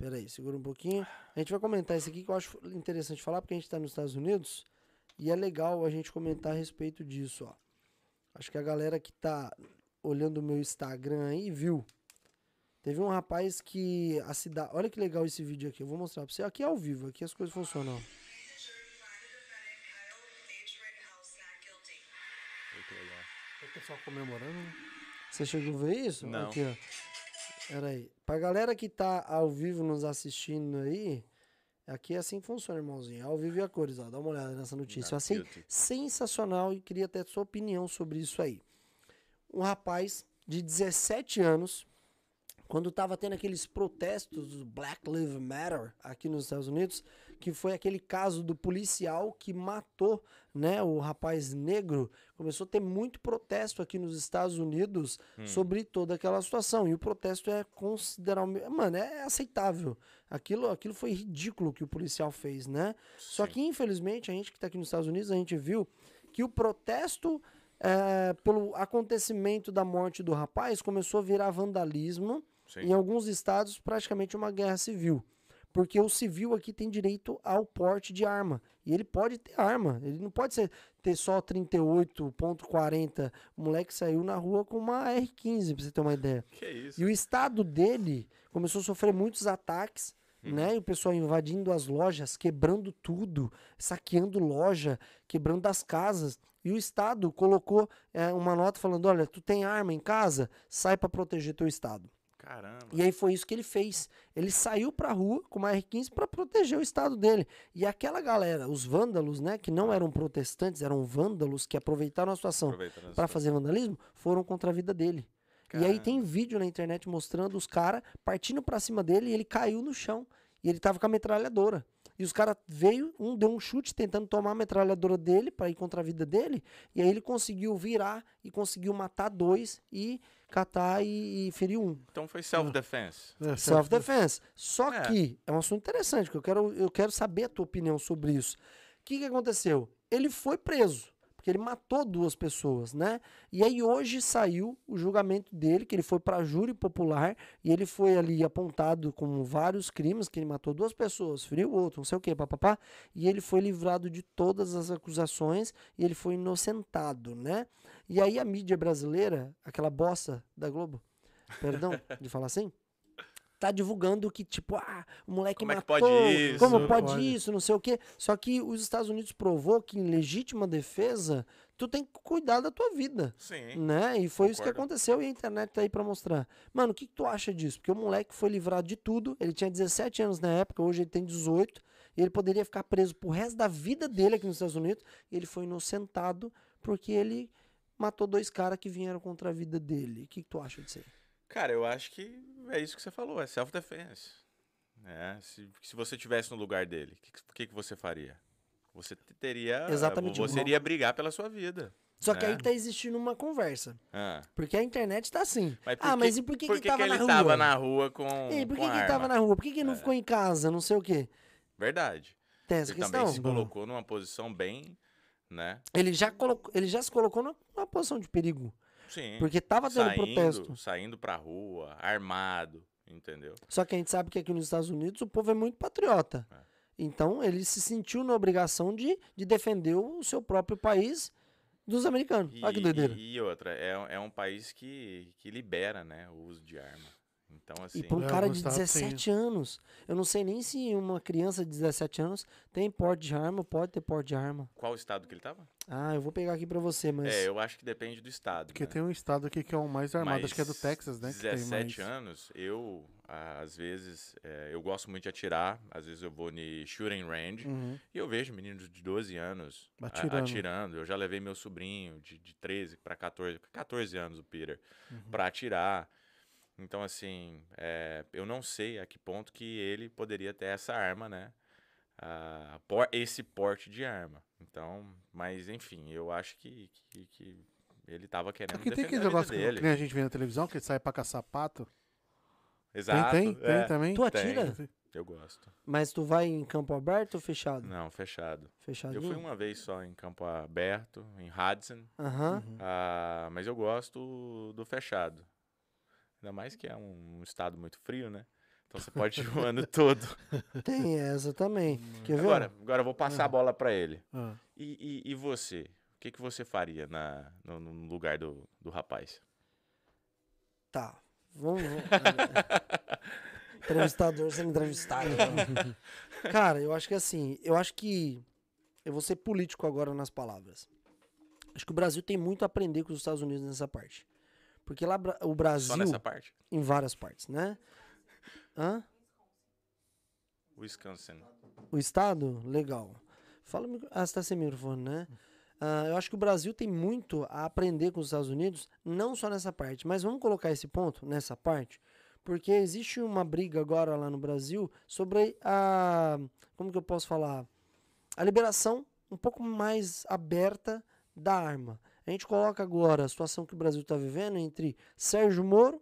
Peraí, segura um pouquinho. A gente vai comentar isso aqui que eu acho interessante falar, porque a gente está nos Estados Unidos e é legal a gente comentar a respeito disso, ó. Acho que a galera que tá olhando o meu Instagram aí viu. Teve um rapaz que a cidade. Olha que legal esse vídeo aqui. Eu vou mostrar pra você. Aqui é ao vivo, aqui as coisas funcionam. ó. O pessoal comemorando. né? Você chegou a ver isso? Não. Aqui, ó. Pera aí. Pra galera que tá ao vivo nos assistindo aí, aqui é assim que funciona, irmãozinho. Ao vivo e a cores, ó. Dá uma olhada nessa notícia. YouTube. sensacional e queria ter sua opinião sobre isso aí. Um rapaz de 17 anos, quando tava tendo aqueles protestos do Black Lives Matter aqui nos Estados Unidos, que foi aquele caso do policial que matou né, o rapaz negro, começou a ter muito protesto aqui nos Estados Unidos Hum. sobre toda aquela situação. E o protesto é consideravelmente. Mano, é aceitável. Aquilo, aquilo foi ridículo que o policial fez, né? Só Sim. que, infelizmente, a gente que está aqui nos Estados Unidos, a gente viu que o protesto eh, pelo acontecimento da morte do rapaz começou a virar vandalismo. Sim. Em alguns estados, praticamente uma guerra civil. Porque o civil aqui tem direito ao porte de arma. E ele pode ter arma. Ele não pode ser, ter só 38.40. O moleque saiu na rua com uma R15, pra você ter uma ideia. Que isso? E o estado dele começou a sofrer muitos ataques, Uhum. né? E o pessoal invadindo as lojas, quebrando tudo, saqueando loja, quebrando as casas. E o estado colocou eh, uma nota falando: olha, tu tem arma em casa, sai pra proteger teu estado. Caramba. E aí foi isso que ele fez. Ele saiu pra rua com uma R15 para proteger o estado dele. E aquela galera, os vândalos, né, que não eram protestantes, eram vândalos que aproveitaram a situação para fazer vandalismo, foram contra a vida dele. E aí Caramba. tem vídeo na internet mostrando os caras partindo pra cima dele e ele caiu no chão. E ele tava com a metralhadora. E os caras veio, um deu um chute tentando tomar a metralhadora dele pra ir contra a vida dele. E aí ele conseguiu virar e conseguiu matar dois e catar e, e ferir um. Então foi self-defense. É, Self-defense. Só É. que é um assunto interessante, que eu quero, eu quero saber a tua opinião sobre isso. O que, que aconteceu? Ele foi preso, porque ele matou duas pessoas, né? E aí hoje saiu o julgamento dele, que ele foi para júri popular, e ele foi ali apontado com vários crimes, que ele matou duas pessoas, feriu outro, não sei o que, papapá, e ele foi livrado de todas as acusações, e ele foi inocentado, né? E aí a mídia brasileira, aquela bosta da Globo, perdão de falar assim, tá divulgando que, tipo, ah, o moleque Como é que matou, pode isso? como pode, Pode. isso, não sei o quê. Só que os Estados Unidos provou que em legítima defesa, tu tem que cuidar da tua vida, Sim. né? E foi isso que concordo. aconteceu e a internet tá aí pra mostrar. Mano, o que, que tu acha disso? Porque o moleque foi livrado de tudo, ele tinha 17 anos na época, hoje ele tem 18, e ele poderia ficar preso pro resto da vida dele aqui nos Estados Unidos, e ele foi inocentado porque ele matou dois caras que vieram contra a vida dele. O que, que tu acha disso aí? Cara, eu acho que é isso que você falou, é self-defense. É, se, se você tivesse no lugar dele, o que, que, que você faria? Você te- teria. Exatamente Você iria brigar pela sua vida. Só que É. aí tá existindo uma conversa. Ah, Porque a internet tá assim. mas ah, que- mas e por que, por que, ele tava ele na rua? tava na rua com. E por que, que tava na rua? Por que, que ele não É. ficou em casa? Não sei o quê. Verdade. Tem essa Ele questão. também se colocou numa posição bem. Né? Ele, já colocou, ele já se colocou numa posição de perigo. Sim. Porque tava tendo saindo, protesto. saindo pra rua, armado, entendeu? Só que a gente sabe que aqui nos Estados Unidos o povo é muito patriota. É. Então ele se sentiu na obrigação de, de defender o seu próprio país dos americanos. E, Olha que doideira. e- e outra, é, é um país que, que libera, né, o uso de arma. Então, assim, E pra um É, cara de estados têm 17 anos. Eu não sei nem se uma criança de 17 anos tem porte de arma, pode ter porte de arma. qual estado que ele tava? Ah, eu vou pegar aqui pra você, mas. É, eu acho que depende do estado. Porque né? tem um estado aqui que é o mais armado, acho que é do Mas Texas, né? que tem 17 mais... anos, eu, às vezes, é, eu gosto muito de atirar. Às vezes eu vou no shooting range Uhum. e eu vejo meninos de 12 anos a- Atirando. atirando. Eu já levei meu sobrinho de, de 13 para 14, 14 anos, o Peter, Uhum. pra atirar. Então, assim, é, eu não sei a que ponto que ele poderia ter essa arma, né? Ah, por- esse porte de arma. Então, mas enfim, eu acho que, que, que ele tava querendo Aqui tem aquele negócio que, dele. que nem a gente vê na televisão, que ele sai pra caçar pato. Exato. tem, tem, é, tem também. Tu Tem. atira? Eu gosto. Mas tu vai em campo aberto ou fechado? Não, fechado. Fechadinho? Eu fui uma vez só em campo aberto, em Hudson. Aham. Uhum. ah, mas eu gosto do fechado. Ainda mais que é um estado muito frio, né? Então você pode ir o ano todo. Tem essa também. Quer ver? Agora, agora eu vou passar a bola pra ele. Ah. E, e, e você? O que, que você faria na, no, no lugar do, do rapaz? Tá. Vamos. vamos. Entrevistador sendo entrevistado. então. Cara, eu acho que assim, eu acho que. Eu vou ser político agora nas palavras. Acho que o Brasil tem muito a aprender com os Estados Unidos nessa parte. Porque lá o Brasil, Só nessa parte? em várias partes, né? Hã? Wisconsin. O Estado? Legal. Fala. Ah, você tá sem microfone, né? Ah, eu acho que o Brasil tem muito a aprender com os Estados Unidos, não só nessa parte, mas vamos colocar esse ponto nessa parte, porque existe uma briga agora lá no Brasil sobre a. Como que eu posso falar? A liberação um pouco mais aberta da arma. A gente coloca agora a situação que o Brasil está vivendo entre Sérgio Moro,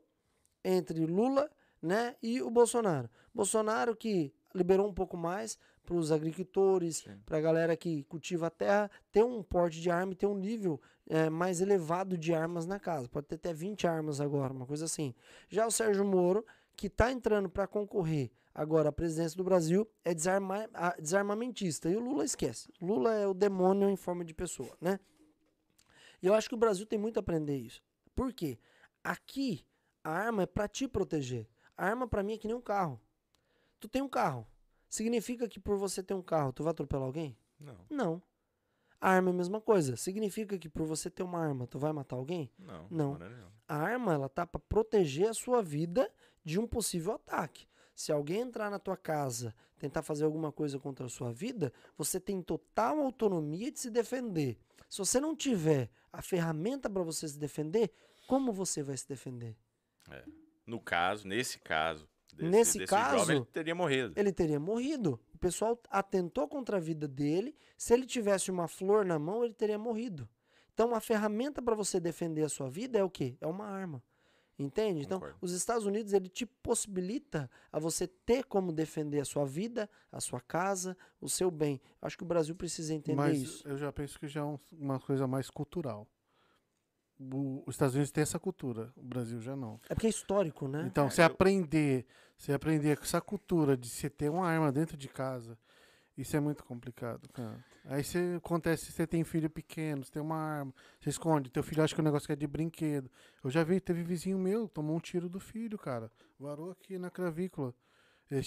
entre Lula né, e o Bolsonaro. Bolsonaro que liberou um pouco mais para os agricultores, para a galera que cultiva a terra, ter um porte de arma e ter um nível é, mais elevado de armas na casa. Pode ter até 20 armas agora, uma coisa assim. Já o Sérgio Moro, que está entrando para concorrer agora à presidência do Brasil, é desarma, desarmamentista. E o Lula esquece. Lula é o demônio em forma de pessoa, né? E eu acho que o Brasil tem muito a aprender isso. Por quê? Aqui, a arma é para te proteger. A arma para mim é que nem um carro. Tu tem um carro. Significa que por você ter um carro, tu vai atropelar alguém? Não. Não. A arma é a mesma coisa. Significa que por você ter uma arma, tu vai matar alguém? Não. Não. não, não. A arma, ela tá para proteger a sua vida de um possível ataque. Se alguém entrar na tua casa, tentar fazer alguma coisa contra a sua vida, você tem total autonomia de se defender. Se você não tiver a ferramenta para você se defender, como você vai se defender? É. No caso, nesse caso, desse, Nesse desse caso, jovem, ele teria morrido. Ele teria morrido. O pessoal atentou contra a vida dele. Se ele tivesse uma flor na mão, ele teria morrido. Então, a ferramenta para você defender a sua vida é o quê? É uma arma. Entende? Então, Concordo. os Estados Unidos, ele te possibilita a você ter como defender a sua vida, a sua casa, o seu bem. Acho que o Brasil precisa entender Mas isso. eu já penso que já é um- uma coisa mais cultural. O- os Estados Unidos têm essa cultura, o Brasil já não. É porque é histórico, né? Então, É, você eu- aprender, você aprender com essa cultura de você ter uma arma dentro de casa, isso é muito complicado, cara. Aí você acontece, você tem filho pequeno, você tem uma arma, você esconde, teu filho acha que o negócio é de brinquedo. Eu já vi, teve vizinho meu, tomou um tiro do filho, cara. Varou aqui na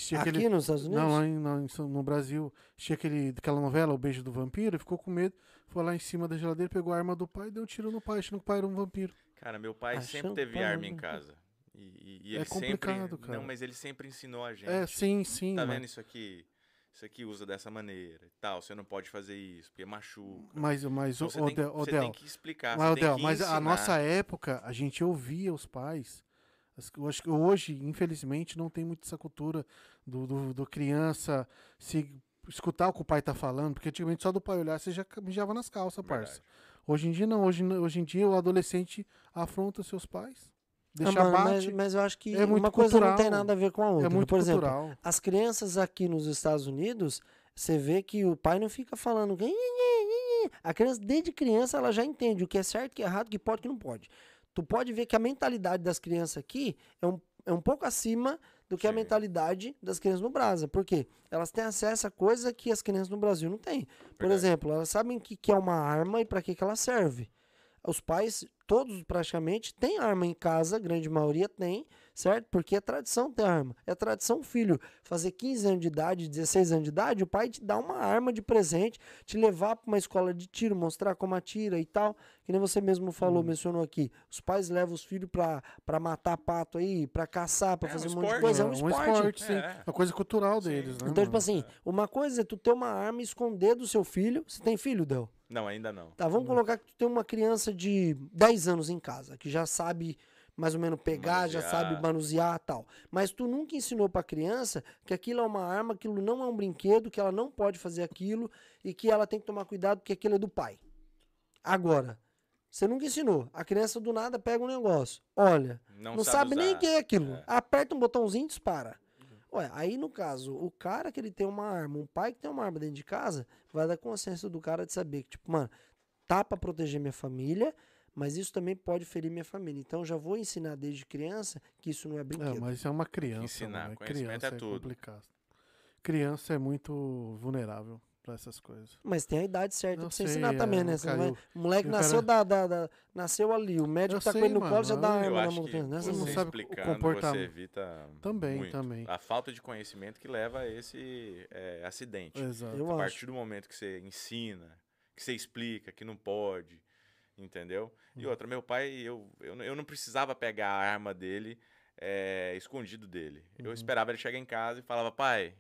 tinha Aqui aquele- nos Estados Unidos? Não, lá em, São- no Brasil. Tinha aquele, aquela novela, O Beijo do Vampiro, ficou com medo, foi lá em cima da geladeira, pegou a arma do pai e deu um tiro no pai, achando que o pai era um vampiro. Cara, meu pai Achando sempre teve tá arma em casa. E, e- e É ele complicado, sempre. cara. Não, mas ele sempre ensinou a gente. É, sim, sim. Tá mas- vendo isso aqui? Isso aqui usa dessa maneira e tal. Você não pode fazer isso, porque machuca. Mas, mas Então o, você, o, tem, que- Del- você Del, tem que explicar. mas, Del, que mas a nossa época, a gente ouvia os pais. Eu acho que hoje, infelizmente, não tem muito essa cultura do, do, do criança se escutar o que o pai tá falando, porque antigamente só do pai olhar você já mijava nas calças, parça. Verdade. Hoje em dia não, hoje, hoje em dia o adolescente afronta seus pais. Ah, Deixa mano, mas, bate, mas eu acho que É muito uma coisa não tem cultural. nada a ver com a outra. é muito Por exemplo, cultural. as crianças aqui nos Estados Unidos, você vê que o pai não fica falando. A criança, desde criança, ela já entende o que é certo, o que é errado, o que pode e o que não pode. Tu pode ver que a mentalidade das crianças aqui é um, é um pouco acima do que a Sim. mentalidade das crianças no Brasil. Por quê? Elas têm acesso a coisa que as crianças no Brasil não têm. Por Verdade. exemplo, elas sabem o que, que é uma arma e para que, que ela serve. Os pais, todos praticamente, têm arma em casa, a grande maioria tem, certo? Porque é tradição ter arma. É tradição o filho fazer 15 anos de idade, 16 anos de idade, o pai te dá uma arma de presente, te levar para uma escola de tiro, mostrar como atira e tal. Que nem você mesmo falou, mencionou aqui. Os pais levam os filhos para matar pato aí, para caçar, para É, fazer um um monte de esporte. coisa. É um esporte. sim. É. É uma coisa cultural Sim. deles, né? Então, tipo mano? assim, uma coisa é tu ter uma arma e esconder do seu filho. Você tem filho, Del? Não, ainda não. Tá, vamos colocar que tu tem uma criança de 10 anos em casa, que já sabe mais ou menos pegar, já Manusear. sabe manusear e tal. Mas tu nunca ensinou pra criança que aquilo é uma arma, aquilo não é um brinquedo, que ela não pode fazer aquilo e que ela tem que tomar cuidado porque aquilo é do pai. Agora, você nunca ensinou. A criança do nada pega um negócio, olha, Não, não, sabe, nem o que é aquilo. É. Aperta um botãozinho e dispara. Ué, aí no caso, o cara que ele tem uma arma, um pai que tem uma arma dentro de casa, vai dar consciência do cara de saber que, tipo, mano, tá pra proteger minha família, mas isso também pode ferir minha família. Então eu já vou ensinar desde criança que isso não é É, brinquedo. mas é uma criança. Ensinar, mano, é conhecimento criança é tudo. complicado. Criança é muito vulnerável pra essas coisas. Mas tem a idade certa Eu pra você sei, ensinar é, também, né? o não vai- o moleque o nasceu, cara- da, da- da- nasceu ali, o médico Eu tá com sei, ele no colo, já dá arma na acho mão. né? você não não sabe explicando, comportar- você evita Também, muito. também. A falta de conhecimento que leva a esse é, acidente. Exato. Eu a acho. partir do momento que você ensina, que você explica que não pode, entendeu? E outra, meu pai, eu, eu, não- eu não precisava pegar a arma dele é, escondido dele. Uhum. Eu esperava ele chegar em casa e falava, pai,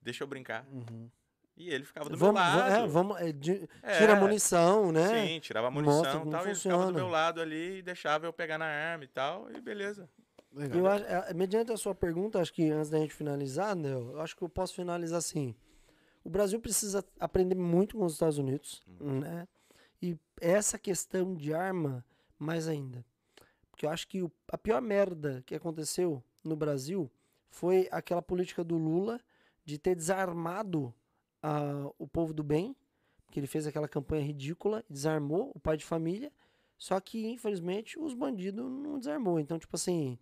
deixa eu brincar. Uhum. E ele ficava do Vamos, meu va- lado. é, vamos, é, de- É, tira a munição, né? Sim, tirava munição e tal, e ele ficava do meu lado ali e deixava eu pegar na arma e tal, e beleza. Legal. Eu acho, é, mediante a sua pergunta, acho que antes da gente finalizar, Nel, eu acho que eu posso finalizar assim. O Brasil precisa aprender muito com os Estados Unidos, né? E essa questão de arma, mais ainda. Porque eu acho que o- a pior merda que aconteceu no Brasil foi aquela política do Lula de ter desarmado ah, o povo do bem, que ele fez aquela campanha ridícula, desarmou o pai de família, só que, infelizmente, os bandidos não desarmou. Então, tipo assim,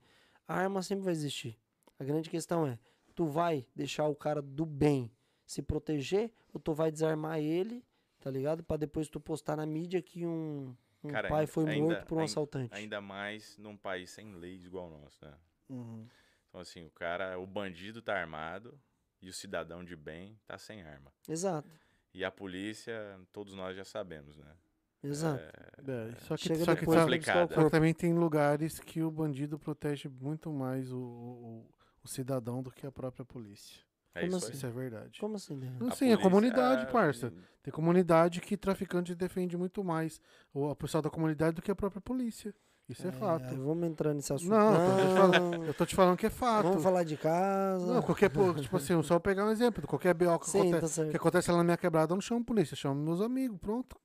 a arma sempre vai existir. A grande questão é, tu vai deixar o cara do bem se proteger ou tu vai desarmar ele, tá ligado? Pra depois tu postar na mídia que um, um Cara, pai ainda- foi ainda- morto por um ainda- assaltante. Ainda mais num país sem leis igual o nosso, né? Uhum. Então, assim, o cara, o bandido tá armado e o cidadão de bem tá sem arma. Exato, E a polícia, todos nós já sabemos, né? exato. É, só que, Chega só que, tá- buscar o complicado. só que também tem lugares que o bandido protege muito mais o, o, o cidadão do que a própria polícia. É Como isso assim? aí. Isso é verdade. Como assim, né? Não, A sim, a polícia- comunidade, ah, parça. Tem comunidade que traficante defende muito mais o a pessoal da comunidade do que a própria polícia. Isso é, fato. Vamos entrar nesse assunto. Não, Não, falando- Eu tô te falando que é fato. Vamos falar de casa. Não, qualquer, tipo assim, só pegar um exemplo, qualquer BO que, Sim, acontece, tá que acontece lá na minha quebrada, eu não chamo polícia, eu chamo meus amigos, pronto.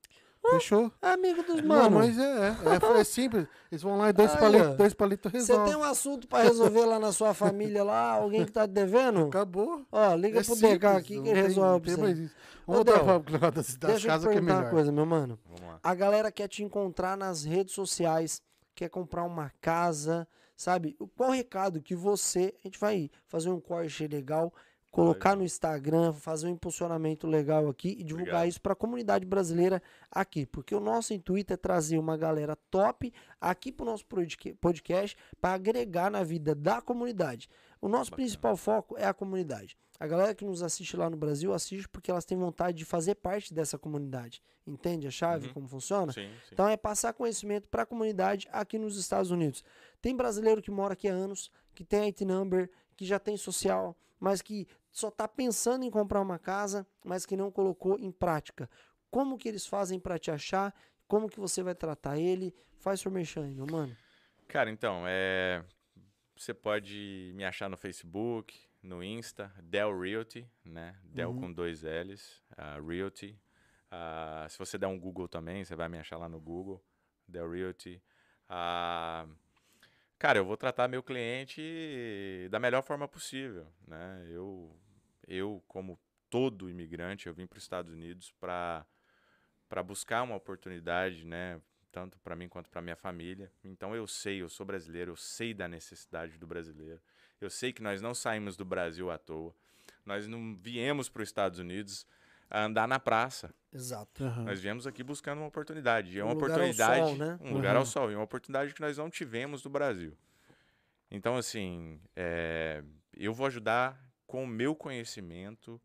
Fechou? Amigo dos Não, mano. mas é, é, é simples. Eles vão lá e dois palitos, dois palitos Você tem um assunto pra resolver lá na sua família lá, alguém que tá te devendo? Acabou. Ó, liga É pro simples, DK aqui não que ele resolve não pra tem você. isso. Vamos voltar pra das, das Deixa eu casas te que é perguntar melhor. uma coisa, meu mano. Vamos lá. A galera quer te encontrar nas redes sociais, quer comprar uma casa, sabe? O- Qual o recado que você, a gente vai fazer um corte legal, colocar no Instagram, fazer um impulsionamento legal aqui e divulgar Obrigado. isso para a comunidade brasileira aqui, porque o nosso intuito é trazer uma galera top aqui pro nosso podca- podcast para agregar na vida da comunidade. O nosso Bacana. principal foco é a comunidade. A galera que nos assiste lá no Brasil assiste porque elas têm vontade de fazer parte dessa comunidade. Entende a chave, Uhum. como funciona? Sim, sim. Então é passar conhecimento para a comunidade aqui nos Estados Unidos. Tem brasileiro que mora aqui há anos, que tem IT number, que já tem social, mas que só está pensando em comprar uma casa, mas que não colocou em prática. Como que eles fazem para te achar? Como que você vai tratar ele? Faz seu merchan meu mano. Cara, então, é... você pode me achar no Facebook, no Insta, Del Realty, né? Del Uhum. com dois L's, ah, Realty. Ah, se você der um Google também, você vai me achar lá no Google, Del Realty. Ah, cara, eu vou tratar meu cliente da melhor forma possível, né? Eu, eu como todo imigrante, eu vim para os Estados Unidos para para buscar uma oportunidade, né? Tanto para mim quanto para minha família. Então eu sei, eu sou brasileiro, eu sei da necessidade do brasileiro. Eu sei que nós não saímos do Brasil à toa. Nós não viemos para os Estados Unidos a andar na praça. Exato. Aham. Nós viemos aqui buscando uma oportunidade. E é Um uma lugar ao oportunidade, sol, né? um lugar ao Uhum. sol, e uma oportunidade que nós não tivemos no Brasil. Então, assim, é, eu vou ajudar com o meu conhecimento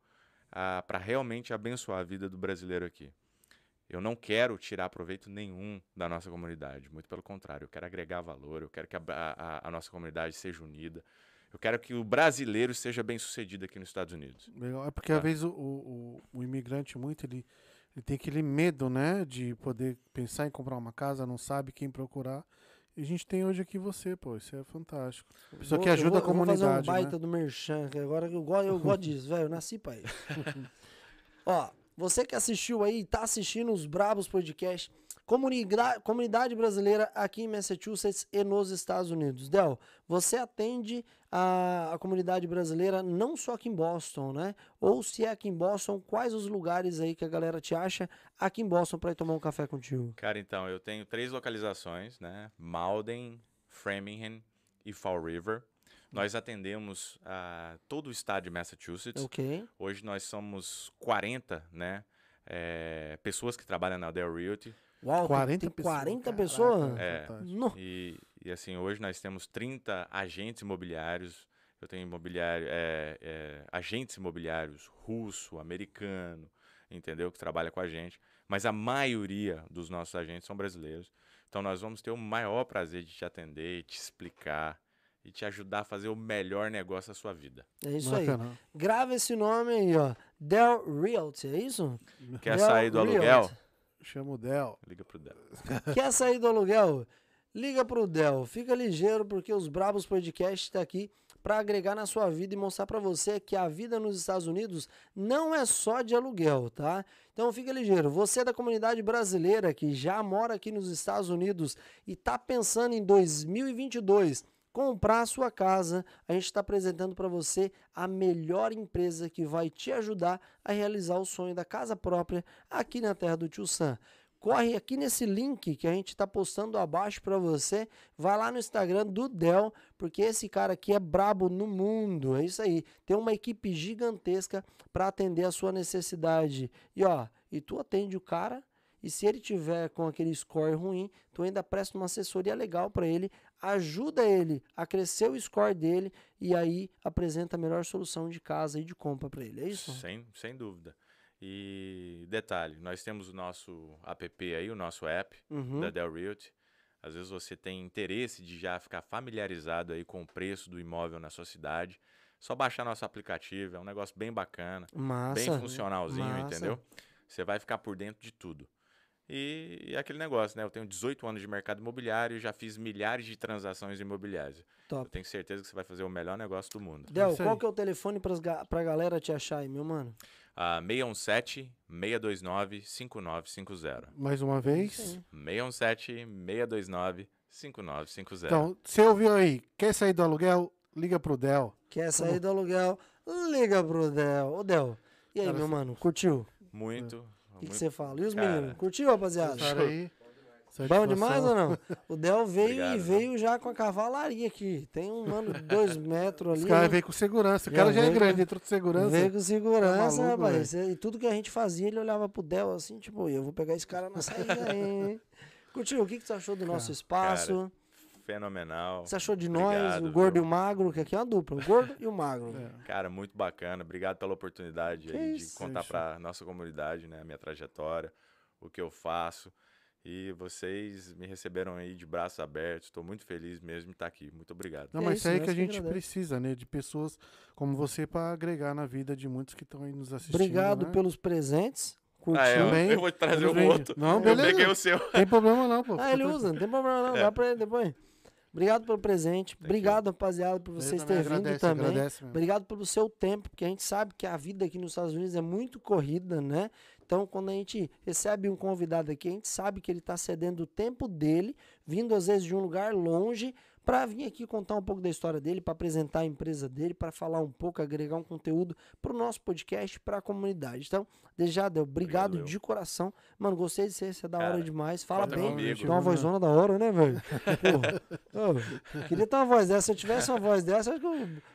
para realmente abençoar a vida do brasileiro aqui. Eu não quero tirar proveito nenhum da nossa comunidade, muito pelo contrário, eu quero agregar valor, eu quero que a, a- a nossa comunidade seja unida, eu quero que o brasileiro seja bem sucedido aqui nos Estados Unidos. Legal. É porque Tá. às vezes o, o, o imigrante muito, ele, ele tem aquele medo, né? De poder pensar em comprar uma casa, não sabe quem procurar. E a gente tem hoje aqui você, pô. Isso é fantástico. Pessoa que Vou- ajuda eu a vou- eu Vou fazer um comunidade, baita né? do merchan, que agora eu gosto, eu gosto disso, velho. Eu nasci pra isso. Ó, você que assistiu aí, tá assistindo os Brabos Podcast, comunidade, comunidade brasileira aqui em Massachusetts e nos Estados Unidos. Del, você atende a, a comunidade brasileira não só aqui em Boston, né? Ou se é aqui em Boston, quais os lugares aí que a galera te acha aqui em Boston pra ir tomar um café contigo? Cara, então, eu tenho três localizações, né? Malden, Framingham e Fall River. Nós atendemos a todo o estado de Massachusetts. Ok. Hoje nós somos 40, né? é, pessoas que trabalham na Dell Realty. Uau, 40 tem pessoas. 40 Caraca, pessoas? É. No- E, e, assim, hoje nós temos 30 agentes imobiliários. Eu tenho imobiliário, é, é, agentes imobiliários russo, americano, entendeu? Que trabalha com a gente. Mas a maioria dos nossos agentes são brasileiros. Então nós vamos ter o maior prazer de te atender, te explicar e te ajudar a fazer o melhor negócio da sua vida. É isso aí. Bacana. Grava esse nome aí, ó. Del Realty, é isso? Quer Del sair do aluguel? Realty. Chama o Del. Liga pro Del. Quer sair do aluguel? Liga pro Del. Fica ligeiro porque os Brabos Podcast tá aqui para agregar na sua vida e mostrar para você que a vida nos Estados Unidos não é só de aluguel, tá? Então fica ligeiro. Você é da comunidade brasileira que já mora aqui nos Estados Unidos e está pensando em 2022 comprar sua casa, a gente está apresentando para você a melhor empresa que vai te ajudar a realizar o sonho da casa própria aqui na terra do Tio Sam corre aqui nesse link que a gente está postando abaixo para você. Vai lá no Instagram do Del, porque esse cara aqui é brabo no mundo. É isso aí. Tem uma equipe gigantesca para atender a sua necessidade. E ó, e tu atende o cara. E se ele tiver com aquele score ruim, tu ainda presta uma assessoria legal para ele, ajuda ele a crescer o score dele e aí apresenta a melhor solução de casa e de compra para ele. É isso? Sem, sem dúvida. E detalhe, nós temos o nosso app aí, o nosso app Uhum. da Del Realty. Às vezes você tem interesse de já ficar familiarizado aí com o preço do imóvel na sua cidade. Só baixar nosso aplicativo, é um negócio bem bacana, Massa. bem funcionalzinho, massa. entendeu? Você vai ficar por dentro de tudo. E, é aquele negócio, né? Eu tenho 18 anos de mercado imobiliário e já fiz milhares de transações imobiliárias. Eu Top. tenho certeza que você vai fazer o melhor negócio do mundo. Del, qual que é o telefone pras ga pra galera te achar aí, meu mano? Ah, 617 629 5950. Mais uma vez. 617 629 5950. Então, você ouviu aí? Quer sair do aluguel? Liga pro Del. Quer sair do aluguel? Liga pro Del. Ô, Del, e aí, Cara, meu mano? Curtiu? muito. Que você fala? E os Cara, meninos? Curtiu, rapaziada? Cara aí. Bom demais ou não? O Del veio Obrigado, e veio já com a cavalaria aqui. Tem um mano de dois metros ali. Os caras veio com segurança. O Já cara já é grande, entrou de segurança. Veio com segurança, Tá maluco, rapaz. E tudo que a gente fazia, ele olhava pro Del assim, tipo, eu vou pegar esse cara na saída aí. Curtiu? O que, que você achou do nosso espaço? Fenomenal. Você achou de nós, Obrigado, o gordo viu? e o magro, que aqui é uma dupla, o gordo e o magro. É. Cara, muito bacana. Obrigado pela oportunidade aí de contar para nossa comunidade, né, a minha trajetória, o que eu faço. E vocês me receberam aí de braços abertos. Estou muito feliz mesmo de estar aqui. Muito obrigado. Não, É mas isso, isso aí nós que a gente precisa, né? De pessoas como você para agregar na vida de muitos que estão aí nos assistindo. Obrigado né? pelos presentes. Curtiu? Ah, eu, Bem, eu vou te trazer o bem. outro. Não, eu beleza. peguei o seu. Tem problema não, pô. Ah, ele usa, não tem problema não. Dá pra ele depois. Obrigado pelo presente. Obrigado, rapaziada, por vocês terem vindo agradece, também. agradece. Obrigado pelo seu tempo, porque a gente sabe que a vida aqui nos Estados Unidos é muito corrida, né? Então, quando a gente recebe um convidado aqui, a gente sabe que ele está cedendo o tempo dele, vindo às vezes de um lugar longe, para vir aqui contar um pouco da história dele, para apresentar a empresa dele, para falar um pouco, agregar um conteúdo para o nosso podcast, para a comunidade. Então, desde já, Del, obrigado Obrigado, de coração. Mano, gostei de ser, você é da hora demais. Fala bem, comigo. tem uma vozona da hora, né, velho? Queria ter uma voz dessa. Se eu tivesse uma voz dessa, acho que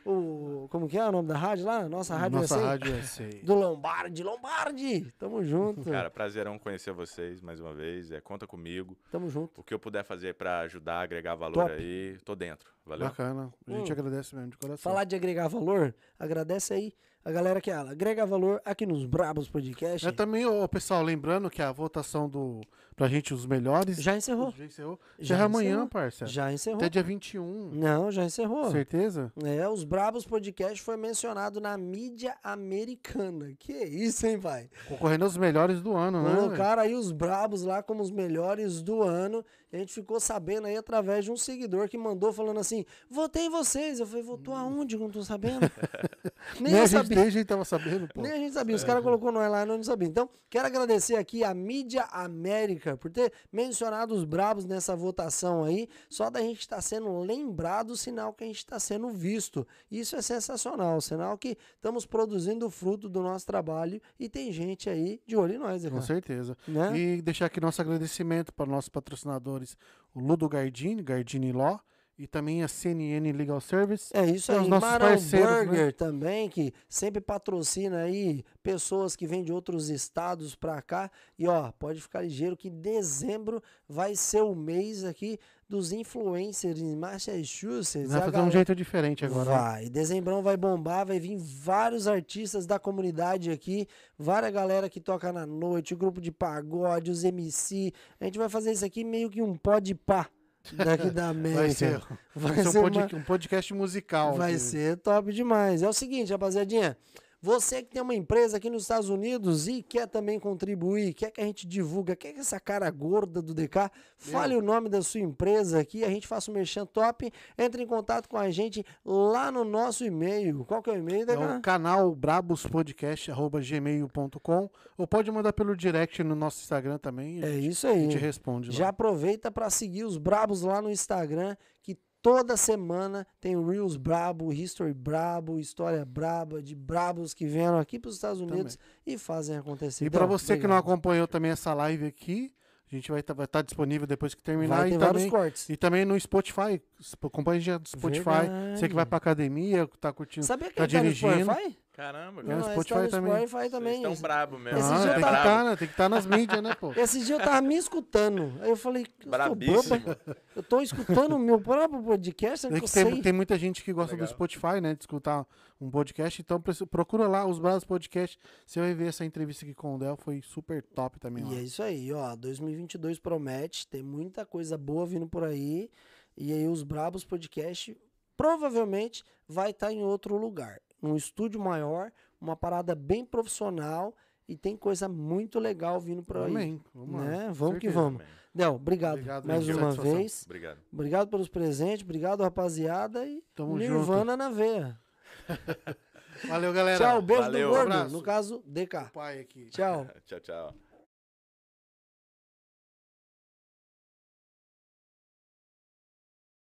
o, o- Como que é o nome da rádio lá? Nossa rádio Nossa USA? rádio é sei. Do Lombardi. Lombardi! Tamo junto. Cara, prazerão conhecer vocês mais uma vez. É, conta comigo. Tamo junto. O que eu puder fazer para ajudar, agregar valor Top. aí, tô dentro. Valeu? Bacana. A gente Hum. agradece mesmo de coração. Falar de agregar valor, agradece aí a galera que ela agrega valor aqui nos Brabos Podcast. É também, ô, pessoal, lembrando que a votação do pra gente os melhores Já encerrou. já encerrou. Já Já é amanhã, encerrou. parça. Já encerrou. Até dia 21. Não, já encerrou. Certeza? É, os Brabos Podcast foi mencionado na mídia americana. Que isso, hein, pai? Concorrendo aos melhores do ano, né? Colocaram aí os Brabos lá como os melhores do ano. A gente ficou sabendo aí através de um seguidor que mandou falando assim: votei em vocês. Eu falei, votou aonde? que eu Não tô sabendo. Nem Nem eu a gente, sabia. nem a gente tava sabendo, pô. Nem a gente sabia. Os caras colocou nós lá e nós não sabia. Então, quero agradecer aqui a Mídia América por ter mencionado os brabos nessa votação aí. Só da gente estar sendo lembrado, sinal que a gente está sendo visto. Isso é sensacional. Sinal que estamos produzindo o fruto do nosso trabalho e tem gente aí de olho em nós, Com cara. certeza. Né? E deixar aqui nosso agradecimento para nossos patrocinadores, o Ludo Gardini, Gardini Law, e também a CNN Legal Service. É isso aí. os nossos Marão parceiros, né? Burger também, que sempre patrocina aí pessoas que vêm de outros estados pra cá. E ó, pode ficar ligeiro que dezembro vai ser o mês aqui dos influencers em Massachusetts. Vai fazer um galera- jeito diferente agora. né? Vai, dezembrão vai bombar, vai vir vários artistas da comunidade aqui, várias galera que toca na noite, o grupo de pagode, os MC. A gente vai fazer isso aqui meio que um pode pá daqui da América. Vai ser, Vai ser ser um, uma- pod- um podcast musical. Vai aqui. ser top demais. É o seguinte, rapaziadinha. Você que tem uma empresa aqui nos Estados Unidos e quer também contribuir, quer que a gente divulga, quer que essa cara gorda do DK fale o nome da sua empresa aqui, a gente faça um merchan top, entre em contato com a gente lá no nosso e-mail. Qual que é o e-mail, DK? É o canal brabospodcast.gmail.com ou pode mandar pelo direct no nosso Instagram também. É isso A aí. gente responde lá. Já aproveita para seguir os Brabos lá no Instagram, que toda semana tem Reels Brabo, History Brabo, História Braba, de Brabos que vieram aqui para os Estados Unidos e fazem acontecer. E para você que não obrigado. acompanhou também essa live aqui, a gente vai estar disponível depois que terminar vai e também, cortes. e também no Spotify. Acompanhe a gente no Spotify. Você que vai pra academia, tá curtindo. Sabia que tá ele tá no dirigindo. Spotify? Caramba, É, cara. no Não, Spotify no também. Spotify Vocês também. estão brabo mesmo. Esse Ah, dia eu tem, tava- que estar, né? tem que estar nas mídias, né, pô? Esse dia eu tava me escutando. Aí eu falei, eu tô Brabíssimo. Eu tô escutando o meu próprio podcast, sendo É que tem, sei. tem muita gente que gosta Legal. do Spotify, né? De escutar um podcast. Então procura lá os Bravos Podcast. Você vai ver essa entrevista aqui com o Del. Foi super top também. E lá. é isso aí, ó. 2022 promete, tem muita coisa boa vindo por aí. E aí, os Brabos Podcast provavelmente vai estar em outro lugar. Num estúdio maior, uma parada bem profissional. E tem coisa muito legal vindo por aí. Amém. Vamos. Né? Vamos que vamos. Amém. Del, obrigado, Obrigado, mais uma Satisfação. vez. Obrigado. Obrigado pelos presentes, obrigado, rapaziada. E Tamo Nirvana na veia. Valeu, galera. Tchau, beijo Valeu, do gordo. abraço. No caso, DK. Pai aqui. Tchau. Tchau, tchau.